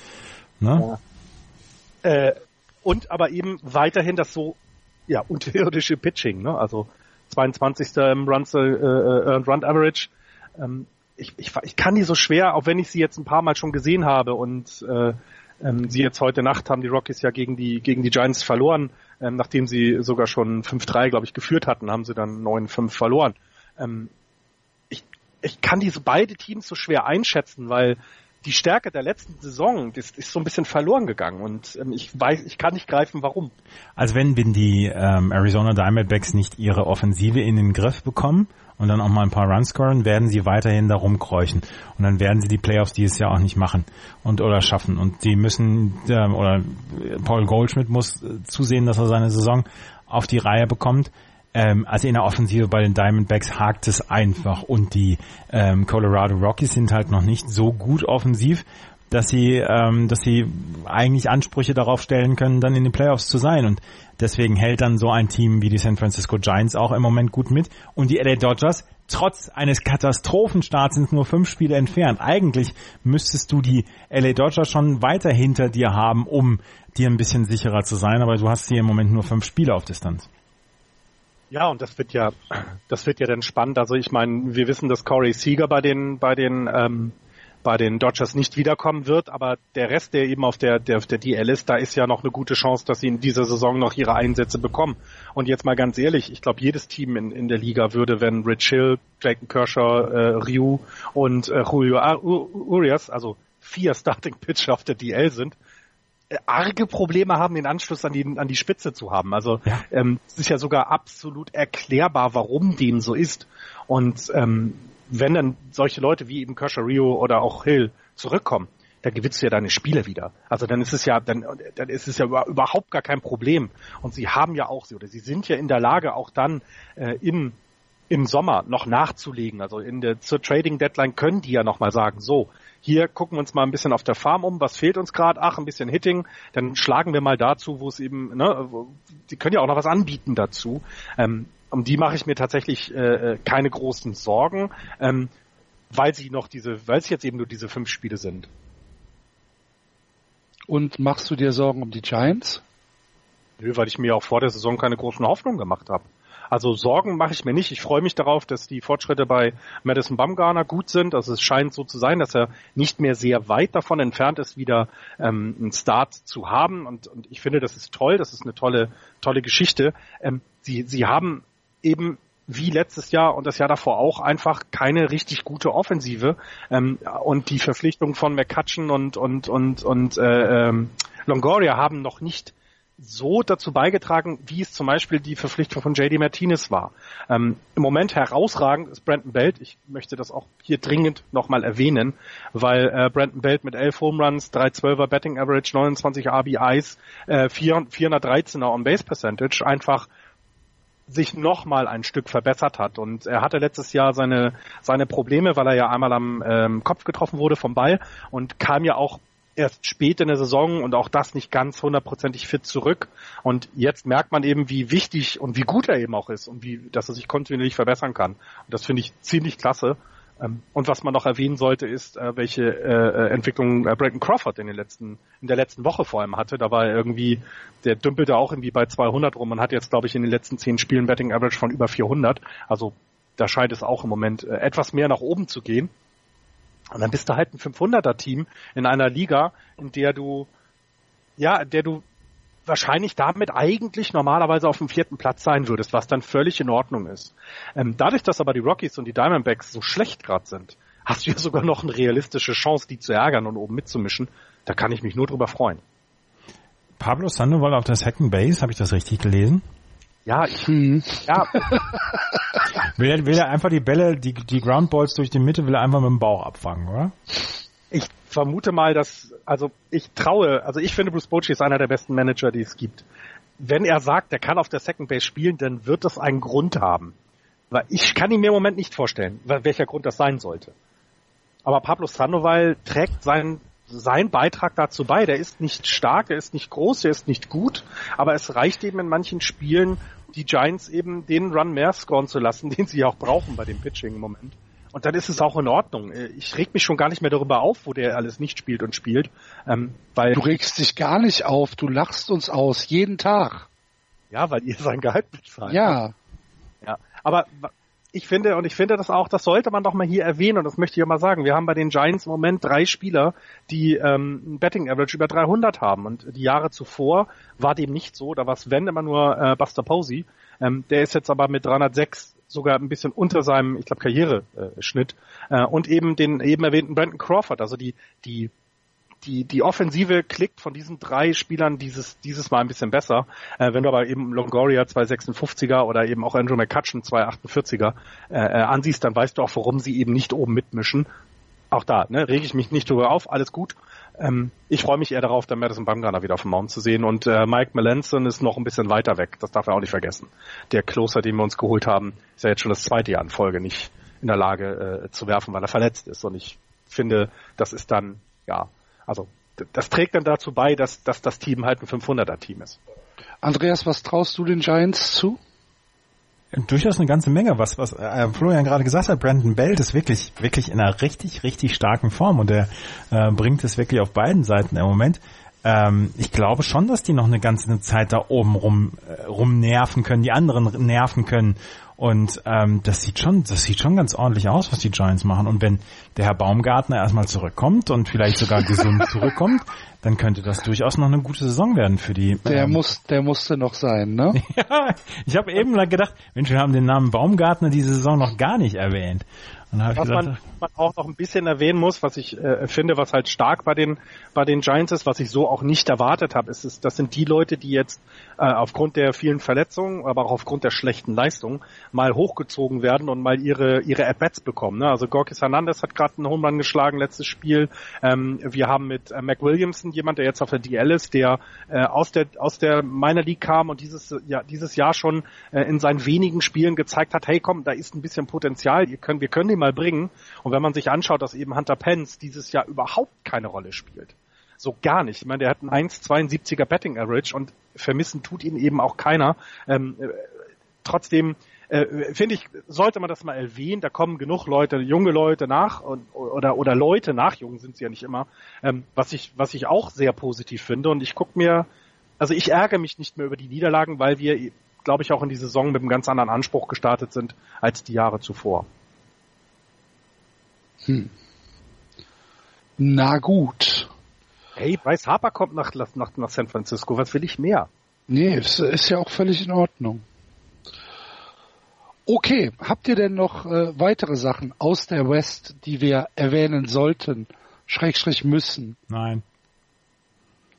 ne? Ja. Äh, und aber eben weiterhin das so, ja, unterirdische Pitching, ne? Also 22. im Runs, äh, äh, Run Average. Ähm, ich, ich, ich kann die so schwer, auch wenn ich sie jetzt ein paar Mal schon gesehen habe und äh, ähm, sie jetzt heute Nacht haben die Rockies ja gegen die gegen die Giants verloren, ähm, nachdem sie sogar schon 5-3, glaube ich, geführt hatten, haben sie dann 9-5 verloren. Ähm, ich, ich kann diese beide Teams so schwer einschätzen, weil die Stärke der letzten Saison das ist so ein bisschen verloren gegangen und ähm, ich weiß, ich kann nicht greifen, warum. Also wenn, wenn die ähm, Arizona Diamondbacks nicht ihre Offensive in den Griff bekommen und dann auch mal ein paar Runs scoren, werden sie weiterhin da rumkräuchen und dann werden sie die Playoffs dieses Jahr auch nicht machen und oder schaffen. Und sie müssen ähm, oder Paul Goldschmidt muss äh, zusehen, dass er seine Saison auf die Reihe bekommt ähm, also in der Offensive bei den Diamondbacks hakt es einfach und die ähm, Colorado Rockies sind halt noch nicht so gut offensiv, dass sie, ähm, dass sie eigentlich Ansprüche darauf stellen können, dann in den Playoffs zu sein. Und deswegen hält dann so ein Team wie die San Francisco Giants auch im Moment gut mit. Und die LA Dodgers, trotz eines Katastrophenstarts, sind nur fünf Spiele entfernt. Eigentlich müsstest du die LA Dodgers schon weiter hinter dir haben, um dir ein bisschen sicherer zu sein. Aber du hast hier im Moment nur fünf Spiele auf Distanz. Ja, und das wird ja, das wird ja dann spannend. Also ich meine, wir wissen, dass Corey Seager bei den, bei den, ähm, bei den Dodgers nicht wiederkommen wird, aber der Rest, der eben auf der, der, auf der DL ist, da ist ja noch eine gute Chance, dass sie in dieser Saison noch ihre Einsätze bekommen. Und jetzt mal ganz ehrlich, ich glaube, jedes Team in, in der Liga würde, wenn Rich Hill, Jake Kershaw, äh, Ryu und äh, Julio Urias, also vier Starting Pitcher auf der DL sind, arge Probleme haben, den Anschluss an die, an die Spitze zu haben. Also ja. ähm, es ist ja sogar absolut erklärbar, warum dem so ist. Und ähm, wenn dann solche Leute wie eben Kershaw Rio oder auch Hill zurückkommen, dann gewinnst du ja deine Spiele wieder. Also dann ist es ja, dann, dann ist es ja überhaupt gar kein Problem. Und sie haben ja auch, oder sie sind ja in der Lage, auch dann äh, in im Sommer noch nachzulegen. Also in der zur Trading Deadline können die ja nochmal sagen, so, hier gucken wir uns mal ein bisschen auf der Farm um, was fehlt uns gerade, ach, ein bisschen Hitting, dann schlagen wir mal dazu, wo es eben, ne, die können ja auch noch was anbieten dazu. Ähm, um die mache ich mir tatsächlich äh, äh, keine großen Sorgen, ähm, weil sie noch diese, weil es jetzt eben nur diese fünf Spiele sind. Und machst du dir Sorgen um die Giants? Nö, weil ich mir auch vor der Saison keine großen Hoffnungen gemacht habe. Also Sorgen mache ich mir nicht. Ich freue mich darauf, dass die Fortschritte bei Madison Bumgarner gut sind. Also es scheint so zu sein, dass er nicht mehr sehr weit davon entfernt ist, wieder ähm, einen Start zu haben. Und, und ich finde, das ist toll. Das ist eine tolle, tolle Geschichte. Ähm, sie, sie haben eben wie letztes Jahr und das Jahr davor auch einfach keine richtig gute Offensive ähm, und die Verpflichtung von McCutcheon und und und und äh, ähm, Longoria haben noch nicht so dazu beigetragen, wie es zum Beispiel die Verpflichtung von JD Martinez war. Ähm, Im Moment herausragend ist Brandon Belt. Ich möchte das auch hier dringend nochmal erwähnen, weil äh, Brandon Belt mit 11 Home Runs, 312er Betting Average, 29 RBIs, äh, 413er On-Base Percentage einfach sich nochmal ein Stück verbessert hat. Und er hatte letztes Jahr seine, seine Probleme, weil er ja einmal am ähm, Kopf getroffen wurde vom Ball und kam ja auch erst spät in der Saison und auch das nicht ganz hundertprozentig fit zurück. Und jetzt merkt man eben, wie wichtig und wie gut er eben auch ist und wie, dass er sich kontinuierlich verbessern kann. Und das finde ich ziemlich klasse. Ähm, und was man noch erwähnen sollte, ist, äh, welche äh, äh, Entwicklung Brandon Crawford in den letzten, in der letzten Woche vor allem hatte. Da war er irgendwie, der dümpelte auch irgendwie bei 200 rum und hat jetzt, glaube ich, in den letzten zehn Spielen Betting Average von über 400. Also da scheint es auch im Moment etwas mehr nach oben zu gehen. Und dann bist du halt ein 500er Team in einer Liga, in der du, ja, der du wahrscheinlich damit eigentlich normalerweise auf dem vierten Platz sein würdest, was dann völlig in Ordnung ist. Ähm, dadurch, dass aber die Rockies und die Diamondbacks so schlecht gerade sind, hast du ja sogar noch eine realistische Chance, die zu ärgern und oben mitzumischen. Da kann ich mich nur drüber freuen. Pablo Sandoval auf der Second Base, habe ich das richtig gelesen? Ja, ich, hm. ja. will, er, will er einfach die Bälle, die, die Groundballs durch die Mitte, will er einfach mit dem Bauch abfangen, oder? Ich vermute mal, dass, also ich traue, also ich finde Bruce Bochy ist einer der besten Manager, die es gibt. Wenn er sagt, er kann auf der Second Base spielen, dann wird das einen Grund haben. Weil ich kann ihn mir im Moment nicht vorstellen, welcher Grund das sein sollte. Aber Pablo Sandoval trägt seinen sein Beitrag dazu bei. Der ist nicht stark, er ist nicht groß, er ist nicht gut, aber es reicht eben in manchen Spielen, die Giants eben den Run mehr scoren zu lassen, den sie auch brauchen bei dem Pitching im Moment. Und dann ist es auch in Ordnung. Ich reg mich schon gar nicht mehr darüber auf, wo der alles nicht spielt und spielt. Ähm, weil du regst dich gar nicht auf, du lachst uns aus, jeden Tag. Ja, weil ihr sein Gehalt bezahlt. Ja. Ja. Aber ich finde, und ich finde das auch, das sollte man doch mal hier erwähnen, und das möchte ich ja mal sagen. Wir haben bei den Giants im Moment drei Spieler, die ähm, ein Betting Average über 300 haben. Und die Jahre zuvor war dem nicht so. Da war Sven immer nur äh, Buster Posey. Ähm, der ist jetzt aber mit 306 sogar ein bisschen unter seinem, ich glaube, Karriereschnitt. Äh, und eben den eben erwähnten Brandon Crawford. Also die, die die, die Offensive klickt von diesen drei Spielern dieses, dieses Mal ein bisschen besser. Äh, wenn du aber eben Longoria 256er oder eben auch Andrew McCutcheon 248er äh, äh, ansiehst, dann weißt du auch, warum sie eben nicht oben mitmischen. Auch da, ne, rege ich mich nicht drüber auf, alles gut. Ähm, ich freue mich eher darauf, dann Madison Bumgarner wieder auf dem Mount zu sehen und äh, Mike Melanson ist noch ein bisschen weiter weg, das darf er auch nicht vergessen. Der Closer, den wir uns geholt haben, ist ja jetzt schon das zweite Jahr in Folge nicht in der Lage äh, zu werfen, weil er verletzt ist und ich finde, das ist dann, ja, Also das trägt dann dazu bei, dass, dass das Team halt ein 500er Team ist. Andreas, was traust du den Giants zu? Durchaus eine ganze Menge, was, was äh, Florian gerade gesagt hat, Brandon Belt ist wirklich, wirklich in einer richtig, richtig starken Form und er äh, bringt es wirklich auf beiden Seiten im Moment. Ähm, ich glaube schon, dass die noch eine ganze Zeit da oben rum, äh, rumnerven können, die anderen nerven können und ähm, das sieht schon, das sieht schon ganz ordentlich aus, was die Giants machen. Und wenn der Herr Baumgartner erstmal zurückkommt und vielleicht sogar gesund zurückkommt, dann könnte das durchaus noch eine gute Saison werden für die. Der ähm, muss, der musste noch sein, ne? ja, ich habe eben gedacht, Mensch, wir haben den Namen Baumgartner diese Saison noch gar nicht erwähnt. Was gesagt, man, man, auch noch ein bisschen erwähnen muss, was ich äh, finde, was halt stark bei den bei den Giants ist, was ich so auch nicht erwartet habe, ist, ist das sind die Leute, die jetzt äh, aufgrund der vielen Verletzungen, aber auch aufgrund der schlechten Leistung mal hochgezogen werden und mal ihre ihre At-Bats bekommen. Ne? Also Gorkis Hernandez hat gerade einen Home Run geschlagen letztes Spiel. Ähm, wir haben mit äh, Mac Williamson jemand, der jetzt auf der DL ist, der äh, aus der aus der Minor League kam und dieses ja dieses Jahr schon äh, in seinen wenigen Spielen gezeigt hat, hey komm, da ist ein bisschen Potenzial, ihr könnt, wir können ihn mal bringen. Und wenn man sich anschaut, dass eben Hunter Pence dieses Jahr überhaupt keine Rolle spielt, so gar nicht. Ich meine, der hat einen 1,72er Betting Average und vermissen tut ihn eben auch keiner. Ähm, äh, trotzdem äh, finde ich, sollte man das mal erwähnen. Da kommen genug Leute, junge Leute nach und, oder oder Leute nach, jung sind sie ja nicht immer. Ähm, was ich was ich auch sehr positiv finde und ich gucke mir, also ich ärgere mich nicht mehr über die Niederlagen, weil wir, glaube ich, auch in die Saison mit einem ganz anderen Anspruch gestartet sind als die Jahre zuvor. Hm. Na gut. Hey, Bryce Harper kommt nach, nach, nach San Francisco. Was will ich mehr? Nee, es ist ja auch völlig in Ordnung. Okay, habt ihr denn noch äh, weitere Sachen aus der West, die wir erwähnen sollten, Schrägstrich müssen? Nein.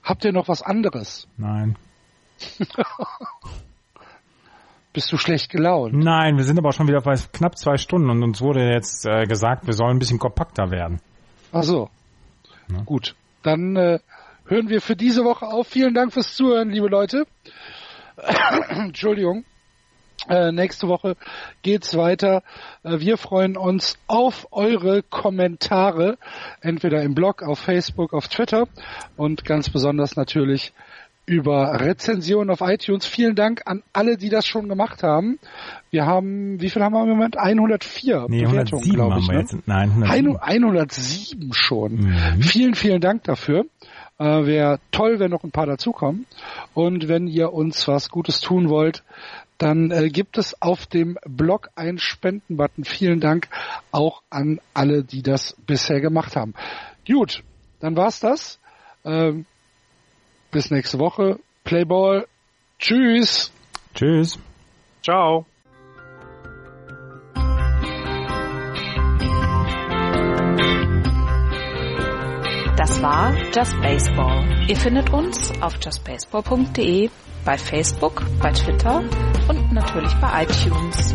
Habt ihr noch was anderes? Nein. Bist du schlecht gelaunt? Nein, wir sind aber schon wieder bei knapp zwei Stunden und uns wurde jetzt äh, gesagt, wir sollen ein bisschen kompakter werden. Ach so. Ja. Gut dann äh, hören wir für diese Woche auf. Vielen Dank fürs Zuhören, liebe Leute. Entschuldigung. Äh, nächste Woche geht's weiter. Äh, wir freuen uns auf eure Kommentare, entweder im Blog, auf Facebook, auf Twitter und ganz besonders natürlich über Rezensionen auf iTunes. Vielen Dank an alle, die das schon gemacht haben. Wir haben, wie viel haben wir im Moment? 104 nee, Bewertungen, glaube ich. Ne? jetzt. Nein, 107. 107 schon. Mhm. Vielen, vielen Dank dafür. Äh, Wäre toll, wenn noch ein paar dazukommen. Und wenn ihr uns was Gutes tun wollt, dann äh, gibt es auf dem Blog einen Spendenbutton. Vielen Dank auch an alle, die das bisher gemacht haben. Gut, dann war's das. Ähm, bis nächste Woche. Playball. Tschüss. Tschüss. Ciao. Das war Just Baseball. Ihr findet uns auf justbaseball.de, bei Facebook, bei Twitter und natürlich bei iTunes.